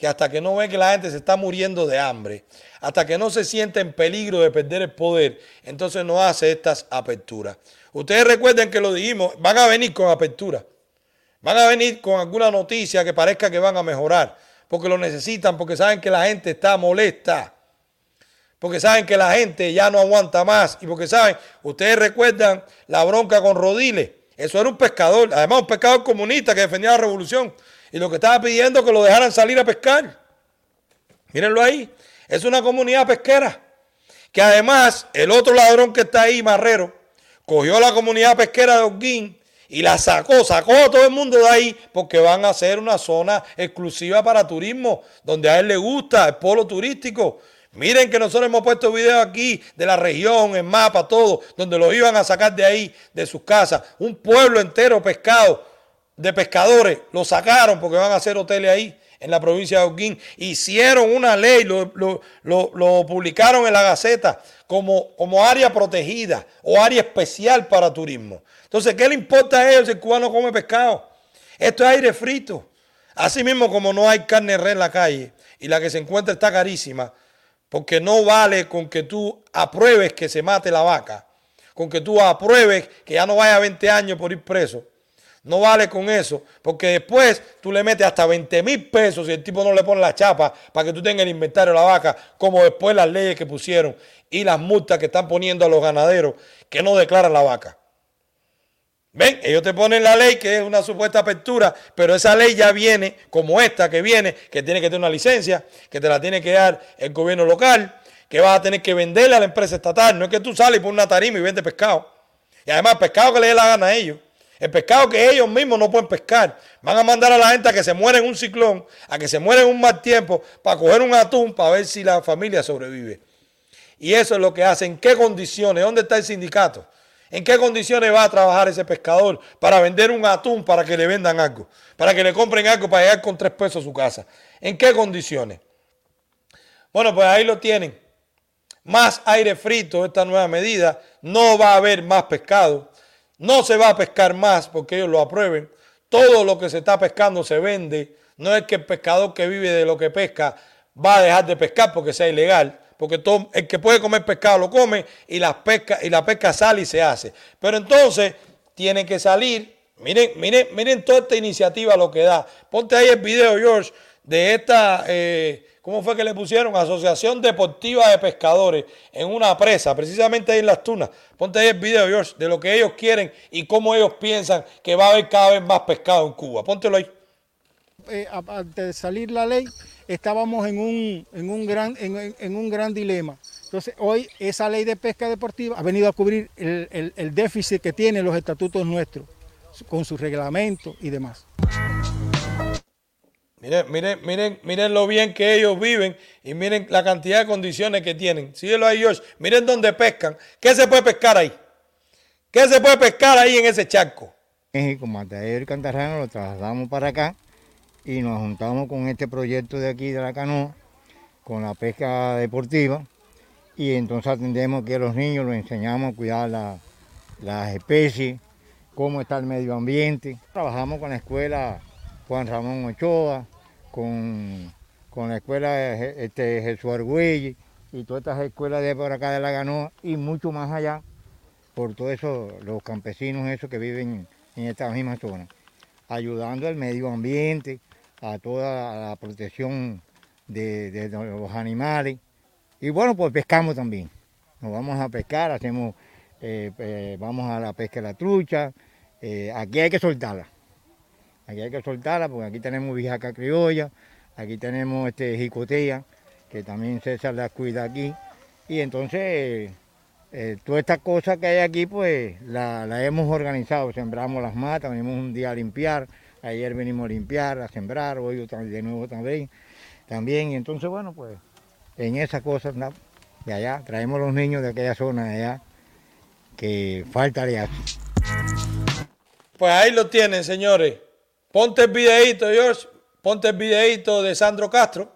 S2: Que hasta que no ve que la gente se está muriendo de hambre, hasta que no se siente en peligro de perder el poder, entonces no hace estas aperturas. Ustedes recuerden que lo dijimos, van a venir con apertura. Van a venir con alguna noticia que parezca que van a mejorar, porque lo necesitan, porque saben que la gente está molesta porque saben que la gente ya no aguanta más y porque saben, ustedes recuerdan la bronca con Rodiles, eso era un pescador, además un pescador comunista que defendía la revolución y lo que estaba pidiendo que lo dejaran salir a pescar. Mírenlo ahí, es una comunidad pesquera que además el otro ladrón que está ahí, Marrero, cogió a la comunidad pesquera de Holguín y la sacó, sacó a todo el mundo de ahí porque van a hacer una zona exclusiva para turismo, donde a él le gusta el polo turístico. Miren que nosotros hemos puesto videos aquí de la región, en mapa, todo, donde los iban a sacar de ahí, de sus casas. Un pueblo entero pescado, de pescadores, lo sacaron porque van a hacer hoteles ahí en la provincia de Holguín. Hicieron una ley, lo, lo- lo- publicaron en la Gaceta como, como área protegida o área especial para turismo. Entonces, ¿qué le importa a ellos si el cubano come pescado? Esto es aire frito. Así mismo como no hay carne res en la calle y la que se encuentra está carísima, porque no vale con que tú apruebes que se mate la vaca, con que tú apruebes que ya no vaya 20 años por ir preso. No vale con eso, porque después tú le metes hasta 20 mil pesos si el tipo no le pone la chapa para que tú tengas el inventario de la vaca, como después las leyes que pusieron y las multas que están poniendo a los ganaderos que no declaran la vaca. Ven, ellos te ponen la ley que es una supuesta apertura, pero esa ley ya viene como esta que viene, que tiene que tener una licencia, que te la tiene que dar el gobierno local, que vas a tener que venderle a la empresa estatal. No es que tú sales y pones una tarima y vendes pescado. Y además, pescado que le dé la gana a ellos. El pescado que ellos mismos no pueden pescar. Van a mandar a la gente a que se muera en un ciclón, a que se muera en un mal tiempo, para coger un atún, para ver si la familia sobrevive. Y eso es lo que hace. ¿En qué condiciones? ¿Dónde está el sindicato? ¿En qué condiciones va a trabajar ese pescador para vender un atún para que le vendan algo? Para que le compren algo para llegar con tres pesos a su casa. ¿En qué condiciones? Bueno, pues ahí lo tienen. Más aire frito, esta nueva medida. No va a haber más pescado. No se va a pescar más porque ellos lo aprueben. todo lo que se está pescando se vende. No es que el pescador que vive de lo que pesca va a dejar de pescar porque sea ilegal, porque todo, el que puede comer pescado lo come y la pesca, y la pesca sale y se hace. Pero entonces tiene que salir. Miren, miren, miren toda esta iniciativa lo que da. Ponte ahí el video, George, de esta, eh, ¿cómo fue que le pusieron? Asociación Deportiva de Pescadores en una presa, precisamente ahí en las tunas. Ponte ahí el video, George, de lo que ellos quieren y cómo ellos piensan que va a haber cada vez más pescado en Cuba. Póntelo ahí.
S9: eh, antes de salir la ley, estábamos en un, en un, gran, en, un gran dilema. Entonces, hoy esa ley de pesca deportiva ha venido a cubrir el, el- el déficit que tienen los estatutos nuestros, con su reglamento y demás.
S2: Miren, miren, miren, miren lo bien que ellos viven y miren la cantidad de condiciones que tienen. Síguelo ahí, George. Miren dónde pescan. ¿Qué se puede pescar ahí? ¿Qué se puede pescar ahí en ese charco?
S10: México, Matadero y Cantarrano, lo trasladamos para acá y nos juntamos con este proyecto de aquí de la canoa, con la pesca deportiva, y entonces atendemos que a los niños los enseñamos a cuidar la- las especies, cómo está el medio ambiente. Trabajamos con la escuela Juan Ramón Ochoa, con, con la escuela este, Jesús Argüelles y todas estas escuelas de por acá de la canoa y mucho más allá por todos esos, los campesinos esos que viven en esta misma zona, ayudando al medio ambiente, a toda la protección de, de los animales. Y bueno, pues pescamos también. Nos vamos a pescar, hacemos, eh, eh, vamos a la pesca de la trucha. eh, aquí hay que soltarla. Aquí hay que soltarla porque aquí tenemos bijaca criolla, aquí tenemos este jicotea, que también César la cuida aquí. Y entonces eh, todas estas cosas que hay aquí, pues la, la hemos organizado. Sembramos las matas, venimos un día a limpiar, ayer venimos a limpiar, a sembrar, hoy de nuevo también. también. Y entonces, bueno, pues en esas cosas andamos. de allá, traemos los niños de aquella zona de allá, que falta le hace.
S2: Pues ahí lo tienen, señores. Ponte el videíto, George. Ponte el videíto de Sandro Castro.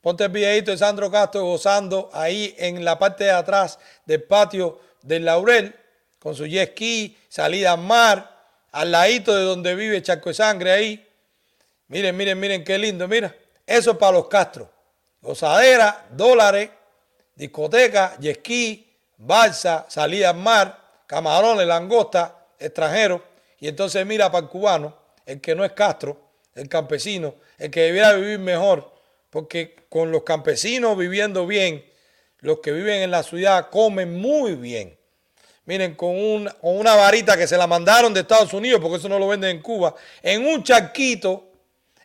S2: Ponte el videíto de Sandro Castro gozando ahí en la parte de atrás del patio del Laurel, con su jet ski, salida al mar, al ladito de donde vive Charco de Sangre ahí. Miren, miren, miren qué lindo, mira. Eso es para los Castro. Gozadera, dólares, discoteca, jet ski, balsa, salida al mar, camarones, langosta, extranjeros. Y entonces mira para el cubano, el que no es Castro, el campesino, el que debiera vivir mejor, porque con los campesinos viviendo bien, los que viven en la ciudad comen muy bien. Miren, con, un- con una varita que se la mandaron de Estados Unidos, porque eso no lo venden en Cuba, en un charquito,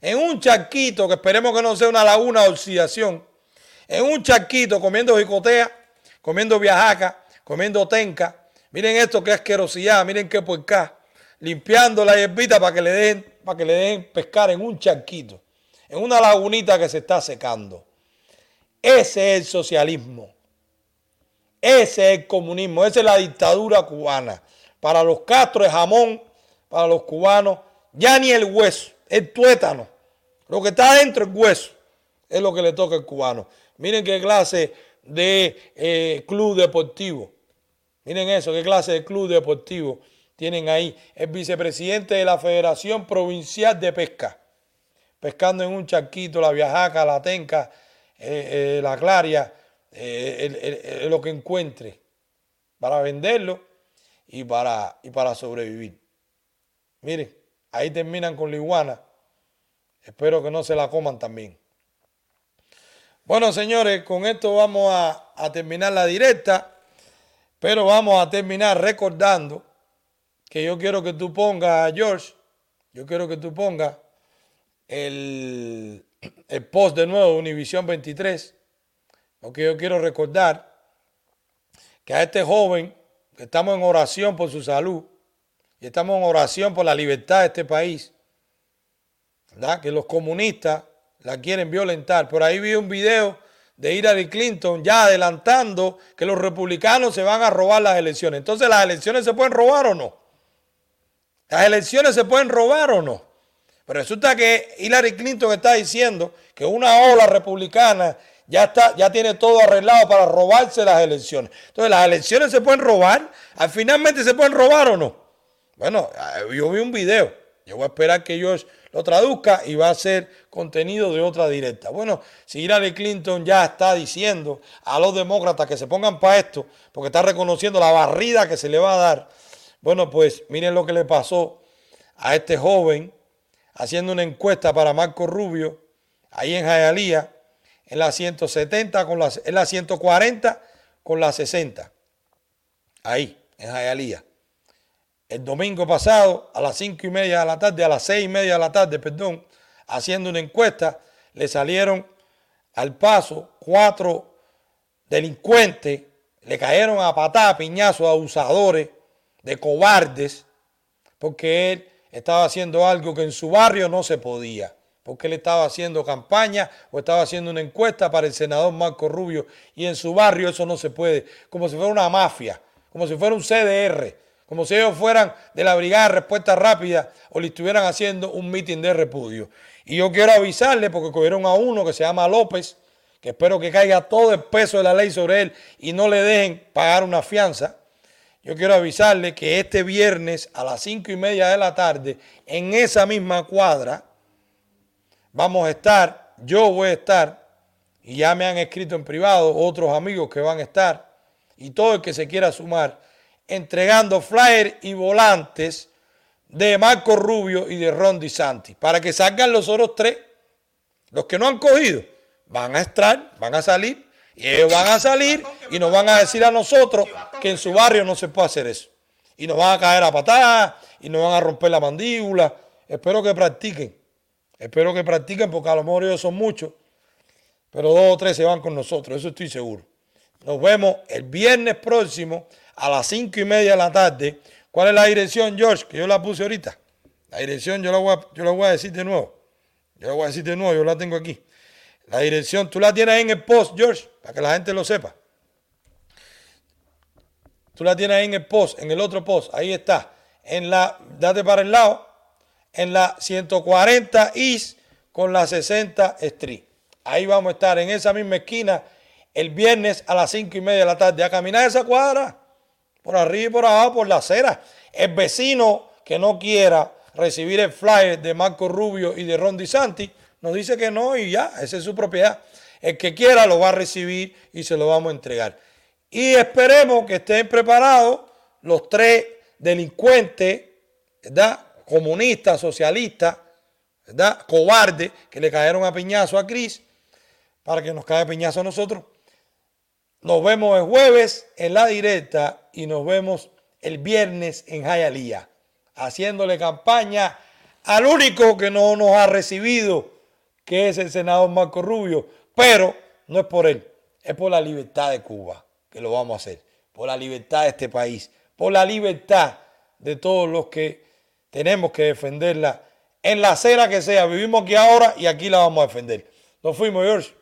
S2: en un charquito, que esperemos que no sea una laguna de oxidación, en un charquito comiendo jicotea, comiendo viajaca, comiendo tenca. Miren esto, qué asquerosidad, miren qué puerca. Limpiando la hierbita para que le dejen, para que le dejen pescar en un charquito, en una lagunita que se está secando. Ese es el socialismo. Ese es el comunismo, esa es la dictadura cubana. Para los Castro es jamón, para los cubanos ya ni el hueso, el tuétano. Lo que está dentro es hueso, es lo que le toca al cubano. Miren qué clase de eh, club deportivo. Miren eso, qué clase de club deportivo tienen ahí. El vicepresidente de la Federación Provincial de Pesca. Pescando en un charquito, la viajaca, la tenca, eh, eh, la claria, eh, lo que encuentre para venderlo y para, y para sobrevivir. Miren, ahí terminan con la iguana. Espero que no se la coman también. Bueno, señores, con esto vamos a terminar la directa, pero vamos a terminar recordando que yo quiero que tú pongas, George, yo quiero que tú pongas el, el post de nuevo de Univisión 23, porque yo quiero recordar que a este joven, estamos en oración por su salud, y estamos en oración por la libertad de este país, ¿verdad? que los comunistas la quieren violentar. Por ahí vi un video de Hillary Clinton ya adelantando que los republicanos se van a robar las elecciones. Entonces, ¿las elecciones se pueden robar o no? ¿Las elecciones se pueden robar o no? Pero resulta que Hillary Clinton está diciendo que una ola republicana ya, está, ya tiene todo arreglado para robarse las elecciones. Entonces, ¿las elecciones se pueden robar? ¿Al finalmente se pueden robar o no? Bueno, yo vi un video Yo voy a esperar que George lo traduzca y va a ser contenido de otra directa. Bueno, si Hillary Clinton ya está diciendo a los demócratas que se pongan para esto, porque está reconociendo la barrida que se le va a dar, bueno, pues miren lo que le pasó a este joven haciendo una encuesta para Marco Rubio, ahí en Jayalía, en la 170 con las, en la 140 con la 60. Ahí, en Jayalía el domingo pasado a las cinco y media de la tarde, a las seis y media de la tarde, perdón, haciendo una encuesta, le salieron al paso cuatro delincuentes, le cayeron a patada, piñazos, abusadores, de cobardes, porque él estaba haciendo algo que en su barrio no se podía, porque él estaba haciendo campaña o estaba haciendo una encuesta para el senador Marco Rubio y en su barrio eso no se puede, como si fuera una mafia, como si fuera un CDR como si ellos fueran de la Brigada de Respuesta Rápida o le estuvieran haciendo un mitin de repudio. Y yo quiero avisarle, porque cogieron a uno que se llama López, que espero que caiga todo el peso de la ley sobre él y no le dejen pagar una fianza. Yo quiero avisarle que este viernes a las cinco y media de la tarde, en esa misma cuadra, vamos a estar, yo voy a estar, y ya me han escrito en privado otros amigos que van a estar, y todo el que se quiera sumar entregando flyers y volantes de Marco Rubio y de Ron DeSantis para que salgan los otros tres. Los que no han cogido van a estar, van a salir y ellos van a salir y nos van a decir a nosotros que en su barrio no se puede hacer eso. Y nos van a caer a patadas y nos van a romper la mandíbula. Espero que practiquen. Espero que practiquen porque a lo mejor ellos son muchos. Pero dos o tres se van con nosotros, eso estoy seguro. Nos vemos el viernes próximo a las cinco y media de la tarde. ¿Cuál es la dirección, George? Que yo la puse ahorita. La dirección yo la voy a, yo la voy a decir de nuevo. Yo la voy a decir de nuevo, yo la tengo aquí. La dirección, tú la tienes en el post, George, para que la gente lo sepa. Tú la tienes ahí en el post, en el otro post, ahí está. En la, date para el lado, en la 140 East con la 60 Street. Ahí vamos a estar en esa misma esquina el viernes a las 5 y media de la tarde a caminar esa cuadra por arriba y por abajo, por la acera. El vecino que no quiera recibir el flyer de Marco Rubio y de Ron Santi nos dice que no y ya, esa es su propiedad. El que quiera lo va a recibir y se lo vamos a entregar. Y esperemos que estén preparados los tres delincuentes, ¿verdad? Comunistas, socialistas, ¿verdad? Cobardes, que le cayeron a piñazo a Cris, para que nos caiga piñazo a nosotros. Nos vemos el jueves en la directa y nos vemos el viernes en Jayalía, haciéndole campaña al único que no nos ha recibido, que es el senador Marco Rubio, pero no es por él, es por la libertad de Cuba que lo vamos a hacer, por la libertad de este país, por la libertad de todos los que tenemos que defenderla en la acera que sea. Vivimos aquí ahora y aquí la vamos a defender. Nos fuimos, George.